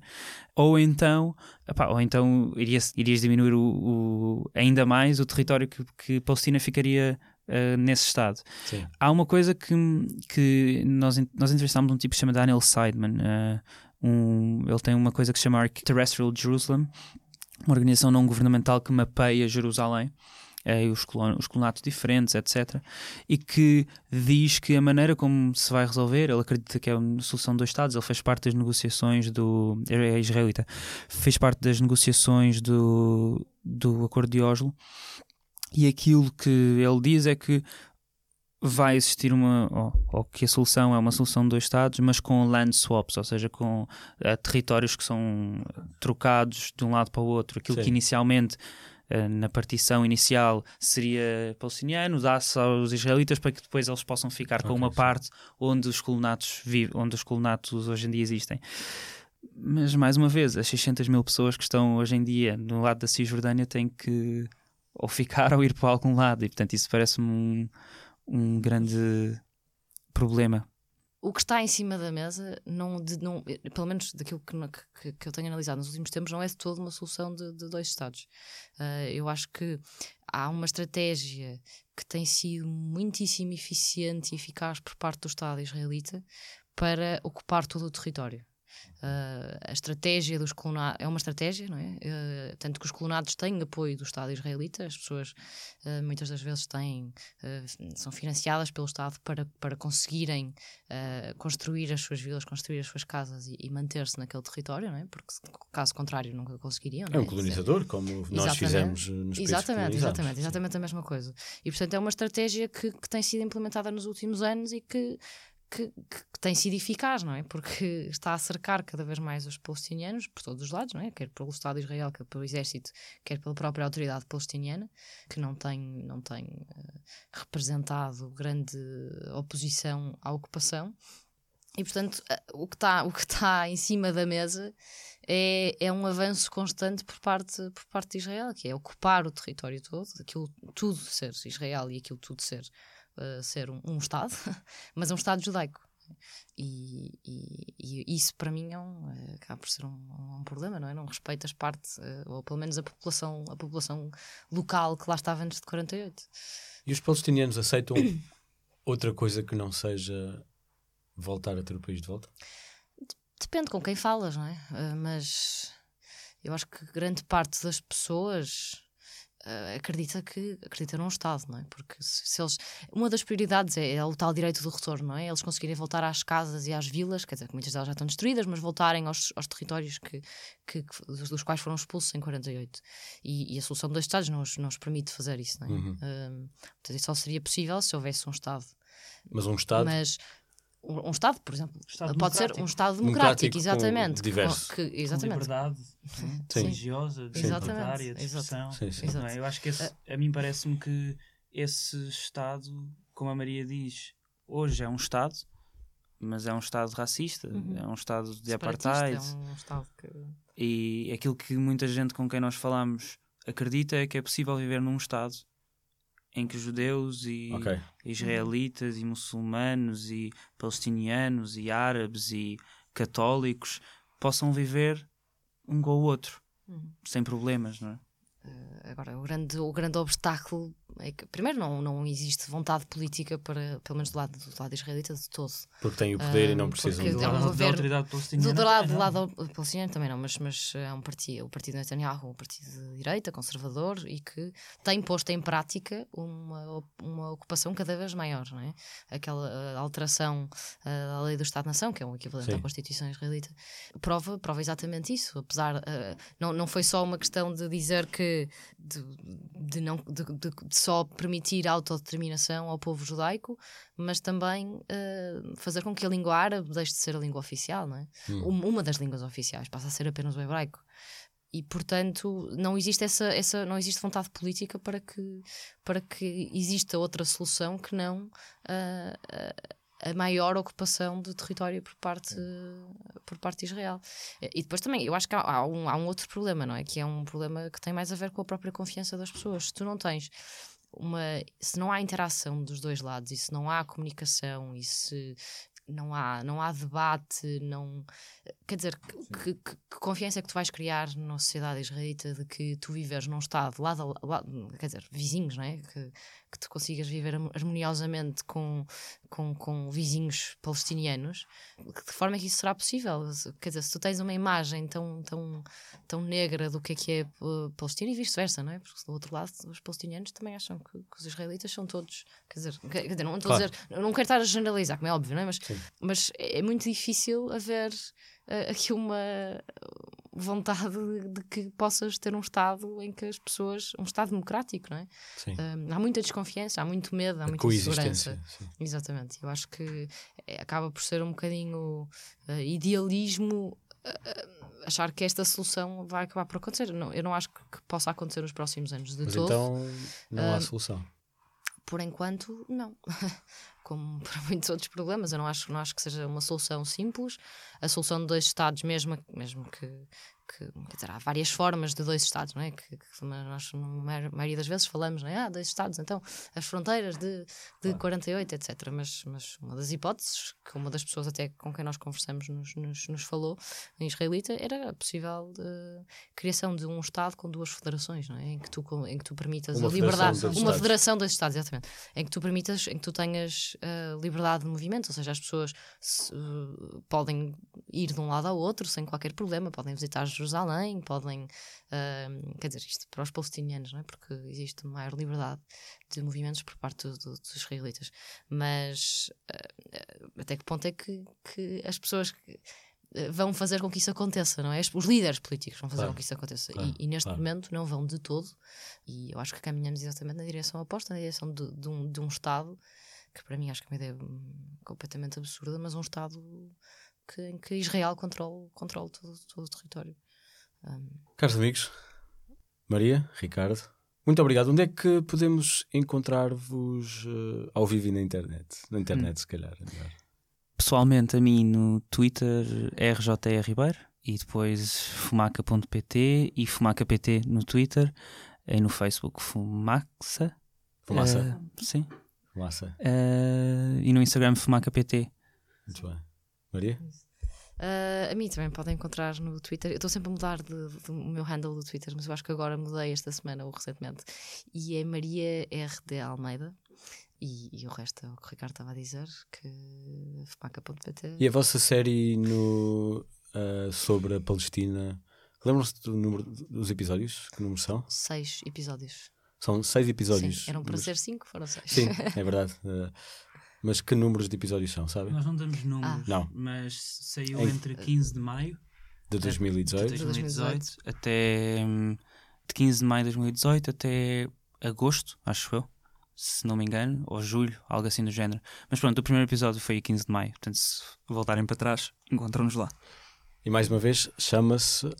ou então, epá, ou então irias, irias diminuir o, o- ainda mais o território que, que Palestina ficaria eh, nesse estado. Sim. Há uma coisa que, que nós, nós entrevistámos um tipo que se chama Daniel Seidman, eh, um, ele tem uma coisa que se chama Terrestrial Jerusalem, uma organização não governamental que mapeia Jerusalém e os, colon os colonatos diferentes, etc. E que diz que a maneira como se vai resolver, ele acredita que é uma solução de dois Estados, ele fez parte das negociações do. é israelita, fez parte das negociações do, do Acordo de Oslo. E aquilo que ele diz é que vai existir uma. Ou, ou que a solução é uma solução de dois Estados, mas com land swaps, ou seja, com eh, territórios que são trocados de um lado para o outro. Aquilo Sim. que inicialmente, eh, na partição inicial, seria palestiniano, dá-se aos israelitas para que depois eles possam ficar com Ok, uma parte onde os colonatos vivem, onde os colonatos hoje em dia existem. Mas, mais uma vez, as 600 mil pessoas que estão hoje em dia no lado da Cisjordânia têm que ou ficar (laughs) ou ir para algum lado. E, portanto, isso parece-me um, um grande problema. O que está em cima da mesa, não, de- não, pelo menos daquilo que, que- que eu tenho analisado nos últimos tempos, não é de uma solução de, de dois Estados. Ah, eu acho que há uma estratégia que tem sido muitíssimo eficiente e eficaz por parte do Estado israelita para ocupar todo o território. Ah, a estratégia dos colonados é uma estratégia, não é? Ah, tanto que os colonados têm apoio do Estado israelita, as pessoas ah, muitas das vezes têm, são financiadas pelo Estado para, para conseguirem construir as suas vilas, construir as suas casas e, e manter-se naquele território, não é? Porque caso contrário nunca conseguiriam. É não um colonizador, como nós Exatamente. fizemos eh, nos Exatamente, exatamente, exatamente a mesma coisa. E portanto é uma estratégia que, que tem sido implementada nos últimos anos e que, que, que- que tem sido eficaz, não é? Porque está a cercar cada vez mais os palestinianos por todos os lados, não é? Quer pelo Estado de Israel, quer pelo exército, quer pela própria autoridade palestiniana, que não tem, não tem eh, representado grande oposição à ocupação. E portanto, eh, o que (laughs) está está em cima da mesa é, é um avanço constante por parte, por parte de Israel, que é ocupar o território todo, aquilo tudo ser Israel e aquilo tudo ser, eh, ser um, um Estado, (laughs) mas um Estado judaico. E, e, e, isso para mim é um, é, acaba por ser um, um, problema, não é? Não respeita as partes, eh, ou pelo menos a população, a população local que lá estava antes de 48. E os palestinianos aceitam (coughs) outra coisa que não seja voltar a ter o país de volta? Depende com quem falas, não é? Uh, mas eu acho que grande parte das pessoas uh, acredita que acredita num Estado, não é? Porque se, se eles. Uma das prioridades é, é, o tal direito do retorno, não é? Eles conseguirem voltar às casas e às vilas, quer dizer, que muitas delas já estão destruídas, mas voltarem aos, aos territórios que, que, dos quais foram expulsos em 48. E, e a solução dos Estados não os, não os permite fazer isso, não é? Uhum. Uh, portanto, isso só seria possível se houvesse um Estado. Mas um Estado. Mas, um Estado, por exemplo, Estado pode ser um Estado democrático, democrático exatamente. Diverso. Que, que, exatamente. Com liberdade sim. religiosa, identitária, de expressão. Sim, sim. É? Eu acho que esse, a mim parece-me que esse Estado, como a Maria diz, hoje é um Estado, mas é um Estado racista, uhum. é um Estado de apartheid. É um Estado que... E aquilo que muita gente com quem nós falamos acredita é que é possível viver num Estado em que judeus e okay. israelitas e muçulmanos e palestinianos e árabes e católicos possam viver um com o outro uhum. sem problemas, não é? Uh, agora, o grande, o grande obstáculo primeiro, não, não existe vontade política para, pelo menos do lado, do lado israelita, de todo. Porque têm o poder uh, e não precisam do, é um governo, da autoridade palestiniana. Do, lado, do lado palestiniano também não, mas, mas é um partido, o partido Netanyahu, um partido de direita, conservador, e que tem posto em prática uma, uma ocupação cada vez maior, não é? Aquela alteração uh, da lei do Estado-nação, que é um equivalente Sim. à Constituição israelita, prova, prova exatamente isso. Apesar, uh, não, não foi só uma questão de dizer que de, de não de, de, de só permitir a autodeterminação ao povo judaico, mas também uh, fazer com que a língua árabe deixe de ser a língua oficial, não é? Hum. Uma das línguas oficiais passa a ser apenas o hebraico. E, portanto, não existe essa, essa não existe vontade política para que, para que exista outra solução que não uh, uh, a maior ocupação do território por parte, por parte de Israel. E depois também, eu acho que há, há, um, há um outro problema, não é? Que é um problema que tem mais a ver com a própria confiança das pessoas. Se tu não tens uma. Se não há interação dos dois lados, e se não há comunicação, e se não há, não há debate, não. Quer dizer, que, que, que, confiança é que tu vais criar na sociedade israelita de que tu viveres num estado lado a lado, quer dizer, vizinhos, não é? Que, que tu consigas viver harmoniosamente com, com, com vizinhos palestinianos, de forma que isso será possível? Quer dizer, se tu tens uma imagem tão, tão, tão negra do que é que é uh, Palestina e vice-versa, não é? Porque do outro lado, os palestinianos também acham que, que os israelitas são todos, quer dizer, quer dizer não, claro. dizer, não quero estar a generalizar, como é óbvio, não é? Mas, mas é muito difícil haver uh, aqui uma vontade de, que possas ter um Estado em que as pessoas. um Estado democrático, não é? Sim. Um, há muita desconfiança, há muito medo, há muita insegurança. Sim. Exatamente. Eu acho que é, acaba por ser um bocadinho uh, idealismo. Uh, achar que esta solução vai acabar por acontecer. Não, eu não acho que, que possa acontecer nos próximos anos de Mas todo. Então não há solução. Por enquanto, não. (laughs) Como (laughs) para muitos outros problemas, eu não acho, não acho que seja uma solução simples. A solução de dois Estados, mesmo, mesmo que, que dizer, há várias formas de dois Estados, não é? Que, que nós, na maioria das vezes, falamos, não é? Ah, dois Estados, então as fronteiras de, de 48, etc. Mas, mas uma das hipóteses, que uma das pessoas até com quem nós conversamos nos, nos, nos falou, em israelita, era a possível de, criação de um Estado com duas federações, não é? Em que tu, em que tu permitas uma a liberdade, uma Estados. federação dos Estados, exatamente. Em que tu permitas, em que tu tenhas uh, liberdade de movimento, ou seja, as pessoas se, uh, podem ir de um lado ao outro sem qualquer problema, podem visitar Jerusalém, podem. Uh, quer dizer, isto para os palestinianos, não é? Porque existe maior liberdade de movimentos por parte do, do, dos israelitas. Mas uh, até que ponto é que, que as pessoas. Que, ah, vão fazer com que isso aconteça, não é? Os líderes políticos vão fazer claro, com que isso aconteça. Claro, e, e, neste claro. momento não vão de todo. E eu acho que caminhamos exatamente na direção oposta, na direção de, de, um, de um Estado que para mim acho que é uma ideia completamente absurda, mas um Estado que, em que Israel controle, controle todo, todo o território. Um... Caros amigos, Maria, Ricardo, muito obrigado. Onde é que podemos encontrar-vos uh, ao vivo e na internet? Na internet, hum. se calhar. É Pessoalmente, a mim no Twitter, RJR Ribeiro, e depois fumaca.pt e fumaca.pt no Twitter, e no Facebook Fumaxa. Fumaça? Uh, sim. Fumaça. Uh, e no Instagram fumaca.pt. Muito bem. Maria? Uh, a mim também podem encontrar no Twitter. Eu estou sempre a mudar de, de, o meu handle do Twitter, mas eu acho que agora mudei esta semana ou recentemente. E é Maria RD Almeida. E, e o resto é o que o Ricardo estava a dizer, que fumaca.pt. E a vossa série no, uh, sobre a Palestina, lembram-se do número dos episódios? Que números são? Seis episódios. São seis episódios. Sim, eram para Mas- ser cinco, foram seis. Sim, (laughs) é verdade. Uh, mas que números de episódios são, sabem? Nós não damos números, Não. mas saiu Em- entre 15 de maio De de 2018. 2018 até hum, de 15 de maio de 2018 até agosto, acho eu, se não me engano, ou julho, algo assim do género. Mas pronto, o primeiro episódio foi a 15 de maio, portanto, se voltarem para trás, encontram-nos lá. E mais uma vez, chama-se.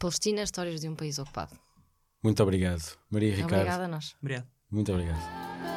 Palestina, histórias de um país ocupado. Muito obrigado. Maria e Ricardo. Obrigada a nós. Obrigado. Muito obrigado.